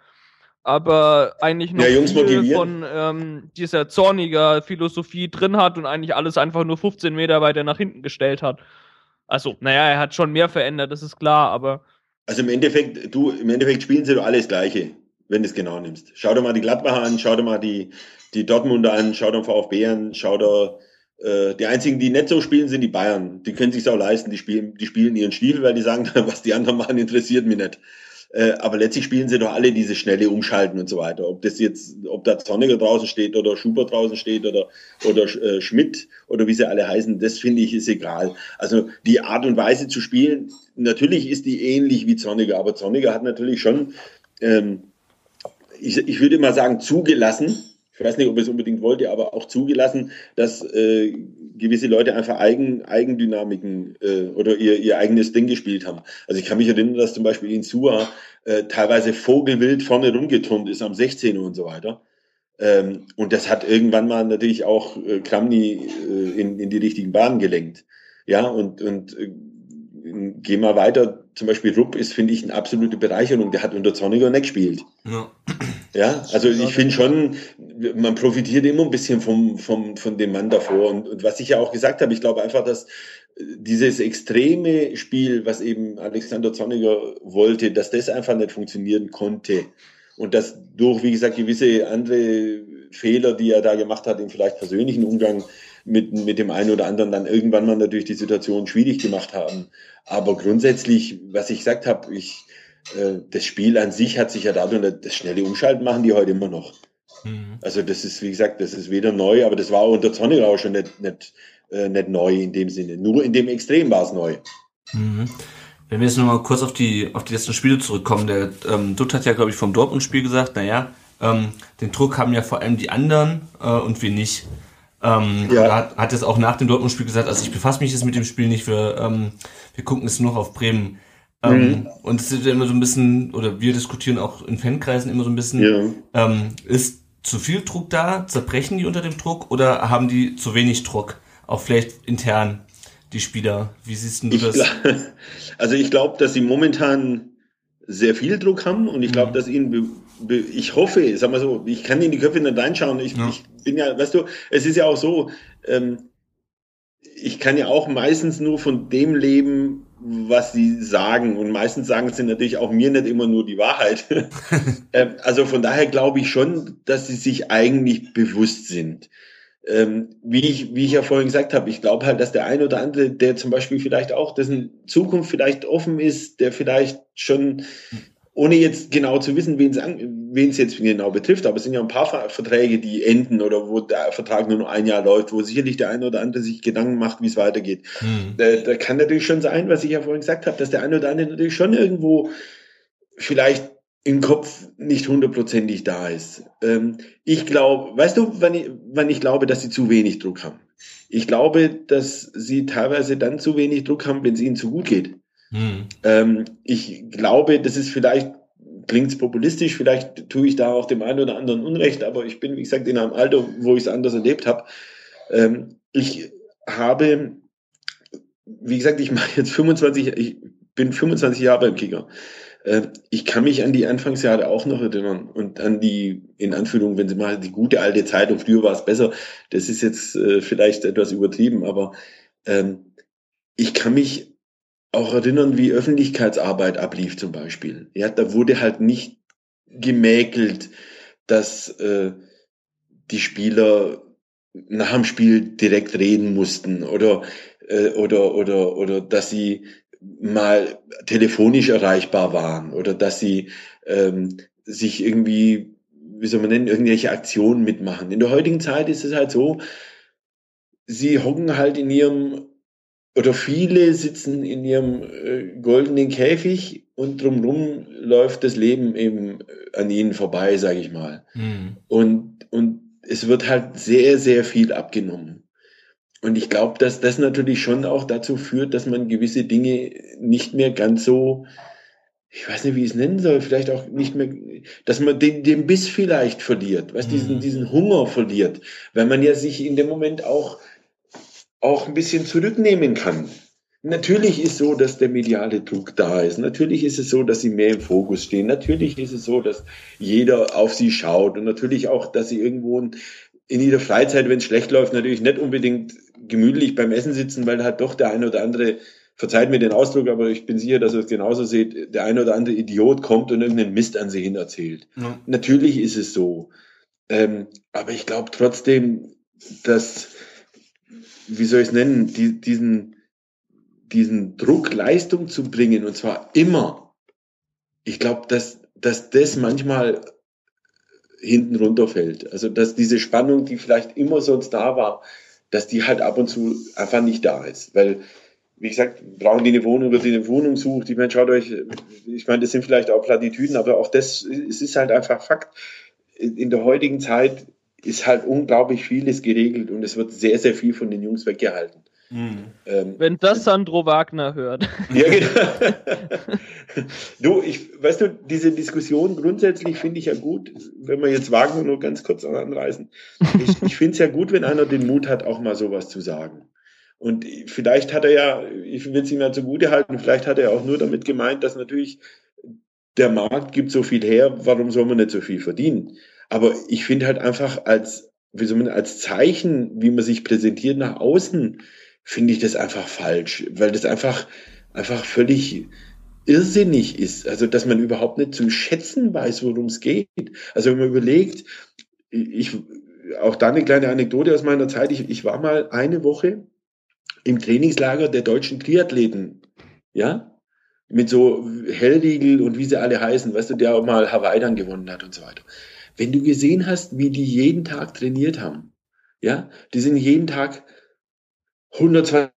aber eigentlich noch ja, viel von ähm, dieser zorniger Philosophie drin hat und eigentlich alles einfach nur 15 Meter weiter nach hinten gestellt hat. Also, naja, er hat schon mehr verändert, das ist klar, aber. Also im Endeffekt, du, im Endeffekt spielen sie doch alles Gleiche, wenn du es genau nimmst. Schau dir mal die Gladbacher an, schau dir mal die, die Dortmunder an, schau dir VfB an, schau dir äh, die einzigen, die nicht so spielen, sind die Bayern. Die können sich auch leisten, die spielen, die spielen ihren Stiefel, weil die sagen, was die anderen machen, interessiert mich nicht. Äh, aber letztlich spielen sie doch alle diese schnelle Umschalten und so weiter. Ob das jetzt, ob da Zorniger draußen steht oder Schubert draußen steht oder, oder äh, Schmidt oder wie sie alle heißen, das finde ich ist egal. Also die Art und Weise zu spielen, natürlich ist die ähnlich wie Zorniger, aber Zorniger hat natürlich schon, ähm, ich, ich würde mal sagen, zugelassen, ich weiß nicht, ob er es unbedingt wollte, aber auch zugelassen, dass äh, gewisse Leute einfach Eigen, Eigendynamiken äh, oder ihr, ihr eigenes Ding gespielt haben. Also ich kann mich erinnern, dass zum Beispiel in Sua äh, teilweise vogelwild vorne rumgeturnt ist am 16. und so weiter. Ähm, und das hat irgendwann mal natürlich auch äh, Kramny äh, in, in die richtigen Bahnen gelenkt. Ja, und, und äh, geh mal weiter, zum Beispiel Rupp ist, finde ich, eine absolute Bereicherung. Der hat unter Zorniger nicht gespielt. Ja, ja also ich finde schon, man profitiert immer ein bisschen vom, vom, von dem Mann davor. Und, und was ich ja auch gesagt habe, ich glaube einfach, dass dieses extreme Spiel, was eben Alexander Zorniger wollte, dass das einfach nicht funktionieren konnte. Und dass durch, wie gesagt, gewisse andere Fehler, die er da gemacht hat, im vielleicht persönlichen Umgang mit, mit dem einen oder anderen dann irgendwann mal natürlich die Situation schwierig gemacht haben. Aber grundsätzlich, was ich gesagt habe, ich, äh, das Spiel an sich hat sich ja dadurch, das schnelle Umschalten machen die heute immer noch. Mhm. Also das ist, wie gesagt, das ist weder neu, aber das war unter Zorniger auch schon nicht, nicht, äh, nicht neu in dem Sinne. Nur in dem Extrem war es neu. Mhm. Wenn wir jetzt nochmal kurz auf die, auf die letzten Spiele zurückkommen, der ähm, Dutt hat ja, glaube ich, vom Dortmund-Spiel gesagt, naja, ähm, den Druck haben ja vor allem die anderen äh, und wir nicht. Ähm, ja. hat, hat es auch nach dem Dortmund-Spiel gesagt, also ich befasse mich jetzt mit dem Spiel nicht, wir, ähm, wir gucken es nur auf Bremen. Ähm, mhm. Und es ist ja immer so ein bisschen, oder wir diskutieren auch in Fankreisen immer so ein bisschen, ja. ähm, ist zu viel Druck da? Zerbrechen die unter dem Druck oder haben die zu wenig Druck? Auch vielleicht intern, die Spieler. Wie siehst du ich das? also ich glaube, dass sie momentan sehr viel Druck haben und ich glaube, mhm. dass ihnen ich hoffe, sag mal so, ich kann in die Köpfe nicht reinschauen. Ich, ja. ich bin ja, weißt du, es ist ja auch so, ähm, ich kann ja auch meistens nur von dem leben, was sie sagen. Und meistens sagen sie natürlich auch mir nicht immer nur die Wahrheit. ähm, also von daher glaube ich schon, dass sie sich eigentlich bewusst sind. Ähm, wie, ich, wie ich ja vorhin gesagt habe, ich glaube halt, dass der ein oder andere, der zum Beispiel vielleicht auch, dessen Zukunft vielleicht offen ist, der vielleicht schon ohne jetzt genau zu wissen, wen es jetzt genau betrifft, aber es sind ja ein paar Verträge, die enden oder wo der Vertrag nur noch ein Jahr läuft, wo sicherlich der eine oder andere sich Gedanken macht, wie es weitergeht. Hm. Da, da, kann natürlich schon sein, was ich ja vorhin gesagt habe, dass der eine oder andere natürlich schon irgendwo vielleicht im Kopf nicht hundertprozentig da ist. Ähm, ich glaube, weißt du, wann ich, wann ich glaube, dass sie zu wenig Druck haben? Ich glaube, dass sie teilweise dann zu wenig Druck haben, wenn es ihnen zu gut geht. Mhm. Ähm, ich glaube, das ist vielleicht, klingt populistisch, vielleicht tue ich da auch dem einen oder anderen Unrecht, aber ich bin, wie gesagt, in einem Alter, wo ich es anders erlebt habe. Ähm, ich habe, wie gesagt, ich mache jetzt 25, ich bin 25 Jahre beim Kicker. Äh, ich kann mich an die Anfangsjahre auch noch erinnern und an die, in Anführung, wenn Sie mal die gute alte Zeit und früher war es besser, das ist jetzt äh, vielleicht etwas übertrieben, aber ähm, ich kann mich auch erinnern, wie Öffentlichkeitsarbeit ablief zum Beispiel. Ja, da wurde halt nicht gemäkelt, dass äh, die Spieler nach dem Spiel direkt reden mussten oder äh, oder oder oder dass sie mal telefonisch erreichbar waren oder dass sie ähm, sich irgendwie, wie soll man nennen, irgendwelche Aktionen mitmachen. In der heutigen Zeit ist es halt so, sie hocken halt in ihrem, oder viele sitzen in ihrem äh, goldenen Käfig und drumherum läuft das Leben eben an ihnen vorbei, sage ich mal. Mhm. Und, und es wird halt sehr, sehr viel abgenommen. Und ich glaube, dass das natürlich schon auch dazu führt, dass man gewisse Dinge nicht mehr ganz so, ich weiß nicht, wie ich es nennen soll, vielleicht auch nicht mehr, dass man den, den Biss vielleicht verliert, was mhm. diesen, diesen Hunger verliert, weil man ja sich in dem Moment auch, auch ein bisschen zurücknehmen kann. Natürlich ist so, dass der mediale Druck da ist. Natürlich ist es so, dass sie mehr im Fokus stehen. Natürlich ist es so, dass jeder auf sie schaut und natürlich auch, dass sie irgendwo in ihrer Freizeit, wenn es schlecht läuft, natürlich nicht unbedingt gemütlich beim Essen sitzen, weil halt doch der eine oder andere, verzeiht mir den Ausdruck, aber ich bin sicher, dass ihr es genauso seht, der eine oder andere Idiot kommt und irgendeinen Mist an sie hin erzählt. Ja. Natürlich ist es so. Ähm, aber ich glaube trotzdem, dass, wie soll ich es nennen, die, diesen, diesen Druck, Leistung zu bringen, und zwar immer, ich glaube, dass, dass das manchmal hinten runterfällt. Also dass diese Spannung, die vielleicht immer sonst da war, dass die halt ab und zu einfach nicht da ist. Weil, wie gesagt, brauchen die eine Wohnung oder die eine Wohnung sucht. Ich meine, schaut euch, ich meine, das sind vielleicht auch Plattitüden, aber auch das, es ist halt einfach Fakt. In der heutigen Zeit ist halt unglaublich vieles geregelt und es wird sehr, sehr viel von den Jungs weggehalten. Mhm. Ähm, Wenn das Sandro Wagner hört. Ja, genau. du, ich, weißt du, diese Diskussion grundsätzlich finde ich ja gut, wenn wir jetzt Wagner nur ganz kurz anreißen. Ich, ich finde es ja gut, wenn einer den Mut hat, auch mal sowas zu sagen. Und vielleicht hat er ja, ich will es ihm ja zugute halten, vielleicht hat er auch nur damit gemeint, dass natürlich der Markt gibt so viel her, warum soll man nicht so viel verdienen? Aber ich finde halt einfach als, wie soll man, als Zeichen, wie man sich präsentiert nach außen, finde ich das einfach falsch, weil das einfach, einfach völlig irrsinnig ist. Also, dass man überhaupt nicht zu schätzen weiß, worum es geht. Also, wenn man überlegt, ich, auch da eine kleine Anekdote aus meiner Zeit. Ich, ich war mal eine Woche im Trainingslager der deutschen Triathleten. Ja? Mit so Hellriegel und wie sie alle heißen, weißt du, der auch mal Hawaii dann gewonnen hat und so weiter. Wenn du gesehen hast, wie die jeden Tag trainiert haben, ja, die sind jeden Tag 120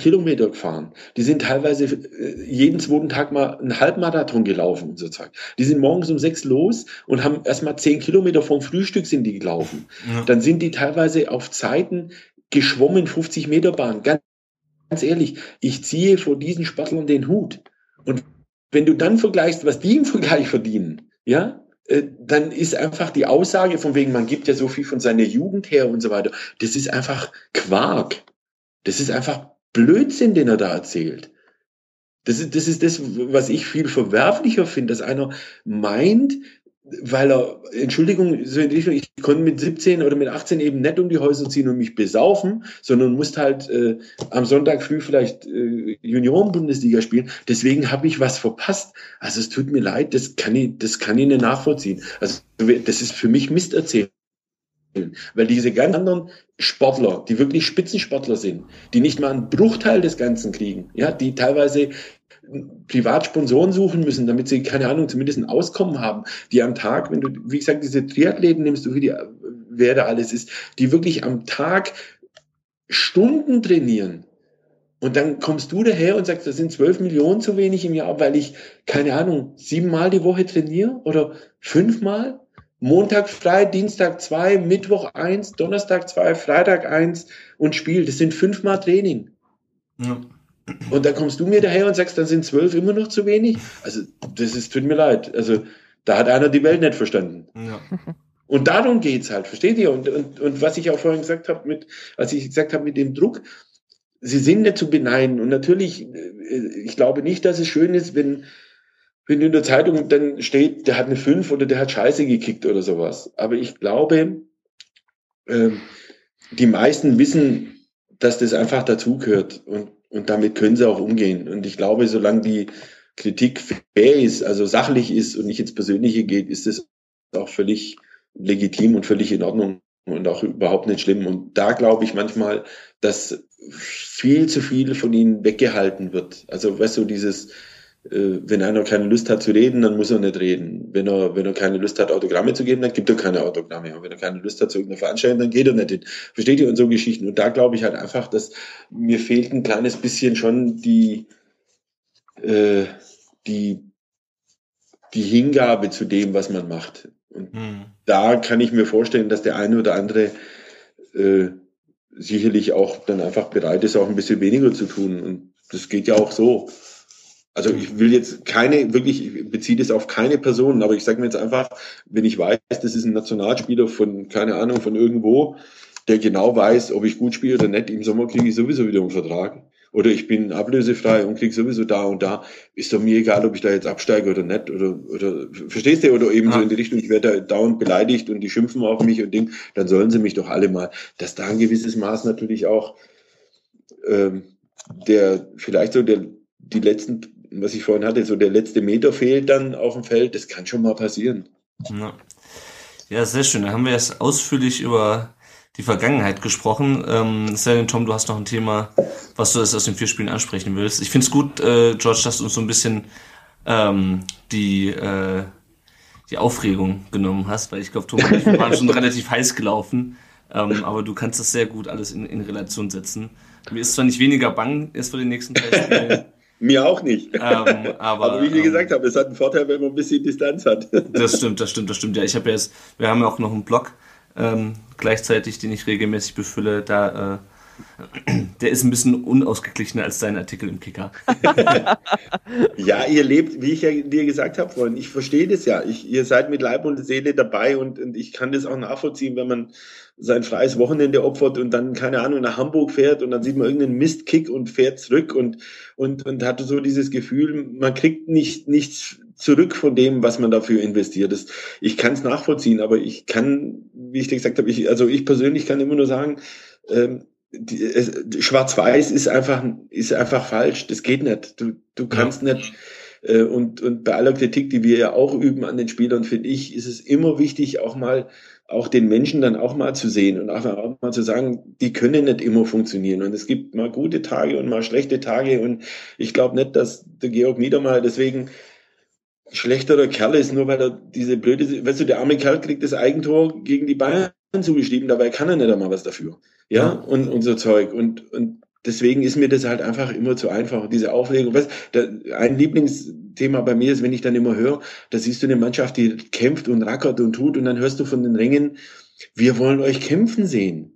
Kilometer gefahren. Die sind teilweise äh, jeden zweiten Tag mal einen Halbmarathon gelaufen, sozusagen. Die sind morgens um sechs los und haben erstmal zehn Kilometer vom Frühstück sind die gelaufen. Ja. Dann sind die teilweise auf Zeiten geschwommen, 50 Meter Bahn. Ganz, ganz ehrlich, ich ziehe vor diesen Sportlern den Hut. Und wenn du dann vergleichst, was die im Vergleich verdienen, ja, dann ist einfach die Aussage von wegen, man gibt ja so viel von seiner Jugend her und so weiter, das ist einfach Quark. Das ist einfach Blödsinn, den er da erzählt. Das ist, das ist das, was ich viel verwerflicher finde, dass einer meint, weil er, Entschuldigung, so in Richtung, ich konnte mit 17 oder mit 18 eben nicht um die Häuser ziehen und mich besaufen, sondern musste halt äh, am Sonntag früh vielleicht äh, Junioren-Bundesliga spielen. Deswegen habe ich was verpasst. Also es tut mir leid, das kann ich, das kann ich nicht nachvollziehen. Also das ist für mich Mist erzählen. Weil diese ganz anderen Sportler, die wirklich Spitzensportler sind, die nicht mal einen Bruchteil des Ganzen kriegen, ja, die teilweise Privatsponsoren suchen müssen, damit sie, keine Ahnung, zumindest ein Auskommen haben, die am Tag, wenn du, wie gesagt, diese Triathleten nimmst, du wie die, wer da alles ist, die wirklich am Tag Stunden trainieren. Und dann kommst du daher und sagst, das sind zwölf Millionen zu wenig im Jahr, weil ich, keine Ahnung, siebenmal die Woche trainiere oder fünfmal. Montag frei, Dienstag zwei, Mittwoch eins, Donnerstag zwei, Freitag eins und Spiel. Das sind fünfmal Training. Ja. Und dann kommst du mir daher und sagst, dann sind zwölf immer noch zu wenig. Also, das ist, tut mir leid. Also, da hat einer die Welt nicht verstanden. Ja. Und darum geht's halt, versteht ihr? Und, und, und was ich auch vorhin gesagt habe, mit, als ich gesagt habe mit dem Druck, sie sind nicht zu beneiden. Und natürlich, äh, ich glaube nicht, dass es schön ist, wenn, wenn in der Zeitung dann steht, der hat eine 5 oder der hat Scheiße gekickt oder sowas. Aber ich glaube, äh, die meisten wissen, dass das einfach dazugehört und, und damit können sie auch umgehen. Und ich glaube, solange die Kritik fair ist, also sachlich ist und nicht ins Persönliche geht, ist es auch völlig legitim und völlig in Ordnung und auch überhaupt nicht schlimm. Und da glaube ich manchmal, dass viel zu viel von ihnen weggehalten wird. Also weißt du, dieses, wenn einer keine Lust hat zu reden, dann muss er nicht reden. Wenn er, wenn er keine Lust hat, Autogramme zu geben, dann gibt er keine Autogramme. Und wenn er keine Lust hat zu irgendeiner Veranstaltung, dann geht er nicht hin. Versteht ihr? Und so Geschichten. Und da glaube ich halt einfach, dass mir fehlt ein kleines bisschen schon die, äh, die, die Hingabe zu dem, was man macht. Und hm. da kann ich mir vorstellen, dass der eine oder andere äh, sicherlich auch dann einfach bereit ist, auch ein bisschen weniger zu tun. Und das geht ja auch so. Also ich will jetzt keine, wirklich, ich beziehe das auf keine Person, aber ich sage mir jetzt einfach, wenn ich weiß, das ist ein Nationalspieler von, keine Ahnung, von irgendwo, der genau weiß, ob ich gut spiele oder nicht, im Sommer kriege ich sowieso wieder einen Vertrag oder ich bin ablösefrei und krieg sowieso da und da, ist doch mir egal, ob ich da jetzt absteige oder nicht. Oder, oder verstehst du? Oder eben ja. so in die Richtung, ich werde da dauernd beleidigt und die schimpfen auf mich und Ding, dann sollen sie mich doch alle mal. Dass da ein gewisses Maß natürlich auch ähm, der, vielleicht so der, die letzten, was ich vorhin hatte, so der letzte Meter fehlt dann auf dem Feld, das kann schon mal passieren. Ja, ja sehr schön. Da haben wir jetzt ausführlich über die Vergangenheit gesprochen. Ähm, denn, Tom, du hast noch ein Thema, was du aus den vier Spielen ansprechen willst. Ich finde es gut, äh, George, dass du uns so ein bisschen ähm, die, äh, die Aufregung genommen hast, weil ich glaube, Tom und ich waren schon relativ heiß gelaufen. Ähm, aber du kannst das sehr gut alles in, in Relation setzen. Mir ist zwar nicht weniger bang jetzt für den nächsten drei Spielen. Mir auch nicht. Ähm, aber, aber, wie ich ähm, gesagt habe, es hat einen Vorteil, wenn man ein bisschen Distanz hat. das stimmt, das stimmt, das stimmt. Ja, ich habe jetzt, wir haben ja auch noch einen Blog, ähm, gleichzeitig, den ich regelmäßig befülle, da äh, der ist ein bisschen unausgeglichener als dein Artikel im Kicker. ja, ihr lebt, wie ich ja dir gesagt habe, Freunde, ich verstehe das ja. Ich, ihr seid mit Leib und Seele dabei und, und ich kann das auch nachvollziehen, wenn man sein freies Wochenende opfert und dann, keine Ahnung, nach Hamburg fährt und dann sieht man irgendeinen Mistkick und fährt zurück und, und, und hat so dieses Gefühl, man kriegt nicht, nichts zurück von dem, was man dafür investiert. Das, ich kann es nachvollziehen, aber ich kann, wie ich dir gesagt habe, ich, also ich persönlich kann immer nur sagen, ähm, Schwarz-Weiß ist einfach, ist einfach falsch. Das geht nicht. Du, du kannst ja. nicht. Äh, und, und bei aller Kritik, die wir ja auch üben an den Spielern, finde ich, ist es immer wichtig, auch mal auch den Menschen dann auch mal zu sehen und auch mal zu sagen, die können nicht immer funktionieren. Und es gibt mal gute Tage und mal schlechte Tage. Und ich glaube nicht, dass der Georg Niedermeyer deswegen schlechterer Kerl ist, nur weil er diese blöde, weißt du, der arme Kerl kriegt das Eigentor gegen die Bayern zugeschrieben, dabei kann er nicht einmal was dafür. Ja, und, und so Zeug. Und, und deswegen ist mir das halt einfach immer zu einfach, diese Aufregung. Was, da, ein Lieblingsthema bei mir ist, wenn ich dann immer höre, da siehst du eine Mannschaft, die kämpft und rackert und tut und dann hörst du von den Rängen, wir wollen euch kämpfen sehen.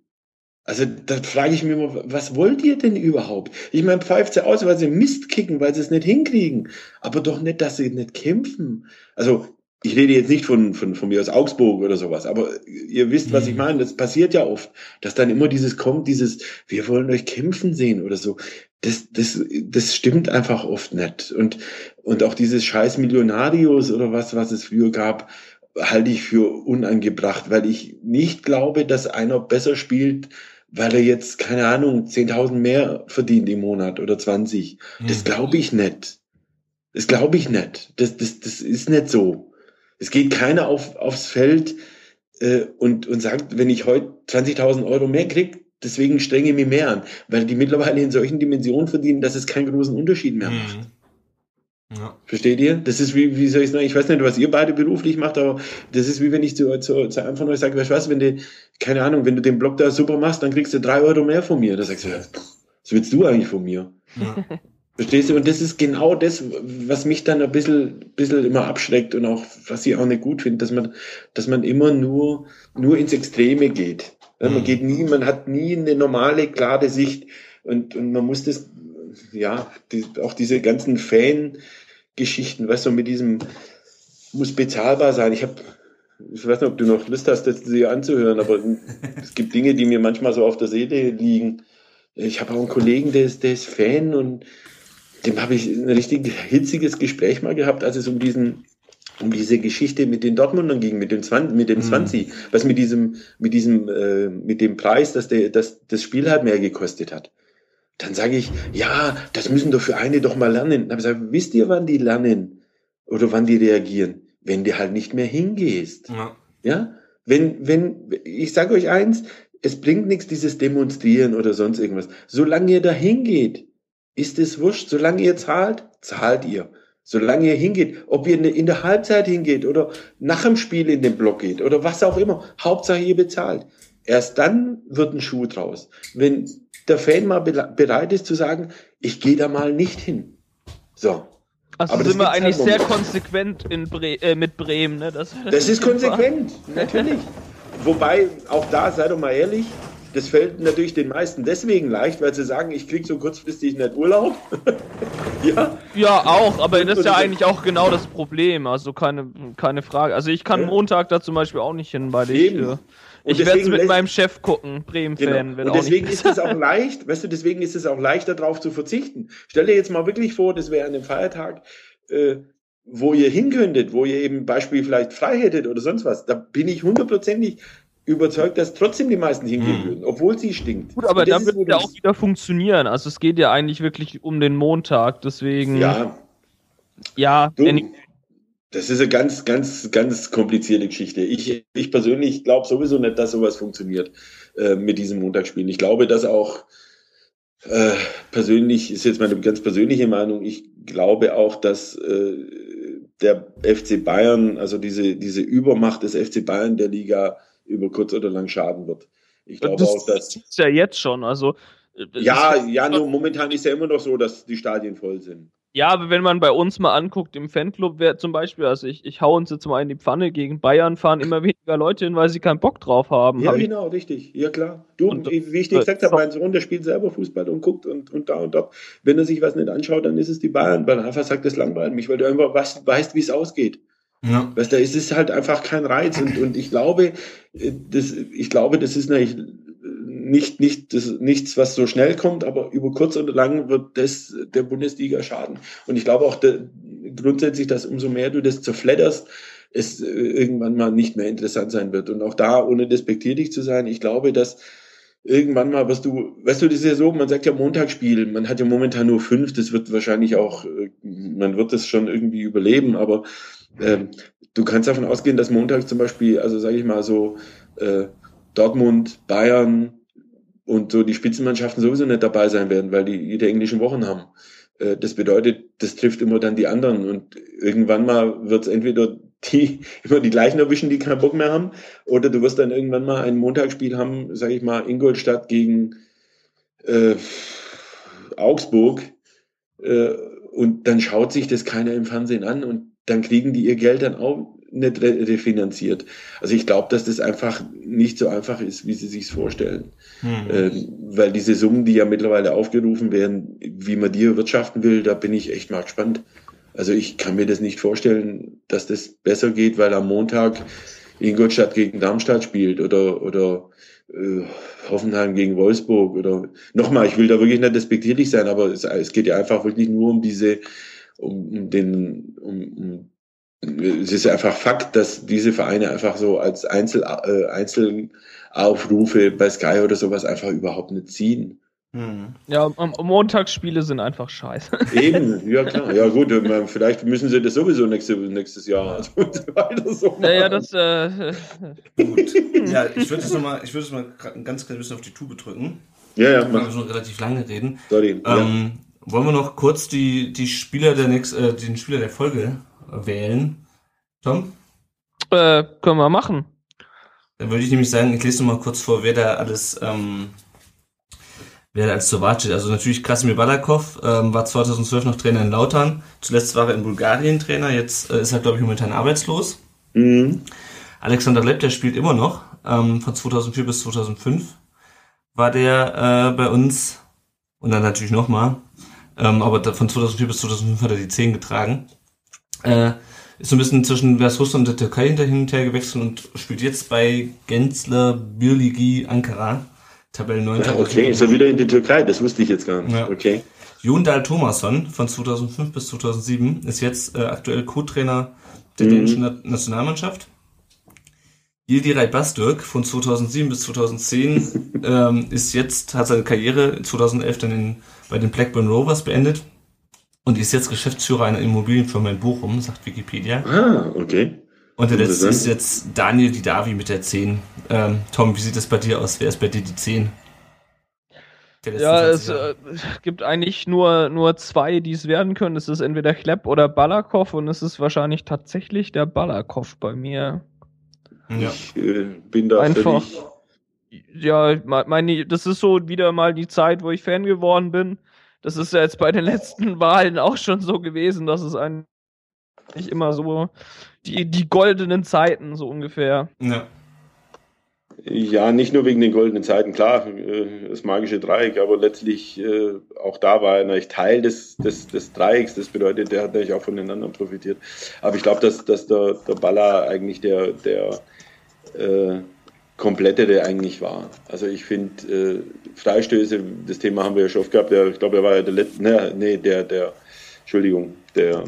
Also da frage ich mich immer, was wollt ihr denn überhaupt? Ich meine, pfeift sie aus, weil sie Mist kicken, weil sie es nicht hinkriegen. Aber doch nicht, dass sie nicht kämpfen. Also ich rede jetzt nicht von, von, von mir aus Augsburg oder sowas, aber ihr wisst, was ich mhm. meine. Das passiert ja oft, dass dann immer dieses kommt, dieses, wir wollen euch kämpfen sehen oder so. Das, das, das stimmt einfach oft nicht. Und, und auch dieses scheiß Millionarios oder was, was es früher gab, halte ich für unangebracht, weil ich nicht glaube, dass einer besser spielt, weil er jetzt, keine Ahnung, 10.000 mehr verdient im Monat oder 20. Das mhm. glaube ich nicht. Das glaube ich nicht. Das, das, das ist nicht so. Es geht keiner auf, aufs Feld äh, und, und sagt, wenn ich heute 20.000 Euro mehr krieg, deswegen strenge ich mich mehr an, weil die mittlerweile in solchen Dimensionen verdienen, dass es keinen großen Unterschied mehr macht. Mhm. Ja. Versteht ihr? Das ist wie, wie soll ich sagen, ich weiß nicht, was ihr beide beruflich macht, aber das ist wie wenn ich zu, zu, zu einem von euch sage, weißt du was, wenn du, keine Ahnung, wenn du den Blog da super machst, dann kriegst du drei Euro mehr von mir. Da sagst du, was willst du eigentlich von mir? Ja. Verstehst du? Und das ist genau das, was mich dann ein bisschen, bisschen immer abschreckt und auch, was ich auch nicht gut finde, dass man, dass man immer nur, nur ins Extreme geht. Mhm. Man geht nie, man hat nie eine normale, klare Sicht und, und man muss das, ja, die, auch diese ganzen Fan-Geschichten, weißt du, mit diesem muss bezahlbar sein. Ich habe, ich weiß nicht, ob du noch Lust hast, das dir anzuhören, aber es gibt Dinge, die mir manchmal so auf der Seele liegen. Ich habe auch einen Kollegen, der ist, der ist Fan und dem habe ich ein richtig hitziges Gespräch mal gehabt, als es um diesen um diese Geschichte mit den Dortmundern ging, mit dem 20, mit dem 20, mhm. was mit diesem, mit diesem, äh, mit dem Preis, dass der, dass das Spiel halt mehr gekostet hat. Dann sage ich, ja, das müssen doch für eine doch mal lernen. Dann habe ich gesagt, wisst ihr, wann die lernen? Oder wann die reagieren? Wenn du halt nicht mehr hingehst. Ja. ja? Wenn, wenn, ich sage euch eins, es bringt nichts, dieses Demonstrieren oder sonst irgendwas. Solange ihr da hingeht, ist es wurscht. Solange ihr zahlt, zahlt ihr. Solange ihr hingeht, ob ihr in der Halbzeit hingeht oder nach dem Spiel in den Block geht oder was auch immer, Hauptsache ihr bezahlt. Erst dann wird ein Schuh draus. Wenn der Fan mal bereit ist zu sagen, ich gehe da mal nicht hin. So. Also Aber sind wir eigentlich halt sehr konsequent Bre äh, mit Bremen. Ne? Das, das, das ist konsequent, natürlich. Wobei, auch da, sei doch mal ehrlich, das fällt natürlich den meisten deswegen leicht, weil sie sagen, ich kriege so kurzfristig nicht Urlaub. ja. Ja, auch, aber das ist ja eigentlich auch genau das Problem. Also keine, keine Frage. Also ich kann ja. Montag da zum Beispiel auch nicht hin, weil ich. Äh, ich werde es mit meinem Chef gucken, Bremen-Fan. Genau. Und deswegen ist es auch leicht, weißt du, deswegen ist es auch leichter darauf zu verzichten. Stell dir jetzt mal wirklich vor, das wäre an einem Feiertag, äh, wo ihr hin könntet, wo ihr eben Beispiel vielleicht frei hättet oder sonst was. Da bin ich hundertprozentig überzeugt, dass trotzdem die meisten hingehen hm. würden, obwohl sie stinkt. Gut, aber dann wird ja auch wieder funktionieren. Also es geht ja eigentlich wirklich um den Montag, deswegen. Ja. Ja, du, das ist eine ganz, ganz, ganz komplizierte Geschichte. Ich, ich persönlich glaube sowieso nicht, dass sowas funktioniert äh, mit diesem Montagsspielen. Ich glaube, dass auch äh, persönlich, ist jetzt meine ganz persönliche Meinung, ich glaube auch, dass äh, der FC Bayern, also diese, diese Übermacht des FC Bayern der Liga über kurz oder lang schaden wird. Ich glaube das auch, dass. ist ja jetzt schon. Also, äh, ja, ja, nur momentan ist ja immer noch so, dass die Stadien voll sind. Ja, aber wenn man bei uns mal anguckt, im Fanclub wäre zum Beispiel, also ich, ich hau uns jetzt mal in die Pfanne, gegen Bayern fahren immer weniger Leute hin, weil sie keinen Bock drauf haben. Ja, hab genau, ich... richtig. Ja, klar. Du, und, wie ich dir gesagt habe, mein Sohn, der spielt selber Fußball und guckt und, und da und dort. Wenn er sich was nicht anschaut, dann ist es die Bayern, weil einfach sagt, das langweilt mich, weil du einfach was, weißt, wie es ausgeht. Ja. Weißt du, es ist halt einfach kein Reiz und, und ich glaube, äh, das, ich glaube, das ist nicht, nicht, nicht, das, nichts, was so schnell kommt, aber über kurz oder lang wird das der Bundesliga schaden. Und ich glaube auch der, grundsätzlich, dass umso mehr du das zerfledderst, es äh, irgendwann mal nicht mehr interessant sein wird. Und auch da, ohne despektierlich zu sein, ich glaube, dass irgendwann mal, was du, weißt du, das ist ja so, man sagt ja Montagsspiel, man hat ja momentan nur fünf, das wird wahrscheinlich auch, äh, man wird das schon irgendwie überleben, aber ähm, du kannst davon ausgehen, dass montags zum Beispiel, also sage ich mal so, äh, Dortmund, Bayern und so die Spitzenmannschaften sowieso nicht dabei sein werden, weil die jede englischen Wochen haben. Äh, das bedeutet, das trifft immer dann die anderen und irgendwann mal wird es entweder die immer die gleichen erwischen, die keinen Bock mehr haben, oder du wirst dann irgendwann mal ein Montagsspiel haben, sage ich mal, Ingolstadt gegen äh, Augsburg äh, und dann schaut sich das keiner im Fernsehen an und dann kriegen die ihr Geld dann auch nicht refinanziert. Also ich glaube, dass das einfach nicht so einfach ist, wie sie sich vorstellen. Hm. Ähm, weil diese Summen, die ja mittlerweile aufgerufen werden, wie man die wirtschaften will, da bin ich echt mal gespannt. Also ich kann mir das nicht vorstellen, dass das besser geht, weil am Montag Ingolstadt gegen Darmstadt spielt oder, oder äh, Hoffenheim gegen Wolfsburg oder nochmal, ich will da wirklich nicht despektierlich sein, aber es, es geht ja einfach wirklich nur um diese um den, um, um, es ist einfach Fakt, dass diese Vereine einfach so als Einzel, äh, Einzelaufrufe bei Sky oder sowas einfach überhaupt nicht ziehen. Hm. Ja, Montagsspiele sind einfach scheiße. Eben, ja klar. Ja gut, vielleicht müssen sie das sowieso nächste, nächstes Jahr also weiter so machen. Naja, das äh, gut. Ja, ich würde es nochmal, ich würde es mal ein ganz klein bisschen auf die Tube drücken. Ja, ja. Wir schon relativ lange reden. Sorry. Ähm, ja. Wollen wir noch kurz die, die Spieler der nächst, äh, den Spieler der Folge wählen? Tom? Äh, können wir machen. Dann würde ich nämlich sagen, ich lese noch mal kurz vor, wer da alles, ähm, wer da als zur Wahl steht. Also natürlich Krasimir Balakov, ähm, war 2012 noch Trainer in Lautern. Zuletzt war er in Bulgarien Trainer, jetzt äh, ist er, glaube ich, momentan arbeitslos. Mhm. Alexander Lepp, der spielt immer noch, ähm, von 2004 bis 2005 war der äh, bei uns. Und dann natürlich nochmal Ähm, aber von 2004 bis 2005 hat er die 10 getragen. Äh, ist so ein bisschen zwischen Russland und der Türkei hinter hin und her gewechselt und spielt jetzt bei Gensler Birligi Ankara. Tabelle 9. Ja, okay, ist er wieder in die Türkei, das wusste ich jetzt gar nicht. Ja. Okay. Jundal Thomasson von 2005 bis 2007 ist jetzt äh, aktuell Co-Trainer der mhm. dänischen Nationalmannschaft. Yildiray Bastürk von 2007 bis 2010 ähm, ist jetzt, hat seine Karriere 2011 dann in, bei den Blackburn Rovers beendet und ist jetzt Geschäftsführer einer Immobilienfirma in Bochum, sagt Wikipedia. Ah, okay. Und der letzte ist jetzt Daniel Didavi mit der 10. Ähm, Tom, wie sieht das bei dir aus? Wer ist bei dir die 10? Ja, es äh, gibt eigentlich nur, nur zwei, die es werden können. Es ist entweder Klepp oder Balakov und es ist wahrscheinlich tatsächlich der Balakov bei mir. Ja. Ich äh, bin da einfach. Ja, meine, das ist so wieder mal die Zeit, wo ich Fan geworden bin. Das ist ja jetzt bei den letzten Wahlen auch schon so gewesen, dass es eigentlich immer so die, die goldenen Zeiten so ungefähr. Ja. Ja, nicht nur wegen den goldenen Zeiten, klar, äh, das magische Dreieck, aber letztlich äh, auch da war er natürlich Teil des, des, des Dreiecks. Das bedeutet, der hat natürlich auch voneinander profitiert. Aber ich glaube, dass, dass der, der Baller eigentlich der, der äh, komplettere eigentlich war. Also ich finde äh, Freistöße, das Thema haben wir ja schon oft gehabt. Der, ich glaube, er war ja der letzte, ne, nee, der, der, Entschuldigung, der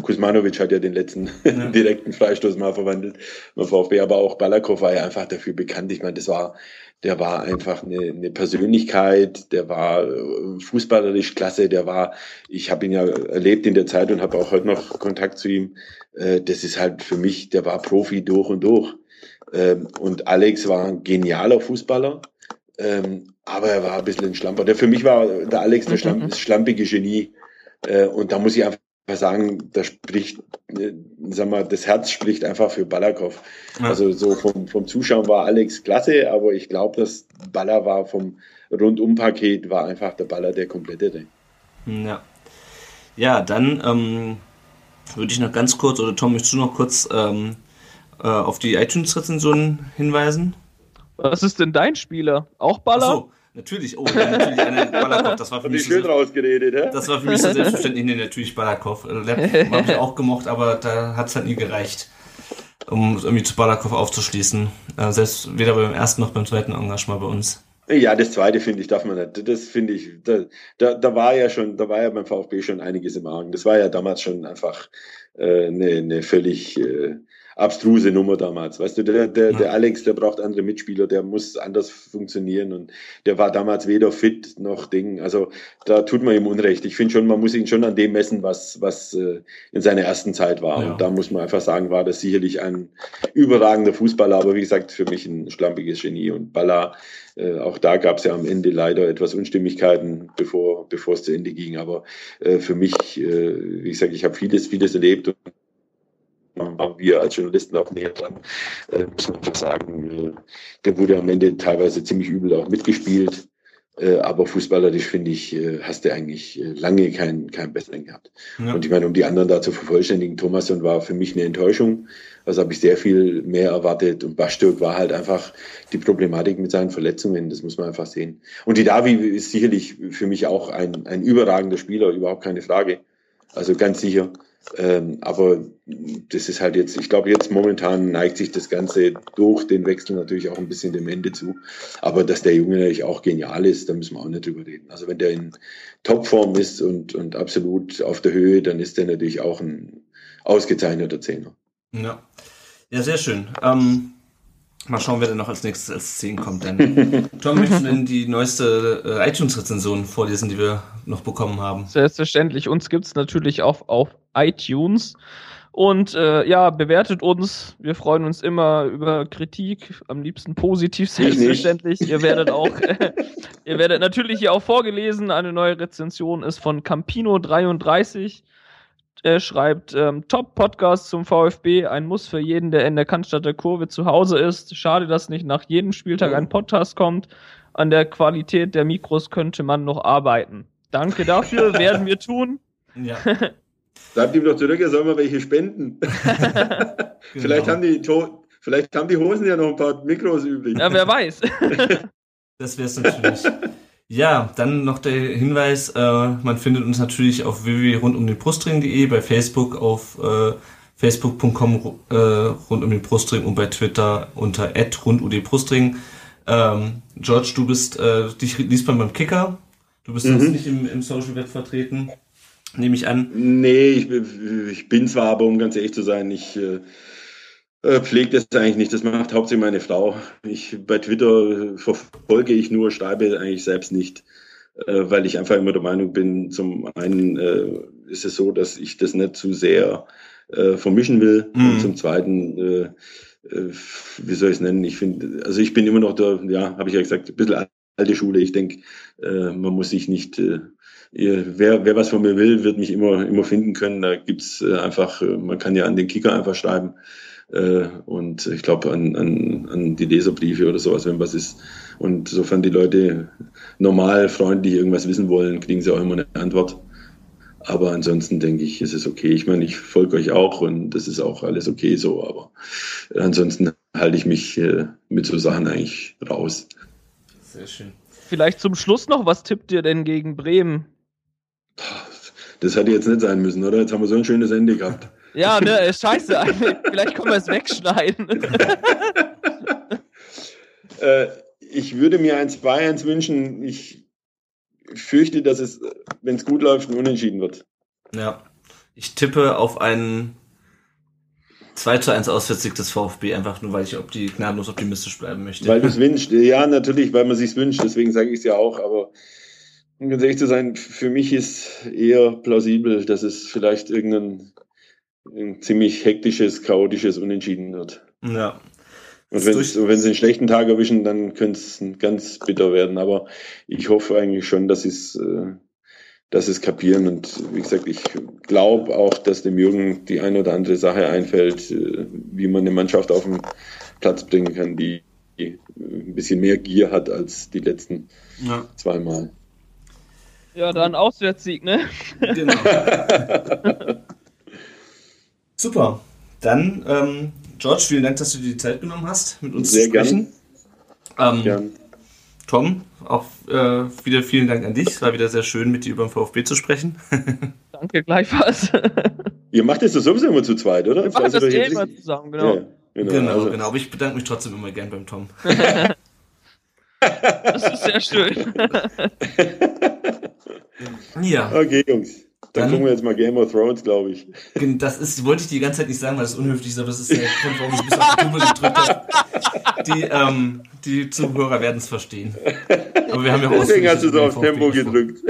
Kuzmanovic hat ja den letzten ja. direkten Freistoß mal verwandelt beim VfB, aber auch Balakov war ja einfach dafür bekannt. Ich meine, das war, der war einfach eine, eine Persönlichkeit, der war äh, fußballerisch klasse, der war, ich habe ihn ja erlebt in der Zeit und habe auch heute noch Kontakt zu ihm. Äh, das ist halt für mich, der war Profi durch und durch. Ähm, und Alex war ein genialer Fußballer, ähm, aber er war ein bisschen ein Schlamper. Der für mich war der Alex der Schlamp das schlampige Genie. Äh, und da muss ich einfach sagen, da spricht, äh, sag mal, das Herz spricht einfach für Balakov. Ja. Also so vom, vom Zuschauen war Alex klasse, aber ich glaube, dass Baller war vom Rundum-Paket war einfach der Baller der komplette. Ja. Ja, dann ähm, würde ich noch ganz kurz, oder Tom, möchtest du noch kurz ähm, äh, auf die iTunes-Rezensionen hinweisen? Was ist denn dein Spieler? Auch Baller? Ach so, natürlich. Oh, ja, natürlich eine Balakov. Das war für mich schön so, rausgeredet, ja? Das war für mich so selbstverständlich. Nee, natürlich Balakov. Also, Lab habe ich auch gemocht, aber da hat es halt nie gereicht, um irgendwie zu Balakov aufzuschließen. Äh, selbst weder beim ersten noch beim zweiten Engagement bei uns. Ja, das zweite finde ich, darf man nicht. Das finde ich, da, da, da war ja schon, da war ja beim VfB schon einiges im Argen. Das war ja damals schon einfach äh, eine, eine völlig äh, abstruse Nummer damals. Weißt du, der, der, der Alex, der braucht andere Mitspieler, der muss anders funktionieren und der war damals weder fit noch Ding. Also da tut man ihm Unrecht. Ich finde schon, man muss ihn schon an dem messen, was, was äh, in seiner ersten Zeit war. Ja. Und da muss man einfach sagen, war das sicherlich ein überragender Fußballer, aber wie gesagt, für mich ein schlampiges Genie. Und Baller, äh, auch da gab es ja am Ende leider etwas Unstimmigkeiten, bevor, bevor es zu Ende ging. Aber äh, für mich, äh, wie gesagt, ich habe vieles, vieles erlebt und waren wir als Journalisten auch näher dran, äh, muss man einfach sagen. Äh, der wurde am Ende teilweise ziemlich übel auch mitgespielt. Äh, aber fußballerisch finde ich, äh, hast du eigentlich äh, lange keinen keinen besseren gehabt. Ja. Und ich meine, um die anderen da zu vervollständigen, Thomasson war für mich eine Enttäuschung. Also habe ich sehr viel mehr erwartet. Und Bastürk war halt einfach die Problematik mit seinen Verletzungen. Das muss man einfach sehen. Und die Davi ist sicherlich für mich auch ein, ein überragender Spieler, überhaupt keine Frage. Also ganz sicher. Ähm, aber das ist halt jetzt, ich glaube, jetzt momentan neigt sich das Ganze durch den Wechsel natürlich auch ein bisschen dem Ende zu. Aber dass der Junge natürlich auch genial ist, da müssen wir auch nicht drüber reden. Also wenn der in Topform ist und, und absolut auf der Höhe, dann ist der natürlich auch ein ausgezeichneter Zehner. Ja, ja sehr schön. Ähm, mal schauen, wer denn noch als nächstes als 10 kommt. Denn Tom, möchtest du denn die neueste äh, iTunes-Rezension vorlesen, die wir noch bekommen haben? Selbstverständlich. Uns gibt es natürlich auch auf iTunes. Und äh, ja, bewertet uns. Wir freuen uns immer über Kritik, am liebsten positiv, selbstverständlich. ihr werdet auch, äh, ihr werdet natürlich hier auch vorgelesen. Eine neue Rezension ist von Campino33. Er schreibt, ähm, Top-Podcast zum VfB, ein Muss für jeden, der in der Cannstatter Kurve zu Hause ist. Schade, dass nicht nach jedem Spieltag ein Podcast kommt. An der Qualität der Mikros könnte man noch arbeiten. Danke dafür, werden wir tun. Ja. Sagt ihm doch zurück, er soll mal welche spenden. genau. vielleicht, haben die, vielleicht haben die Hosen ja noch ein paar Mikros übrig. Ja, wer weiß. das wäre es natürlich. Ja, dann noch der Hinweis, äh, man findet uns natürlich auf www.rundumdenbrustring.de, bei Facebook auf äh, facebook.com äh, rund um den Brustring und bei Twitter unter rundudbrustring. Ähm, George, du bist, äh, dich liest man beim Kicker. Du bist mhm. nicht im, im Social Web vertreten, nehme ich an. Nee, ich, ich, bin zwar, aber um ganz ehrlich zu sein, ich äh, äh, pflegt das eigentlich nicht. Das macht hauptsächlich meine Frau. Ich, bei Twitter verfolge ich nur, schreibe eigentlich selbst nicht, äh, weil ich einfach immer der Meinung bin, zum einen äh, ist es so, dass ich das nicht zu sehr äh, vermischen will. Mhm. Und zum zweiten, äh, äh, wie soll ich es nennen? Ich finde, also ich bin immer noch der, ja, habe ich ja gesagt, ein bisschen alte Schule. Ich denke, äh, man muss sich nicht, wer, wer was von mir will, wird mich immer, immer finden können. Da gibt's äh, einfach, äh, man kann ja an den Kicker einfach schreiben. Äh, und ich glaube an, an, an die Leserbriefe oder sowas, wenn was ist. Und sofern die Leute normal, freundlich irgendwas wissen wollen, kriegen sie auch immer eine Antwort. Aber ansonsten denke ich, ist es okay. Ich meine, ich folge euch auch und das ist auch alles okay so, aber ansonsten halte ich mich mit so Sachen eigentlich raus. Sehr schön. Vielleicht zum Schluss noch, was tippt ihr denn gegen Bremen? Das hätte jetzt nicht sein müssen, oder? Jetzt haben wir so ein schönes Ende gehabt. Ja, ne, ist scheiße. Vielleicht können wir es wegschneiden. äh, ich würde mir ein 2-1 wünschen. Ich fürchte, dass es, wenn es gut läuft, ein Unentschieden wird. Ja. Ich tippe auf einen 2 zu 1 Auswärtssieg des VfB, einfach nur, weil ich opti gnadenlos optimistisch bleiben möchte. Weil du es wünscht. Ja, natürlich, weil man sich wünscht, deswegen sage ich es ja auch, aber um ganz ehrlich zu sein, für mich ist eher plausibel, dass es vielleicht irgendein ein ziemlich hektisches, chaotisches Unentschieden wird. Ja. Und wenn, wenn sie einen schlechten Tag erwischen, dann könnte es ganz bitter werden. Aber ich hoffe eigentlich schon, dass sie es, äh, dass es kapieren. Und wie gesagt, ich glaube auch, dass dem Jürgen die eine oder andere Sache einfällt, äh, wie man eine Mannschaft auf den Platz bringen kann, die ein bisschen mehr Gier hat als die letzten ja. zweimal. Ja, dann Auswärtssieg, ne? Genau. Super. Dann, ähm, George, vielen Dank, dass du dir die Zeit genommen hast, mit uns Sehr zu sprechen. Gern. Ähm, gern. Tom, auch äh, wieder vielen Dank an dich. Es war wieder sehr schön, mit dir über den VfB zu sprechen. Danke, gleichfalls. Ihr macht das sowieso immer zu zweit, oder? Wir machen das eh immer zusammen, genau. Ja, genau, genau, also. genau, Aber ich bedanke mich trotzdem immer gern beim Tom. Das ist sehr schön. ja. Okay, Jungs. Dann, dann, gucken wir jetzt mal Game of Thrones, glaube ich. Das ist, wollte ich die ganze Zeit nicht sagen, weil das unhöflich ist, aber das ist der Grund, warum ich ein bisschen auf die Tube gedrückt habe. Die, ähm, die Zuhörer werden es verstehen. Aber wir haben ja auch Deswegen hast du so auf Tempo gedrückt.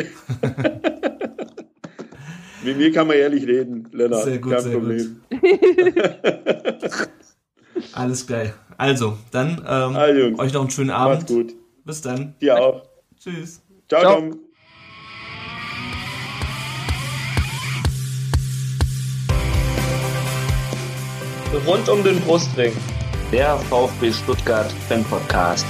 Mit mir kann man ehrlich reden, Lennart. Sehr gut, Kein sehr Problem. Gut. Alles geil. Also, dann ähm, also, euch noch einen schönen Abend. Macht's gut. Bis dann. Dir auch. Tschüss. Ciao, Ciao. Tom. Rund um den Brustring. Der VfB Stuttgart Fan Podcast.